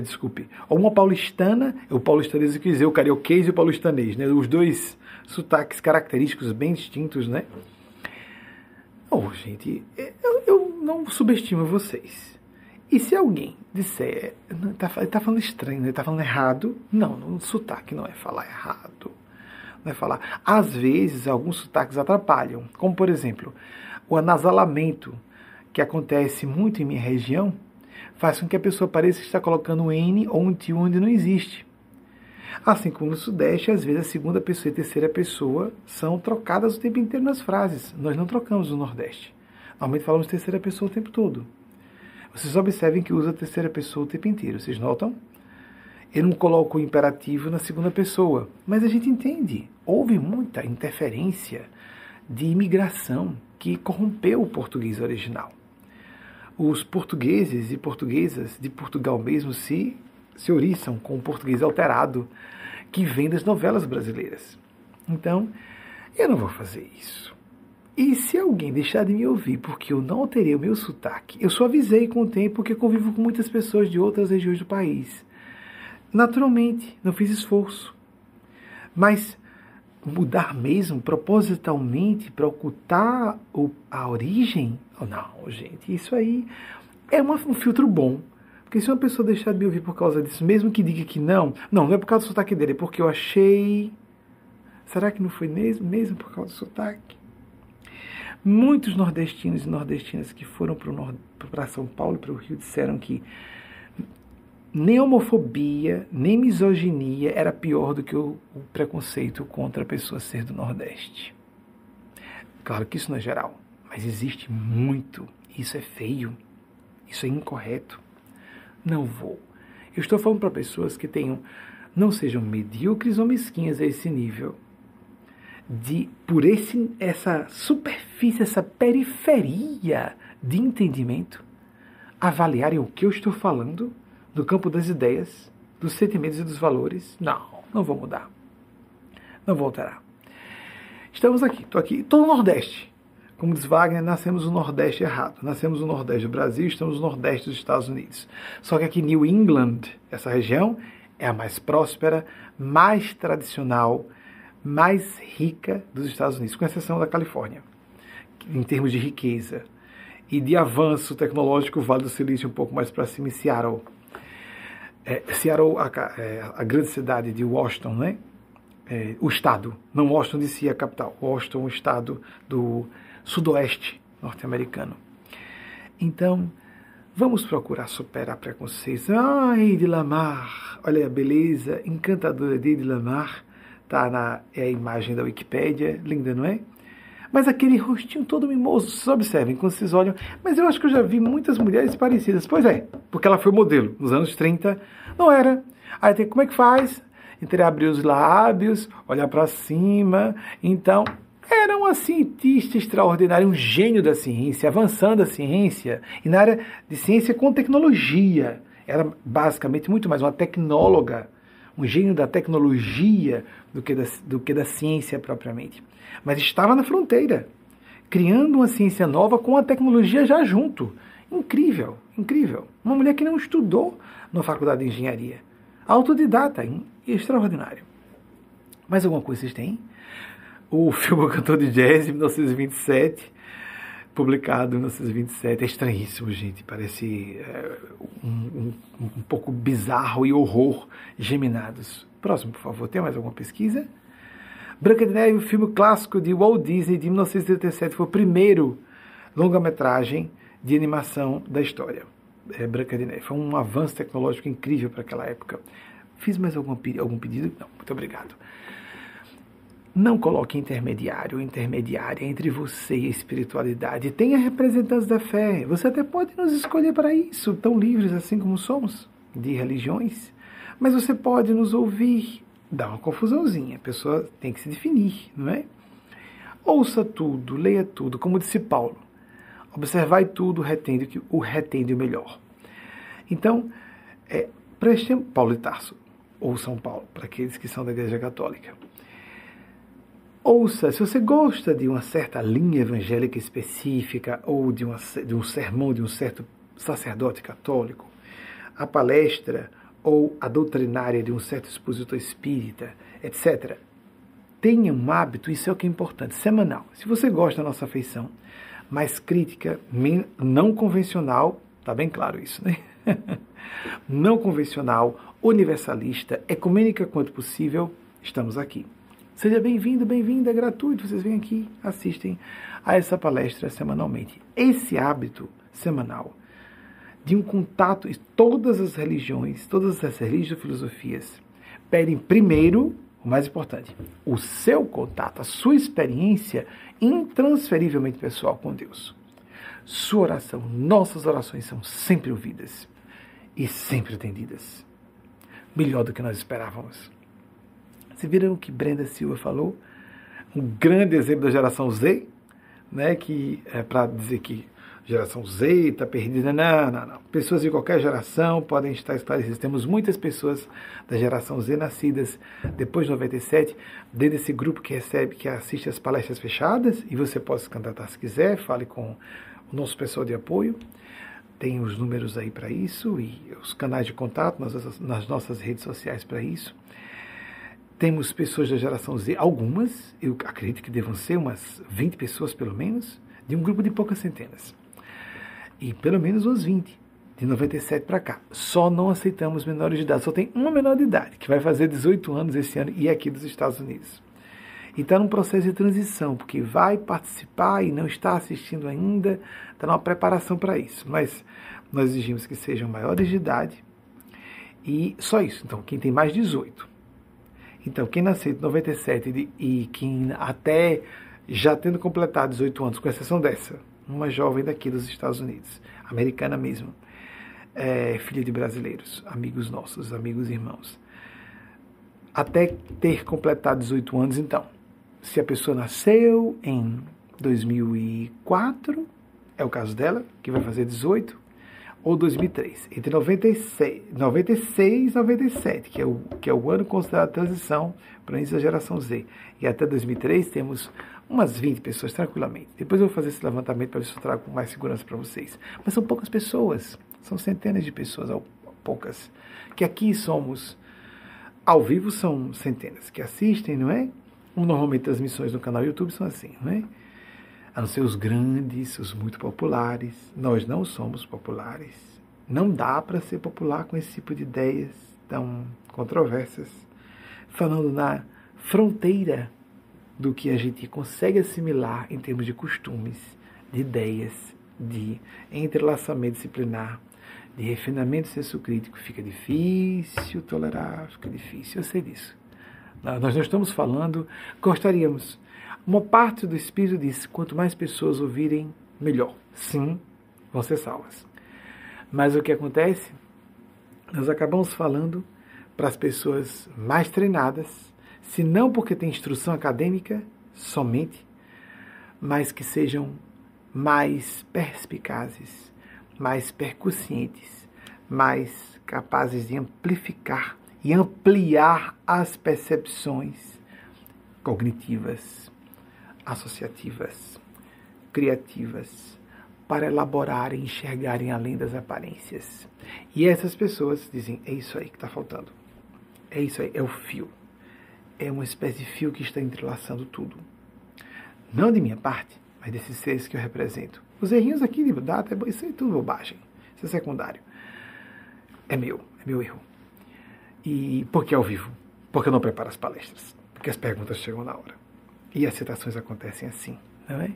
desculpe, ou uma paulistana, o paulistanês quer dizer o carioquês e o paulistanês, né? Os dois sotaques característicos bem distintos, né? Oh, gente, eu, eu não subestimo vocês. E se alguém disser, está tá falando estranho, ele está falando errado, não, no sotaque não é falar errado vai falar. Às vezes, alguns sotaques atrapalham, como por exemplo, o anasalamento, que acontece muito em minha região, faz com que a pessoa pareça estar colocando um N ou um tio onde não existe. Assim como no Sudeste, às vezes a segunda pessoa e a terceira pessoa são trocadas o tempo inteiro nas frases. Nós não trocamos no Nordeste. Normalmente falamos terceira pessoa o tempo todo. Vocês observem que usa a terceira pessoa o tempo inteiro. Vocês notam? Eu não coloco o imperativo na segunda pessoa, mas a gente entende. Houve muita interferência de imigração que corrompeu o português original. Os portugueses e portuguesas de Portugal mesmo se, se oriçam com o português alterado que vem das novelas brasileiras. Então, eu não vou fazer isso. E se alguém deixar de me ouvir porque eu não alterei o meu sotaque, eu só avisei com o tempo que convivo com muitas pessoas de outras regiões do país. Naturalmente, não fiz esforço. Mas mudar mesmo, propositalmente, para ocultar a origem? Não, gente, isso aí é uma, um filtro bom. Porque se uma pessoa deixar de me ouvir por causa disso, mesmo que diga que não, não, não é por causa do sotaque dele, é porque eu achei. Será que não foi mesmo, mesmo por causa do sotaque? Muitos nordestinos e nordestinas que foram para São Paulo para o Rio disseram que nem homofobia, nem misoginia era pior do que o, o preconceito contra a pessoa ser do Nordeste. Claro que isso não é geral, mas existe muito. Isso é feio, isso é incorreto. Não vou Eu estou falando para pessoas que tenham, não sejam medíocres ou mesquinhas a esse nível, de por esse, essa superfície, essa periferia de entendimento, avaliarem o que eu estou falando no campo das ideias, dos sentimentos e dos valores. Não, não vou mudar. Não voltará. Estamos aqui, estou aqui, estou no Nordeste. Como diz Wagner, nascemos no Nordeste errado. Nascemos no Nordeste do Brasil, estamos no Nordeste dos Estados Unidos. Só que aqui New England, essa região, é a mais próspera, mais tradicional, mais rica dos Estados Unidos, com exceção da Califórnia, em termos de riqueza. E de avanço tecnológico, o Vale do Silício um pouco mais para cima, em Seattle. É, Seattle, a, é, a, grande cidade de Washington, né? É, o estado, não Washington DC, a capital. Washington, o estado do sudoeste norte-americano. Então, vamos procurar superar preconceitos. Ah, Eide Lamar, olha a beleza encantadora de Eide Lamar Tá na é a imagem da Wikipédia, linda, não é? Mas aquele rostinho todo mimoso, vocês observem quando vocês olham. Mas eu acho que eu já vi muitas mulheres parecidas. Pois é, porque ela foi modelo nos anos 30. Não era. Aí tem como é que faz? Entreabrir os lábios, olhar para cima. Então, era uma cientista extraordinária, um gênio da ciência, avançando a ciência, e na área de ciência com tecnologia. Era basicamente muito mais uma tecnóloga um gênio da tecnologia do que da, do que da ciência propriamente. Mas estava na fronteira, criando uma ciência nova com a tecnologia já junto. Incrível, incrível. Uma mulher que não estudou na faculdade de engenharia. Autodidata, extraordinário. Mais alguma coisa vocês têm? O filme Cantor de Jazz, de 1927, publicado em 1927. É estranhíssimo, gente. Parece é, um, um, um, pouco bizarro e horror geminados. Próximo, por favor. Tem mais alguma pesquisa? Branca de Neve, o filme clássico de Walt Disney de 1937, foi o primeiro longa-metragem de animação da história. É, Branca de Neve. Foi um avanço tecnológico incrível para aquela época. Fiz mais algum, algum pedido? Não, muito obrigado. Não coloque intermediário ou intermediária entre você e a espiritualidade. Tenha representantes da fé. Você até pode nos escolher para isso, tão livres assim como somos, de religiões. Mas você pode nos ouvir. Dá uma confusãozinha. A pessoa tem que se definir, não é? Ouça tudo, leia tudo, como disse Paulo. Observai tudo, retende o retende o melhor. Então, é, preste Paulo de Tarso, ou São Paulo, para aqueles que são da Igreja Católica. Ouça, se você gosta de uma certa linha evangélica específica ou de, uma, de um sermão de um certo sacerdote católico, a palestra ou a doutrinária de um certo expositor espírita, etc. Tenha um hábito, isso é o que é importante, semanal. Se você gosta da nossa afeição, mais crítica, não convencional, tá bem claro isso, né? não convencional, universalista, ecumênica quanto possível, estamos aqui. Seja bem-vindo, bem-vinda, é gratuito. Vocês vêm aqui, assistem a essa palestra semanalmente. Esse hábito semanal de um contato, todas as religiões, todas as religiões e filosofias pedem primeiro, o mais importante, o seu contato, a sua experiência intransferivelmente pessoal com Deus. Sua oração, nossas orações são sempre ouvidas e sempre atendidas. Melhor do que nós esperávamos. Vocês viram o que Brenda Silva falou? Um grande exemplo da geração Z, né, que é para dizer que geração Z está perdida. Não, não, não. Pessoas de qualquer geração podem estar esclarecidas. Temos muitas pessoas da geração Z nascidas depois de 97, dentro desse grupo que recebe, que assiste as palestras fechadas, e você pode se candidatar se quiser, fale com o nosso pessoal de apoio. Tem os números aí para isso e os canais de contato nas, nas nossas redes sociais para isso. Temos pessoas da geração Z, algumas, eu acredito que devam ser umas 20 pessoas pelo menos, de um grupo de poucas centenas. E pelo menos umas 20, de 97 para cá. Só não aceitamos menores de idade, só tem uma menor de idade, que vai fazer 18 anos esse ano e é aqui dos Estados Unidos. E está num processo de transição, porque vai participar e não está assistindo ainda, está numa preparação para isso. Mas nós exigimos que sejam maiores de idade e só isso. Então, quem tem mais de 18 então, quem nasceu em 97 e quem até já tendo completado 18 anos, com exceção dessa, uma jovem daqui dos Estados Unidos, americana mesmo, é, filha de brasileiros, amigos nossos, amigos irmãos. Até ter completado 18 anos, então. Se a pessoa nasceu em 2004, é o caso dela, que vai fazer 18, ou 2003, entre 96, 96 e 97, que é, o, que é o ano considerado transição para a início da geração Z. E até 2003 temos umas 20 pessoas tranquilamente. Depois eu vou fazer esse levantamento para ver se eu trago com mais segurança para vocês. Mas são poucas pessoas, são centenas de pessoas, ou poucas, que aqui somos ao vivo são centenas que assistem, não é? Normalmente transmissões no canal YouTube são assim, não é? A não ser os grandes, os muito populares. Nós não somos populares. Não dá para ser popular com esse tipo de ideias tão controversas. Falando na fronteira do que a gente consegue assimilar em termos de costumes, de ideias, de entrelaçamento disciplinar, de refinamento senso crítico, fica difícil tolerar, fica difícil, eu sei disso. Nós não estamos falando, gostaríamos. Uma parte do Espírito diz: quanto mais pessoas ouvirem, melhor. Sim, vão ser salvas. Mas o que acontece? Nós acabamos falando para as pessoas mais treinadas, se não porque tem instrução acadêmica somente, mas que sejam mais perspicazes, mais percussientes, mais capazes de amplificar e ampliar as percepções cognitivas, associativas, criativas, para elaborarem e enxergarem além das aparências. E essas pessoas dizem: é isso aí que está faltando. É isso aí, é o fio. É uma espécie de fio que está entrelaçando tudo. Não de minha parte, mas desses seres que eu represento. Os errinhos aqui de data, isso é tudo bobagem. Isso é secundário. É meu, é meu erro. E porque é ao vivo? Porque eu não preparo as palestras. Porque as perguntas chegam na hora. E as citações acontecem assim, não é?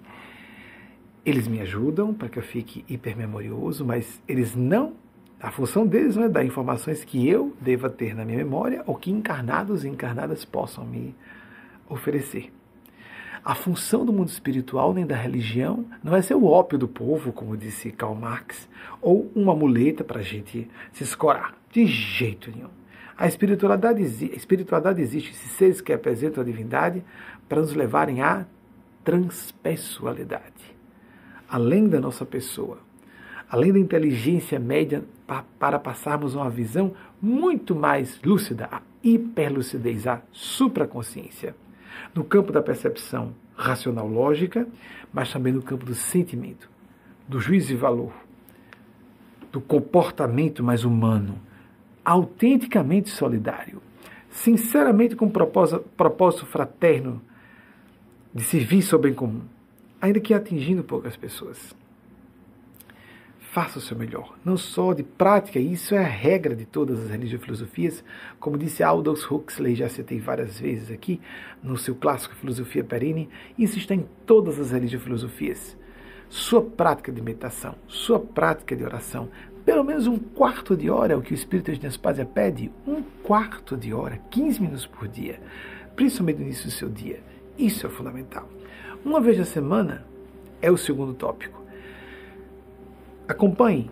Eles me ajudam para que eu fique hipermemorioso, mas eles não. A função deles não é dar informações que eu deva ter na minha memória ou que encarnados e encarnadas possam me oferecer. A função do mundo espiritual nem da religião não é ser o ópio do povo, como disse Karl Marx, ou uma muleta para a gente se escorar. De jeito nenhum. A espiritualidade, a espiritualidade existe, esses seres que apresentam a divindade, para nos levarem à transpessoalidade. Além da nossa pessoa, além da inteligência média, para passarmos uma visão muito mais lúcida, a hiperlucidez, a supraconsciência no campo da percepção racional lógica, mas também no campo do sentimento, do juízo e valor, do comportamento mais humano, autenticamente solidário, sinceramente com propósito, propósito fraterno de serviço ao bem comum, ainda que atingindo poucas pessoas faça o seu melhor. Não só de prática, isso é a regra de todas as religiões e filosofias. Como disse Aldous Huxley, já citei várias vezes aqui, no seu clássico Filosofia Perene, isso está em todas as religiões e filosofias. Sua prática de meditação, sua prática de oração, pelo menos um quarto de hora, é o que o Espírito de Nespásia pede, um quarto de hora, 15 minutos por dia, principalmente no início do seu dia. Isso é fundamental. Uma vez na semana é o segundo tópico Acompanhe,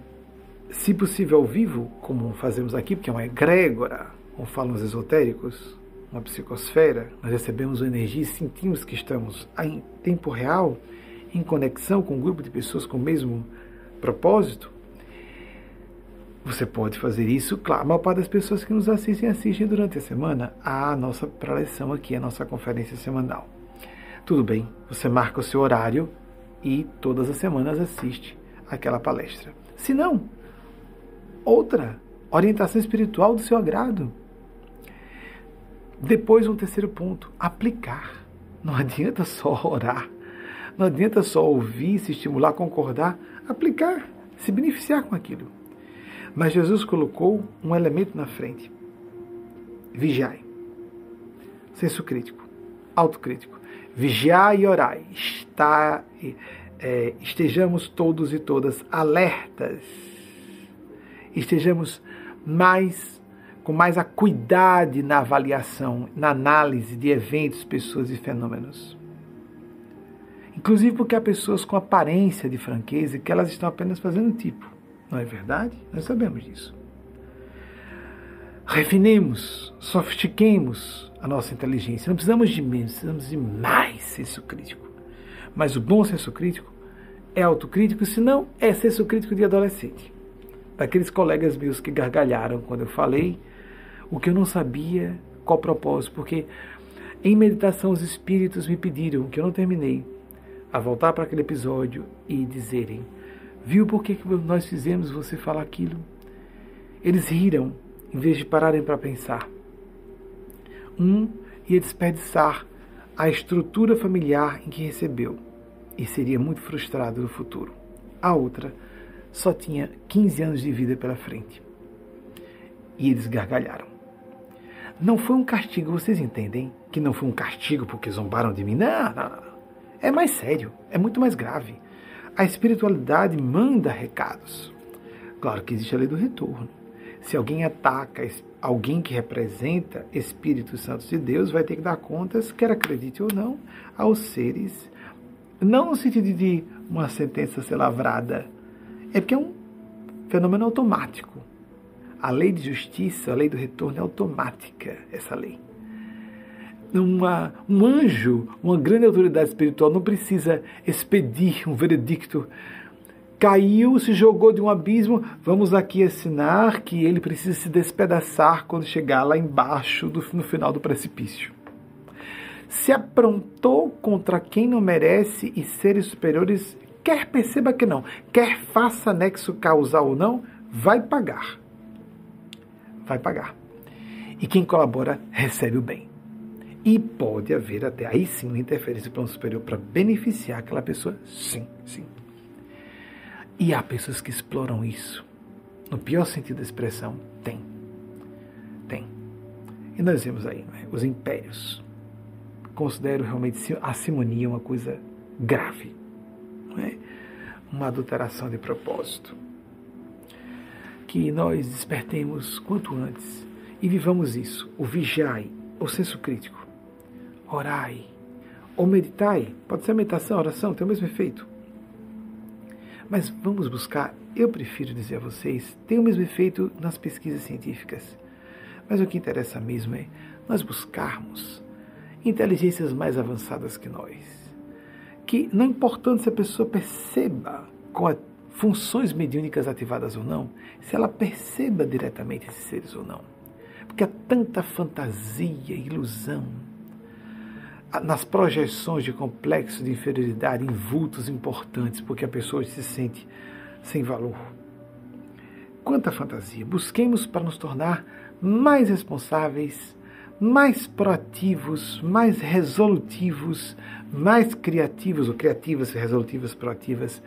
se possível ao vivo, como fazemos aqui, porque é uma egrégora, como falam os esotéricos, uma psicosfera, nós recebemos energia e sentimos que estamos em tempo real, em conexão com um grupo de pessoas com o mesmo propósito. Você pode fazer isso, claro. A maior parte das pessoas que nos assistem, assistem durante a semana a nossa preleção aqui, a nossa conferência semanal. Tudo bem, você marca o seu horário e todas as semanas assiste aquela palestra. Se não, outra orientação espiritual do seu agrado. Depois, um terceiro ponto: aplicar. Não adianta só orar, não adianta só ouvir, se estimular, concordar, aplicar, se beneficiar com aquilo. Mas Jesus colocou um elemento na frente: vigiai. Senso crítico, autocrítico. Vigiai e orai. Está é, estejamos todos e todas alertas, estejamos mais com mais acuidade na avaliação, na análise de eventos, pessoas e fenômenos. Inclusive porque há pessoas com aparência de franqueza que elas estão apenas fazendo tipo. Não é verdade? Nós sabemos disso. Refinemos, sofistiquemos a nossa inteligência. Não precisamos de menos, precisamos de mais senso crítico. Mas o bom senso crítico é autocrítico, se não, é senso crítico de adolescente. Daqueles colegas meus que gargalharam quando eu falei o que eu não sabia qual propósito, porque em meditação os espíritos me pediram, que eu não terminei, a voltar para aquele episódio e dizerem: Viu por que nós fizemos você falar aquilo? Eles riram em vez de pararem para pensar. Um ia desperdiçar a estrutura familiar em que recebeu e seria muito frustrado no futuro. A outra só tinha 15 anos de vida pela frente. E eles gargalharam. Não foi um castigo, vocês entendem? Que não foi um castigo porque zombaram de mim? Não, não, não. É mais sério, é muito mais grave. A espiritualidade manda recados. Claro que existe a lei do retorno. Se alguém ataca alguém que representa Espíritos Santos de Deus, vai ter que dar contas, quer acredite ou não, aos seres não no sentido de uma sentença ser lavrada, é porque é um fenômeno automático. A lei de justiça, a lei do retorno é automática, essa lei. Uma, um anjo, uma grande autoridade espiritual, não precisa expedir um veredicto. Caiu, se jogou de um abismo, vamos aqui assinar que ele precisa se despedaçar quando chegar lá embaixo, do, no final do precipício se aprontou contra quem não merece e seres superiores, quer perceba que não, quer faça nexo causal ou não, vai pagar. Vai pagar. E quem colabora recebe o bem. E pode haver até aí sim uma interferência do plano superior para beneficiar aquela pessoa? Sim, sim. E há pessoas que exploram isso. No pior sentido da expressão, tem. Tem. E nós vemos aí né, os impérios considero realmente a simonia uma coisa grave, é? uma adulteração de propósito. Que nós despertemos quanto antes e vivamos isso, o vigiai, o senso crítico, orai, ou meditai, pode ser meditação, oração, tem o mesmo efeito. Mas vamos buscar, eu prefiro dizer a vocês, tem o mesmo efeito nas pesquisas científicas. Mas o que interessa mesmo é nós buscarmos inteligências mais avançadas que nós. Que, não importando se a pessoa perceba com funções mediúnicas ativadas ou não, se ela perceba diretamente esses seres ou não. Porque há tanta fantasia, ilusão, nas projeções de complexo de inferioridade em vultos importantes, porque a pessoa se sente sem valor. Quanta fantasia! Busquemos para nos tornar mais responsáveis, mais proativos, mais resolutivos, mais criativos ou criativas, resolutivas, proativas,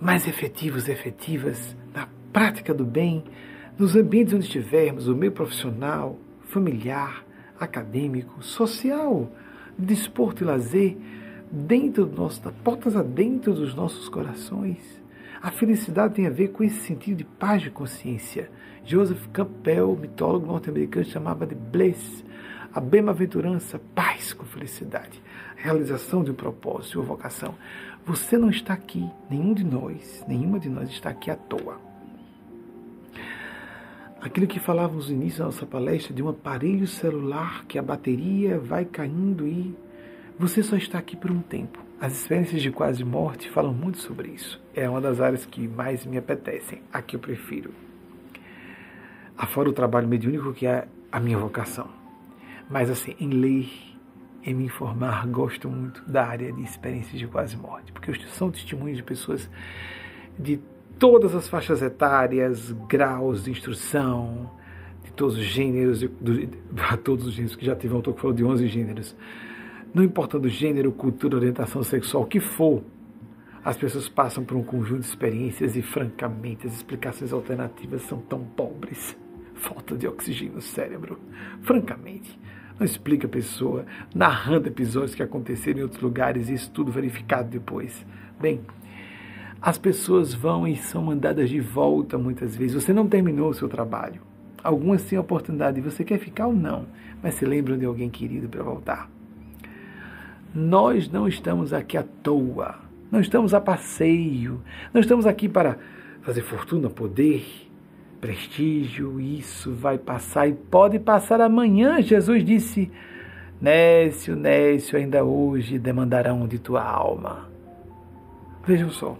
mais efetivos, efetivas na prática do bem, nos ambientes onde estivermos, o meio profissional, familiar, acadêmico, social, desporto e lazer, dentro do nosso, portas adentro dos nossos corações. A felicidade tem a ver com esse sentido de paz de consciência Joseph Campbell, mitólogo norte-americano, chamava de bliss, a bem-aventurança, paz com felicidade, realização de um propósito, uma vocação. Você não está aqui, nenhum de nós, nenhuma de nós está aqui à toa. Aquilo que falávamos no início da nossa palestra de um aparelho celular que a bateria vai caindo e você só está aqui por um tempo. As experiências de quase morte falam muito sobre isso. É uma das áreas que mais me apetecem, a que eu prefiro afora o trabalho mediúnico que é a minha vocação. Mas assim, em ler, em me informar, gosto muito da área de experiências de quase morte, porque são testemunhos de pessoas de todas as faixas etárias, graus de instrução, de todos os gêneros, de, todos os gêneros, que já teve um autor que falou de 11 gêneros. Não importando o gênero, cultura, orientação sexual, o que for, as pessoas passam por um conjunto de experiências e, francamente, as explicações alternativas são tão pobres falta de oxigênio no cérebro. Francamente, não explica a pessoa narrando episódios que aconteceram em outros lugares e isso tudo verificado depois. Bem, as pessoas vão e são mandadas de volta muitas vezes. Você não terminou o seu trabalho. Algumas têm a oportunidade, você quer ficar ou não, mas se lembram de alguém querido para voltar. Nós não estamos aqui à toa, não estamos a passeio, não estamos aqui para fazer fortuna, poder, prestígio, isso vai passar e pode passar amanhã. Jesus disse: Nécio, Nécio, ainda hoje demandarão de tua alma. Vejam só.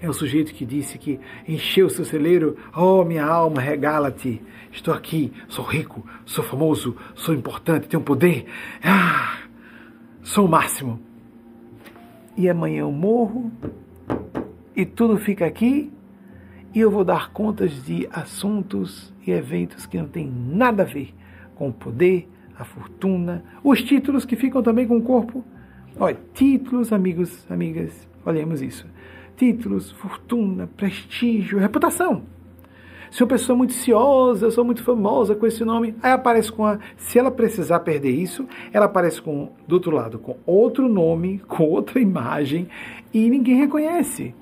É o sujeito que disse que encheu seu celeiro, oh minha alma, regala-te. Estou aqui, sou rico, sou famoso, sou importante, tenho poder. Ah, sou o máximo. E amanhã eu morro e tudo fica aqui e eu vou dar contas de assuntos e eventos que não têm nada a ver com o poder, a fortuna, os títulos que ficam também com o corpo. Olha, títulos, amigos, amigas, olhemos isso. Títulos, fortuna, prestígio, reputação. Se uma pessoa é muito ciosa, eu sou muito famosa com esse nome, aí aparece com a. Se ela precisar perder isso, ela aparece com, do outro lado, com outro nome, com outra imagem, e ninguém reconhece.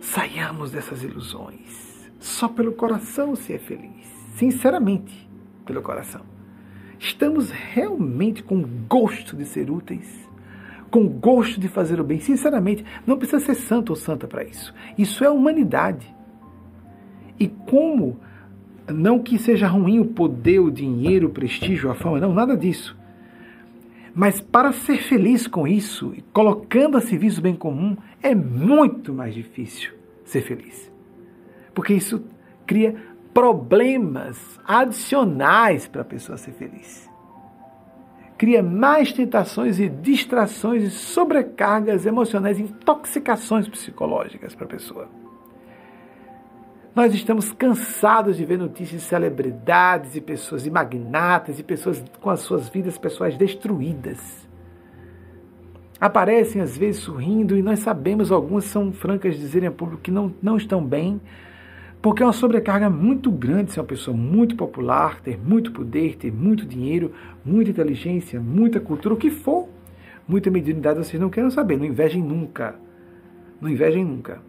Saiamos dessas ilusões. Só pelo coração se é feliz. Sinceramente, pelo coração. Estamos realmente com gosto de ser úteis? Com gosto de fazer o bem? Sinceramente, não precisa ser santo ou santa para isso. Isso é humanidade. E como, não que seja ruim o poder, o dinheiro, o prestígio, a fama, não, nada disso. Mas para ser feliz com isso, colocando a serviço do bem comum, é muito mais difícil ser feliz. Porque isso cria problemas adicionais para a pessoa ser feliz. Cria mais tentações e distrações e sobrecargas emocionais, intoxicações psicológicas para a pessoa. Nós estamos cansados de ver notícias de celebridades e pessoas e magnatas e pessoas com as suas vidas pessoais destruídas aparecem às vezes sorrindo e nós sabemos, algumas são francas dizerem a público que não, não estão bem, porque é uma sobrecarga muito grande ser uma pessoa muito popular, ter muito poder, ter muito dinheiro, muita inteligência, muita cultura, o que for. Muita mediunidade vocês não querem saber, não invejem nunca. Não invejem nunca.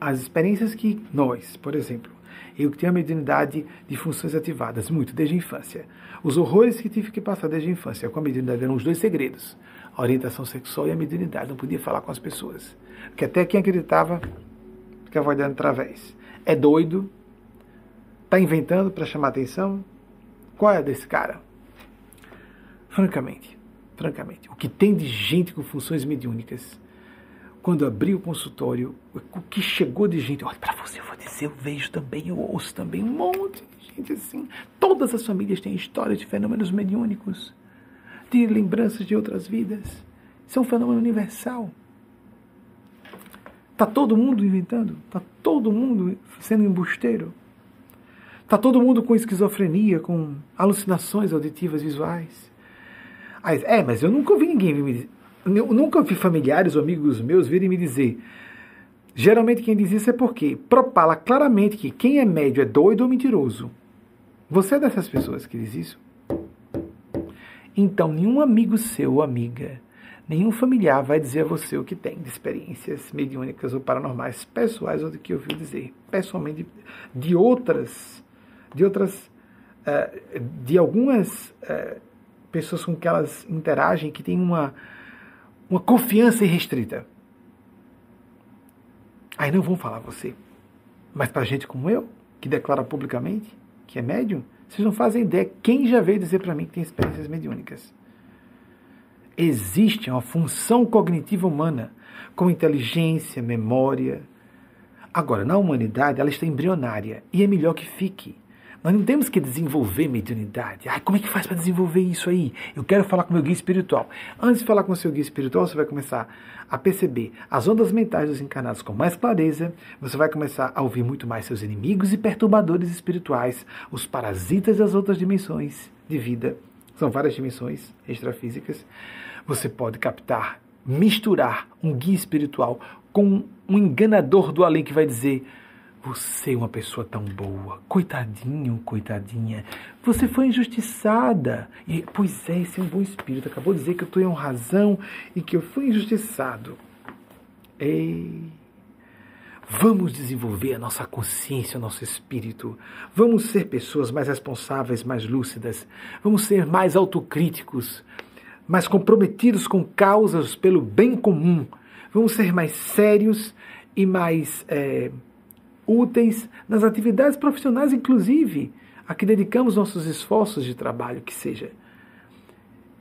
As experiências que nós, por exemplo, eu que tenho a mediunidade de funções ativadas muito desde a infância, os horrores que tive que passar desde a infância com a mediunidade eram os dois segredos a orientação sexual e a mediunidade. Não podia falar com as pessoas. Porque até quem acreditava ficava olhando através. É doido? Está inventando para chamar atenção? Qual é desse cara? Francamente, francamente, o que tem de gente com funções mediúnicas, quando abri o consultório, o que chegou de gente, olha, para você eu vou dizer, eu vejo também, eu ouço também um monte de gente assim. Todas as famílias têm histórias de fenômenos mediúnicos de lembranças de outras vidas. Isso é um fenômeno universal. Está todo mundo inventando? Está todo mundo sendo embusteiro? Está todo mundo com esquizofrenia, com alucinações auditivas visuais? Aí, é, mas eu nunca ouvi ninguém me dizer. Eu nunca ouvi familiares ou amigos meus virem me dizer. Geralmente quem diz isso é porque propala claramente que quem é médio é doido ou mentiroso. Você é dessas pessoas que diz isso? Então, nenhum amigo seu ou amiga, nenhum familiar vai dizer a você o que tem de experiências mediúnicas ou paranormais pessoais ou do que ouviu dizer, pessoalmente de outras, de outras, eh, de algumas eh, pessoas com que elas interagem que têm uma, uma confiança irrestrita. Aí não vão falar você. Mas para gente como eu, que declara publicamente que é médium, vocês não fazem ideia quem já veio dizer para mim que tem experiências mediúnicas. Existe uma função cognitiva humana, com inteligência, memória. Agora, na humanidade, ela está embrionária e é melhor que fique. Nós não temos que desenvolver mediunidade. Ai, como é que faz para desenvolver isso aí? Eu quero falar com meu guia espiritual. Antes de falar com o seu guia espiritual, você vai começar a perceber as ondas mentais dos encarnados com mais clareza. Você vai começar a ouvir muito mais seus inimigos e perturbadores espirituais, os parasitas das outras dimensões de vida. São várias dimensões extrafísicas. Você pode captar, misturar um guia espiritual com um enganador do além que vai dizer você é uma pessoa tão boa. Coitadinho, coitadinha. Você foi injustiçada. E, pois é, esse é um bom espírito. Acabou de dizer que eu em razão e que eu fui injustiçado. Ei. Vamos desenvolver a nossa consciência, o nosso espírito. Vamos ser pessoas mais responsáveis, mais lúcidas. Vamos ser mais autocríticos, mais comprometidos com causas pelo bem comum. Vamos ser mais sérios e mais é, úteis nas atividades profissionais, inclusive, a que dedicamos nossos esforços de trabalho, que seja.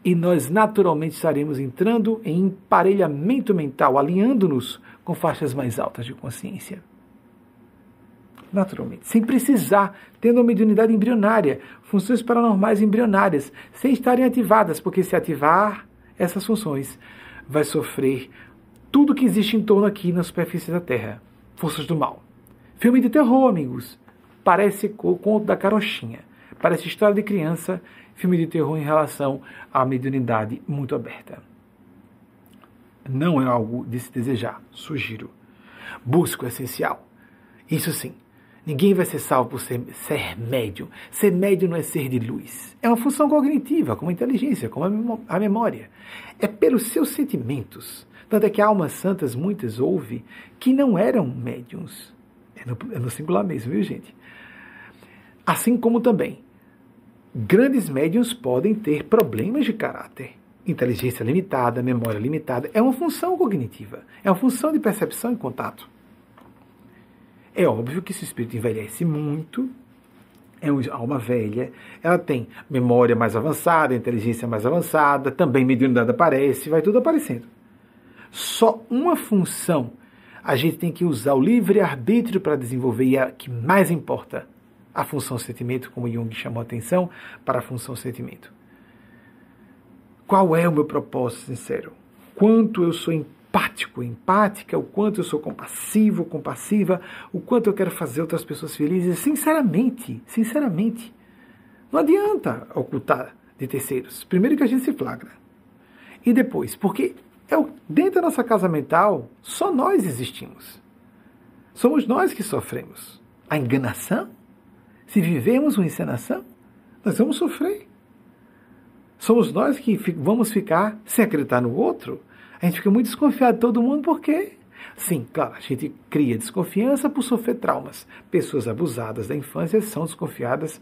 E nós naturalmente estaremos entrando em emparelhamento mental, alinhando-nos com faixas mais altas de consciência. Naturalmente, sem precisar, tendo uma mediunidade embrionária, funções paranormais embrionárias, sem estarem ativadas, porque se ativar essas funções, vai sofrer tudo que existe em torno aqui na superfície da Terra. Forças do mal. Filme de terror, amigos. Parece o conto da carochinha. Parece história de criança, filme de terror em relação à mediunidade muito aberta. Não é algo de se desejar, sugiro. Busco o essencial. Isso sim, Ninguém vai ser salvo por ser, ser médium. Ser médium não é ser de luz. É uma função cognitiva, como a inteligência, como a memória. É pelos seus sentimentos. Tanto é que almas santas, muitas houve, que não eram médiums. É no, é no singular mesmo, viu, gente? Assim como também, grandes médiums podem ter problemas de caráter. Inteligência limitada, memória limitada. É uma função cognitiva. É uma função de percepção e contato. É óbvio que esse espírito envelhece muito, é uma alma velha, ela tem memória mais avançada, inteligência mais avançada, também mediunidade aparece, vai tudo aparecendo. Só uma função a gente tem que usar o livre-arbítrio para desenvolver, e é a que mais importa, a função sentimento, como Jung chamou a atenção para a função sentimento. Qual é o meu propósito sincero? Quanto eu sou empático, empática, o quanto eu sou compassivo, compassiva, o quanto eu quero fazer outras pessoas felizes, sinceramente, sinceramente. Não adianta ocultar de terceiros. Primeiro que a gente se flagra. E depois, porque é o, dentro da nossa casa mental, só nós existimos. Somos nós que sofremos. A enganação, se vivemos uma encenação, nós vamos sofrer. Somos nós que vamos ficar sem acreditar no outro, a gente fica muito desconfiado de todo mundo porque, sim, claro, a gente cria desconfiança por sofrer traumas. Pessoas abusadas da infância são desconfiadas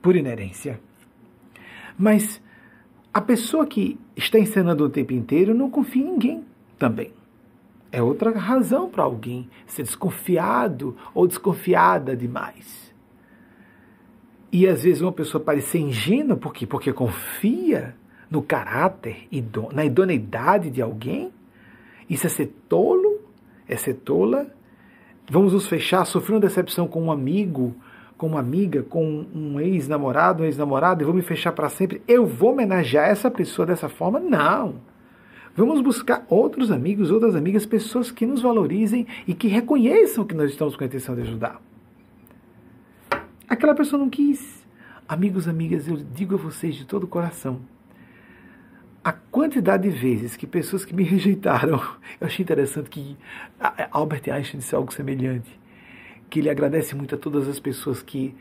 por inerência. Mas a pessoa que está encenando o tempo inteiro não confia em ninguém também. É outra razão para alguém ser desconfiado ou desconfiada demais. E às vezes uma pessoa parece ingênua, por quê? Porque confia no caráter, na idoneidade de alguém? Isso é ser tolo? É ser tola? Vamos nos fechar, sofrer uma decepção com um amigo, com uma amiga, com um ex-namorado, um ex-namorado, e vou me fechar para sempre? Eu vou homenagear essa pessoa dessa forma? Não. Vamos buscar outros amigos, outras amigas, pessoas que nos valorizem e que reconheçam que nós estamos com a intenção de ajudar. Aquela pessoa não quis. Amigos, amigas, eu digo a vocês de todo o coração, a quantidade de vezes que pessoas que me rejeitaram, eu achei interessante que Albert Einstein disse algo semelhante, que ele agradece muito a todas as pessoas que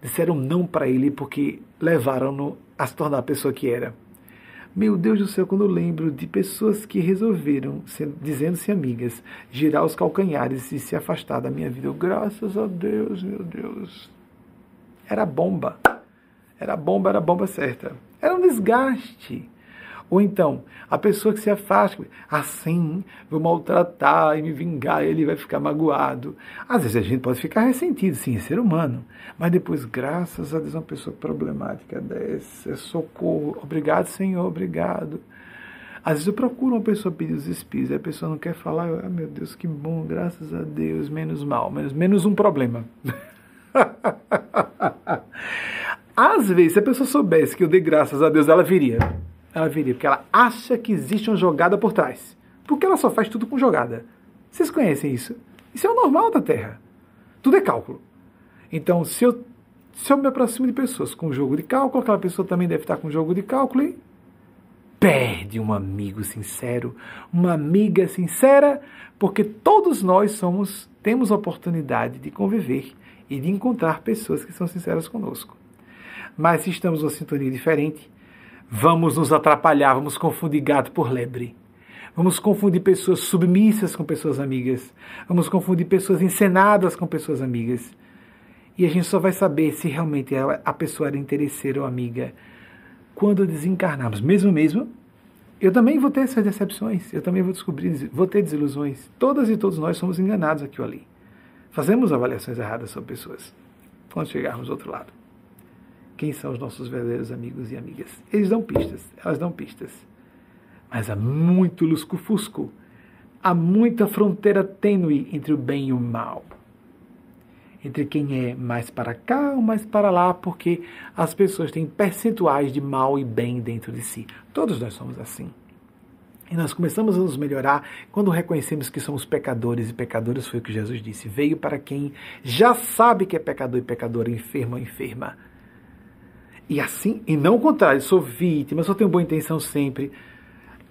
disseram não para ele porque levaram-no a se tornar a pessoa que era. Meu Deus do céu, quando eu lembro de pessoas que resolveram, dizendo-se amigas, girar os calcanhares e se afastar da minha vida, eu, graças a Deus, meu Deus. Era bomba. Era bomba, era bomba certa. Era um desgaste. Ou então, a pessoa que se afasta, assim, vou maltratar e me vingar, ele vai ficar magoado. Às vezes a gente pode ficar ressentido, sim, é ser humano. Mas depois, graças a Deus, uma pessoa problemática dessa, socorro, obrigado, Senhor, obrigado. Às vezes eu procuro uma pessoa pedir os espíritos, a pessoa não quer falar, ah, meu Deus, que bom, graças a Deus, menos mal, menos, menos um problema. Às vezes, se a pessoa soubesse que eu dei graças a Deus, ela viria ela viria, porque ela acha que existe uma jogada por trás. Porque ela só faz tudo com jogada. Vocês conhecem isso? Isso é o normal da Terra. Tudo é cálculo. Então, se eu, se eu me aproximo de pessoas com jogo de cálculo, aquela pessoa também deve estar com jogo de cálculo e perde um amigo sincero, uma amiga sincera, porque todos nós somos temos a oportunidade de conviver e de encontrar pessoas que são sinceras conosco. Mas se estamos numa sintonia diferente, Vamos nos atrapalhar, vamos confundir gato por lebre. Vamos confundir pessoas submissas com pessoas amigas. Vamos confundir pessoas encenadas com pessoas amigas. E a gente só vai saber se realmente a pessoa era interesseira ou amiga quando desencarnarmos. Mesmo mesmo, Eu também vou ter essas decepções, eu também vou descobrir, vou ter desilusões. Todas e todos nós somos enganados aqui ou ali. Fazemos avaliações erradas sobre pessoas. Quando chegarmos do outro lado. Quem são os nossos verdadeiros amigos e amigas? Eles dão pistas, elas dão pistas. Mas há muito lusco-fusco. Há muita fronteira tênue entre o bem e o mal entre quem é mais para cá ou mais para lá, porque as pessoas têm percentuais de mal e bem dentro de si. Todos nós somos assim. E nós começamos a nos melhorar quando reconhecemos que somos pecadores, e pecadores foi o que Jesus disse. Veio para quem já sabe que é pecador e pecadora, enfermo ou enferma. E assim, e não o contrário, sou vítima, só tenho boa intenção sempre.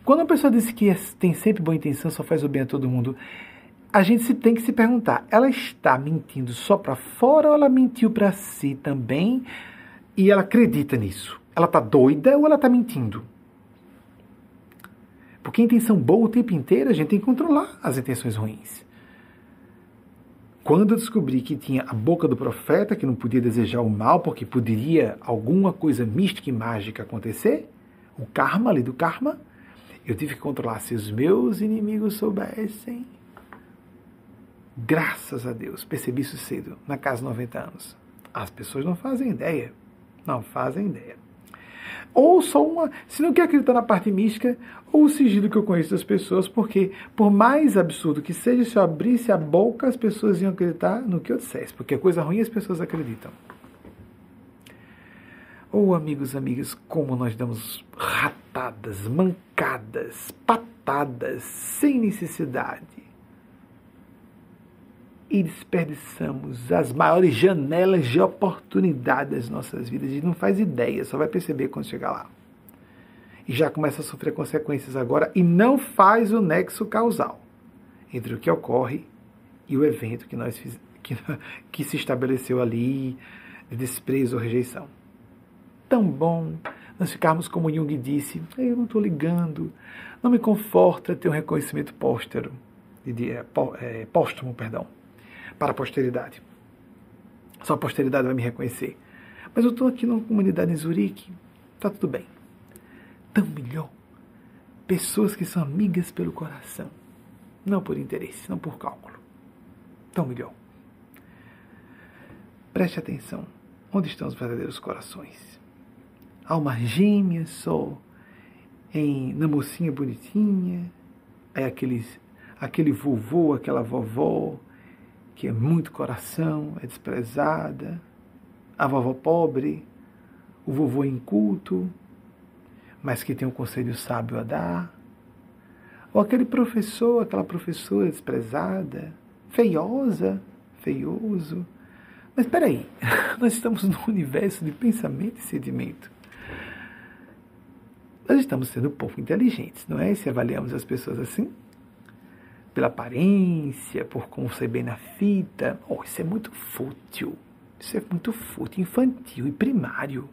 Quando a pessoa diz que tem sempre boa intenção, só faz o bem a todo mundo, a gente se tem que se perguntar: ela está mentindo só para fora ou ela mentiu para si também e ela acredita nisso? Ela está doida ou ela está mentindo? Porque a intenção boa o tempo inteiro a gente tem que controlar as intenções ruins. Quando eu descobri que tinha a boca do profeta, que não podia desejar o mal porque poderia alguma coisa mística e mágica acontecer, o karma ali do karma, eu tive que controlar se os meus inimigos soubessem Graças a Deus, percebi isso cedo, na casa 90 anos. As pessoas não fazem ideia. Não fazem ideia. Ou só uma. Se não quer acreditar na parte mística, ou o sigilo que eu conheço das pessoas, porque, por mais absurdo que seja, se eu abrisse a boca, as pessoas iam acreditar no que eu dissesse, porque coisa ruim as pessoas acreditam. Ou, oh, amigos, amigas, como nós damos ratadas, mancadas, patadas, sem necessidade e desperdiçamos as maiores janelas de oportunidade das nossas vidas. A gente não faz ideia, só vai perceber quando chegar lá. E já começa a sofrer consequências agora e não faz o nexo causal entre o que ocorre e o evento que, nós fiz, que, que se estabeleceu ali, de desprezo ou rejeição. Tão bom nós ficarmos como Jung disse, eu não estou ligando, não me conforta ter um reconhecimento póstero, de, é, é, póstumo, perdão para a posteridade. Só a posteridade vai me reconhecer. Mas eu estou aqui numa comunidade em Zurique, está tudo bem. Tão melhor. Pessoas que são amigas pelo coração, não por interesse, não por cálculo. Tão melhor. Preste atenção. Onde estão os verdadeiros corações? Alma gêmea só em, na mocinha bonitinha, é aqueles, aquele vovô, aquela vovó, que é muito coração, é desprezada, a vovó pobre, o vovô inculto, mas que tem um conselho sábio a dar, ou aquele professor, aquela professora desprezada, feiosa, feioso. Mas espera aí, nós estamos num universo de pensamento e sentimento. Nós estamos sendo pouco inteligentes, não é? Se avaliamos as pessoas assim pela aparência, por conceber na fita. Oh, isso é muito fútil. Isso é muito fútil, infantil e primário.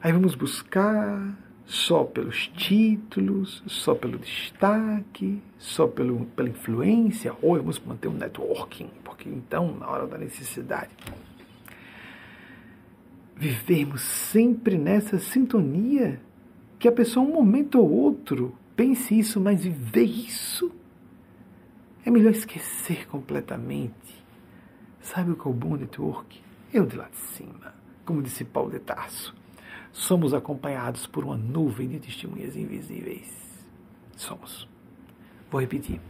Aí vamos buscar só pelos títulos, só pelo destaque, só pelo, pela influência, ou vamos manter um networking, porque então, na hora da necessidade, vivermos sempre nessa sintonia que a pessoa, um momento ou outro, pense isso, mas viver isso é melhor esquecer completamente. Sabe o que é o bom network? Eu de lá de cima, como disse Paulo de Tarso, somos acompanhados por uma nuvem de testemunhas invisíveis. Somos. Vou repetir.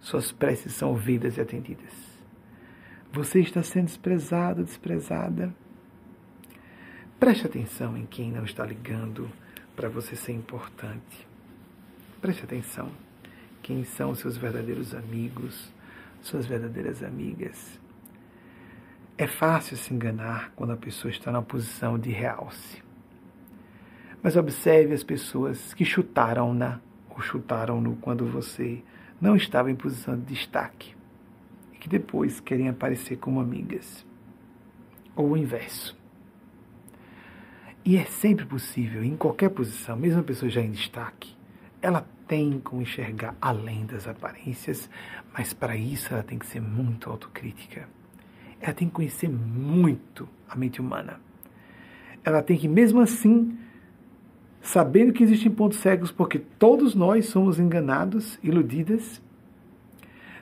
Suas preces são ouvidas e atendidas. Você está sendo desprezado, desprezada. Preste atenção em quem não está ligando para você ser importante. Preste atenção. Quem são seus verdadeiros amigos, suas verdadeiras amigas? É fácil se enganar quando a pessoa está na posição de realce. Mas observe as pessoas que chutaram-na ou chutaram-no quando você não estava em posição de destaque e que depois querem aparecer como amigas. Ou o inverso. E é sempre possível, em qualquer posição, mesmo a pessoa já em destaque, ela tem como enxergar além das aparências, mas para isso ela tem que ser muito autocrítica. Ela tem que conhecer muito a mente humana. Ela tem que, mesmo assim, sabendo que existem pontos cegos, porque todos nós somos enganados, iludidas,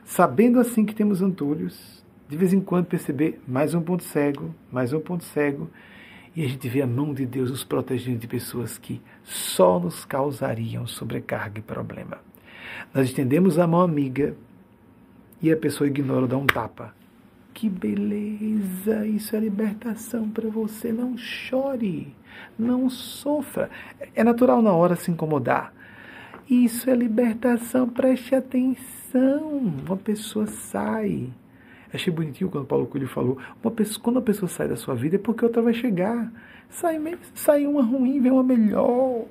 sabendo assim que temos antolhos, de vez em quando perceber mais um ponto cego, mais um ponto cego, e a gente vê a mão de Deus nos protegendo de pessoas que só nos causariam sobrecarga e problema. Nós estendemos a mão amiga e a pessoa ignora ou dá um tapa. Que beleza! Isso é libertação para você. Não chore, não sofra. É natural na hora se incomodar. Isso é libertação, preste atenção. Uma pessoa sai. Achei bonitinho quando Paulo Coelho falou: pessoa, quando a pessoa sai da sua vida é porque outra vai chegar. Sai, sai uma ruim, vem uma melhor.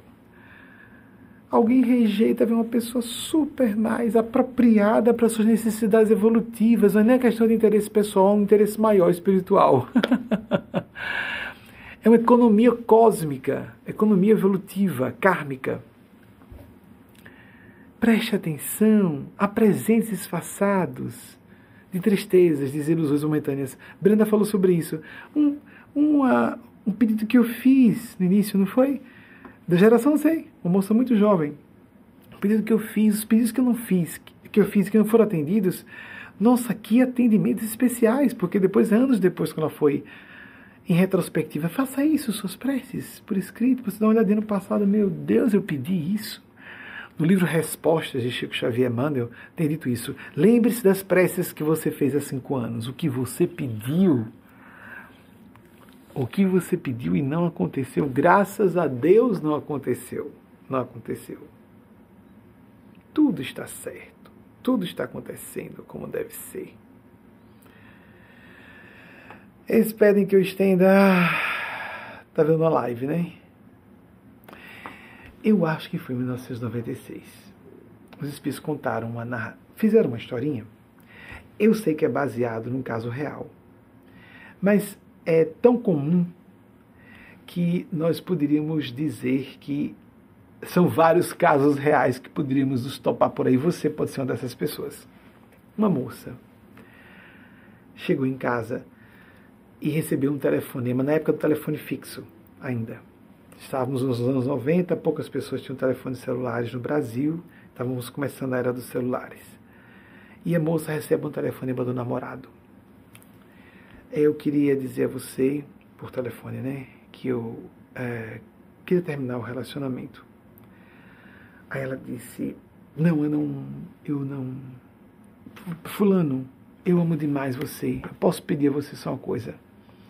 Alguém rejeita, vem uma pessoa super mais apropriada para suas necessidades evolutivas. Não é nem questão de interesse pessoal, é um interesse maior, espiritual. é uma economia cósmica, economia evolutiva, kármica. Preste atenção a presentes disfarçados de tristezas, de ilusões momentâneas. Brenda falou sobre isso. Um, uma, um pedido que eu fiz no início, não foi? da geração Z, uma moça muito jovem. O pedido que eu fiz, os pedidos que eu não fiz, que eu fiz que não foram atendidos, nossa, que atendimentos especiais, porque depois, anos depois, quando ela foi em retrospectiva, faça isso, suas preces, por escrito, você dá uma olhadinha no passado, meu Deus, eu pedi isso. No livro Respostas de Chico Xavier Mandel, tem dito isso. Lembre-se das preces que você fez há cinco anos, o que você pediu o que você pediu e não aconteceu, graças a Deus não aconteceu. Não aconteceu. Tudo está certo. Tudo está acontecendo como deve ser. Eles pedem que eu estenda. Tá vendo a live, né? Eu acho que foi em 1996. Os espíritos contaram uma narra... fizeram uma historinha. Eu sei que é baseado num caso real. Mas é tão comum que nós poderíamos dizer que são vários casos reais que poderíamos nos topar por aí. Você pode ser uma dessas pessoas. Uma moça chegou em casa e recebeu um telefonema, na época do telefone fixo ainda. Estávamos nos anos 90, poucas pessoas tinham telefones celulares no Brasil, estávamos começando a era dos celulares. E a moça recebe um telefonema do namorado. Eu queria dizer a você, por telefone, né, que eu é, queria terminar o relacionamento. Aí ela disse: Não, eu não. Eu não. Fulano, eu amo demais você. Eu posso pedir a você só uma coisa.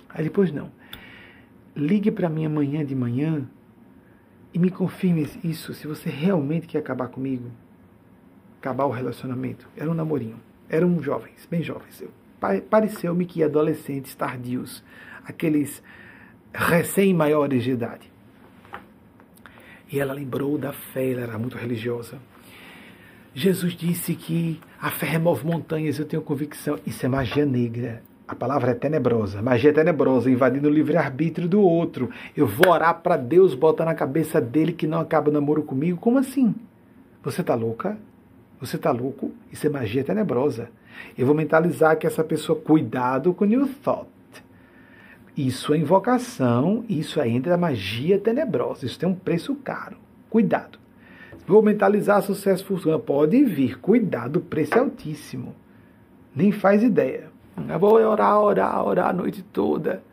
Aí depois não. Ligue para mim amanhã de manhã e me confirme isso, se você realmente quer acabar comigo. Acabar o relacionamento. Era um namorinho. Eram jovens, bem jovens. Eu pareceu-me que adolescentes tardios, aqueles recém-maiores de idade. E ela lembrou da fé, ela era muito religiosa. Jesus disse que a fé remove montanhas, eu tenho convicção. Isso é magia negra. A palavra é tenebrosa. Magia é tenebrosa, invadindo o livre-arbítrio do outro. Eu vou orar para Deus botar na cabeça dele que não acaba o namoro comigo. Como assim? Você tá louca? Você está louco? Isso é magia tenebrosa. Eu vou mentalizar que essa pessoa, cuidado com your thought. Isso é invocação, isso ainda é magia tenebrosa. Isso tem um preço caro. Cuidado. Vou mentalizar sucesso fortuna. Pode vir. Cuidado, o preço é altíssimo. Nem faz ideia. Eu vou orar, orar, orar a noite toda.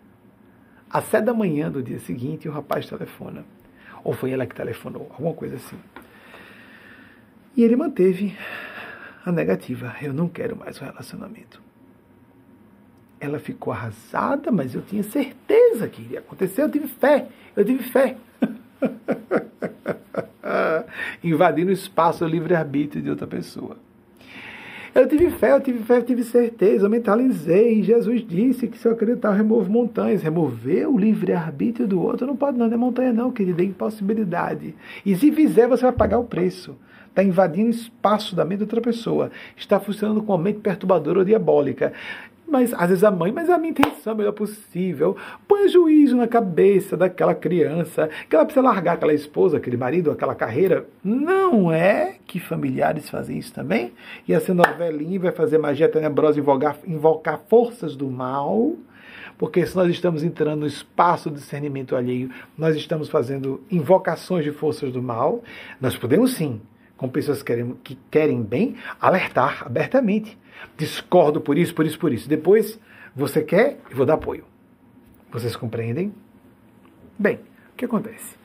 Às sete da manhã do dia seguinte, o rapaz telefona. Ou foi ela que telefonou, alguma coisa assim. E ele manteve a negativa. Eu não quero mais um relacionamento. Ela ficou arrasada, mas eu tinha certeza que iria acontecer. Eu tive fé. Eu tive fé. Invadindo o espaço, livre-arbítrio de outra pessoa. Eu tive fé, eu tive fé, eu tive certeza, eu mentalizei. Jesus disse que se eu acreditar, eu removo montanhas. Remover o livre-arbítrio do outro não pode não, não é montanha não, querido, é impossibilidade. E se fizer, você vai pagar o preço está invadindo espaço da mente de outra pessoa, está funcionando com a mente perturbadora ou diabólica. Mas às vezes a mãe, mas a minha intenção é a melhor possível. Põe juízo na cabeça daquela criança, que ela precisa largar aquela esposa, aquele marido, aquela carreira. Não é que familiares fazem isso também? E a novelinha vai fazer magia tenebrosa invocar, invocar forças do mal porque se nós estamos entrando no espaço do discernimento alheio, nós estamos fazendo invocações de forças do mal, nós podemos sim, com pessoas que querem, que querem bem, alertar abertamente. Discordo por isso, por isso, por isso. Depois, você quer, eu vou dar apoio. Vocês compreendem? Bem, o que acontece?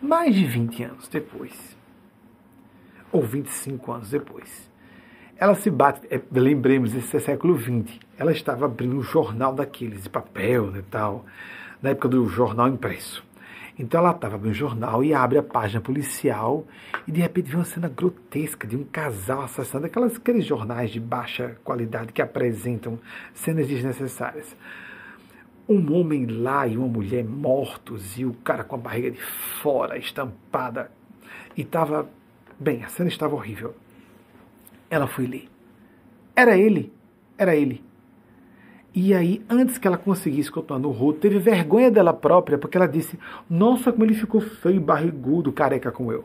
Mais de 20 anos depois, ou 25 anos depois, ela se bate, é, lembremos, esse é século XX, ela estava abrindo um jornal daqueles, de papel e tal, na época do jornal impresso. Então ela estava abrindo o jornal e abre a página policial e de repente vê uma cena grotesca de um casal assassinado, aquelas, aqueles jornais de baixa qualidade que apresentam cenas desnecessárias um homem lá e uma mulher mortos e o cara com a barriga de fora estampada e estava bem, a cena estava horrível. Ela foi ler. Era ele, era ele. E aí, antes que ela conseguisse continuar no rosto, teve vergonha dela própria, porque ela disse: Nossa, como ele ficou feio, barrigudo, careca como eu.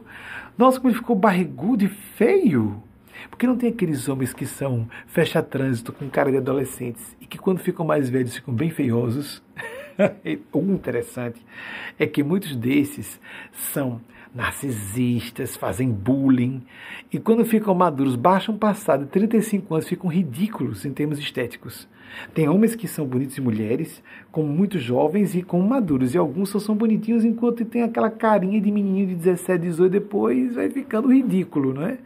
Nossa, como ele ficou barrigudo e feio. Porque não tem aqueles homens que são fecha-trânsito com cara de adolescentes e que quando ficam mais velhos ficam bem feiosos? o interessante é que muitos desses são narcisistas, fazem bullying e quando ficam maduros, baixam passado de 35 anos, ficam ridículos em termos estéticos. Tem homens que são bonitos e mulheres, como muito jovens e como maduros, e alguns só são bonitinhos enquanto tem aquela carinha de menininho de 17, 18, depois vai ficando ridículo, não é?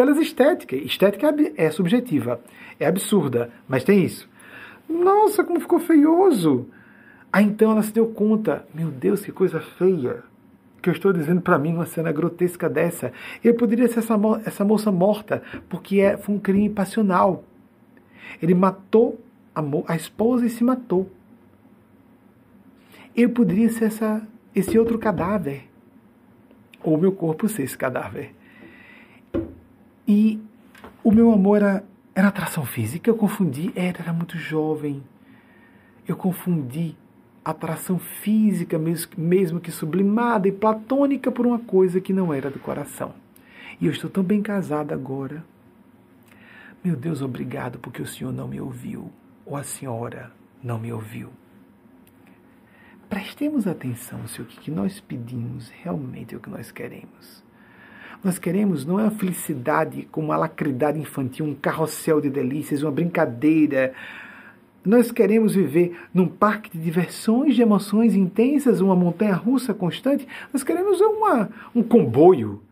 pelas estéticas. Estética é, é subjetiva, é absurda, mas tem isso. Nossa, como ficou feioso! Aí então ela se deu conta, meu Deus, que coisa feia que eu estou dizendo para mim numa cena grotesca dessa. Eu poderia ser essa, essa moça morta, porque é, foi um crime passional. Ele matou a, a esposa e se matou. Eu poderia ser essa, esse outro cadáver. Ou meu corpo ser esse cadáver. E o meu amor era, era atração física, eu confundi, era, era muito jovem. Eu confundi atração física, mesmo, mesmo que sublimada e platônica, por uma coisa que não era do coração. E eu estou tão bem casada agora. Meu Deus, obrigado porque o Senhor não me ouviu, ou a senhora não me ouviu. Prestemos atenção se o que nós pedimos realmente é o que nós queremos. Nós queremos não é uma felicidade como uma lacridade infantil, um carrossel de delícias, uma brincadeira. Nós queremos viver num parque de diversões, de emoções intensas, uma montanha russa constante. Nós queremos uma, um comboio,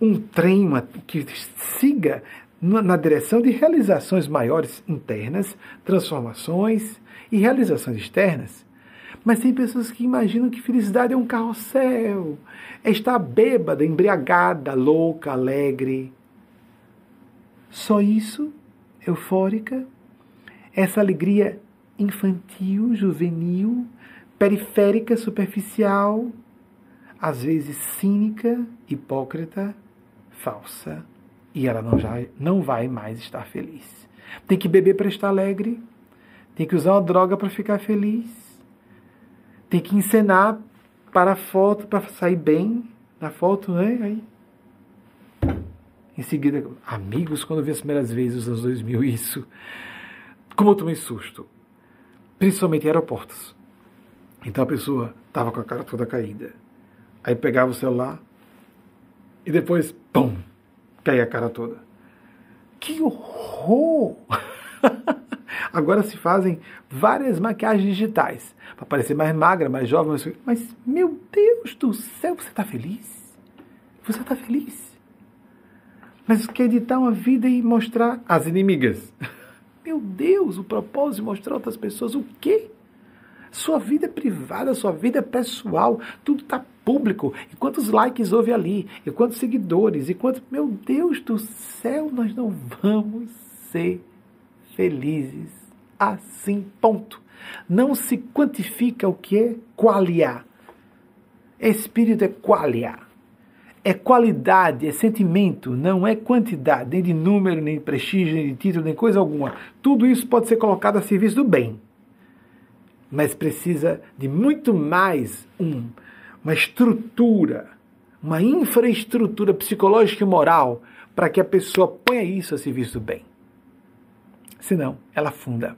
um trem uma, que siga na direção de realizações maiores internas, transformações e realizações externas. Mas tem pessoas que imaginam que felicidade é um carrossel, é estar bêbada, embriagada, louca, alegre. Só isso, eufórica, essa alegria infantil, juvenil, periférica, superficial, às vezes cínica, hipócrita, falsa, e ela não, já, não vai mais estar feliz. Tem que beber para estar alegre, tem que usar uma droga para ficar feliz, tem que encenar para a foto, para sair bem na foto, né? Aí, em seguida, amigos, quando eu vi as primeiras vezes, os anos 2000, isso, como eu tomei susto, principalmente em aeroportos. Então a pessoa estava com a cara toda caída. Aí pegava o celular e depois, pum, caía a cara toda. Que horror! Agora se fazem várias maquiagens digitais para parecer mais magra, mais jovem. Mas, meu Deus do céu, você está feliz? Você está feliz? Mas quer editar uma vida e mostrar as inimigas. Meu Deus, o propósito de mostrar outras pessoas o quê? Sua vida é privada, sua vida é pessoal, tudo está público. E quantos likes houve ali? E quantos seguidores? E quantos. Meu Deus do céu, nós não vamos ser felizes assim, ponto. Não se quantifica o que é qualia. Espírito é qualia. É qualidade, é sentimento, não é quantidade, nem de número, nem de prestígio, nem de título, nem coisa alguma. Tudo isso pode ser colocado a serviço do bem. Mas precisa de muito mais um, uma estrutura, uma infraestrutura psicológica e moral para que a pessoa ponha isso a serviço do bem senão ela afunda.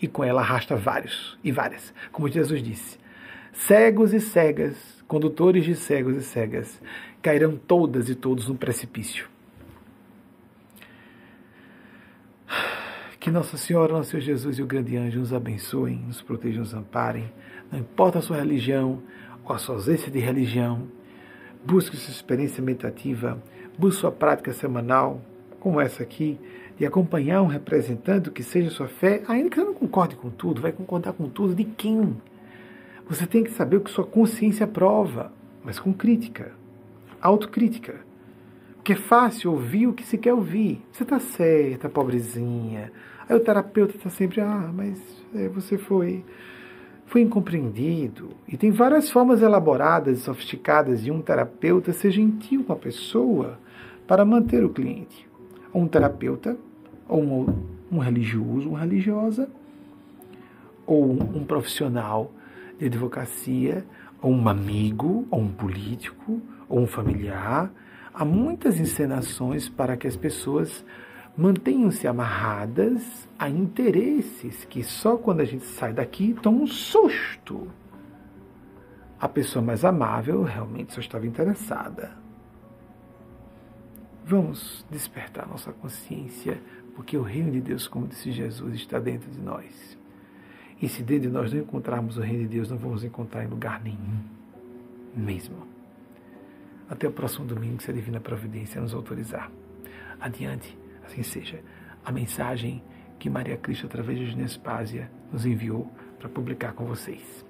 e com ela arrasta vários e várias. Como Jesus disse: cegos e cegas, condutores de cegos e cegas, cairão todas e todos no precipício. Que Nossa Senhora, Nosso Senhor Jesus e o grande anjo nos abençoem, nos protejam, nos amparem. Não importa a sua religião ou a sua ausência de religião, busque sua experiência meditativa, busque sua prática semanal, como essa aqui, de acompanhar um representante que seja sua fé, ainda que você não concorde com tudo, vai concordar com tudo de quem? Você tem que saber o que sua consciência prova, mas com crítica, autocrítica. Porque é fácil ouvir o que se quer ouvir. Você está certa, pobrezinha. Aí o terapeuta está sempre, ah, mas é, você foi foi incompreendido. E tem várias formas elaboradas e sofisticadas de um terapeuta ser gentil com a pessoa para manter o cliente. Um terapeuta, ou um, um religioso, uma religiosa, ou um profissional de advocacia, ou um amigo, ou um político, ou um familiar. Há muitas encenações para que as pessoas mantenham-se amarradas a interesses que só quando a gente sai daqui toma um susto. A pessoa mais amável realmente só estava interessada. Vamos despertar nossa consciência, porque o reino de Deus, como disse Jesus, está dentro de nós. E se dentro de nós não encontrarmos o reino de Deus, não vamos encontrar em lugar nenhum mesmo. Até o próximo domingo, se a Divina Providência nos autorizar. Adiante Assim seja. A mensagem que Maria Cristo, através de Genespásia, nos enviou para publicar com vocês.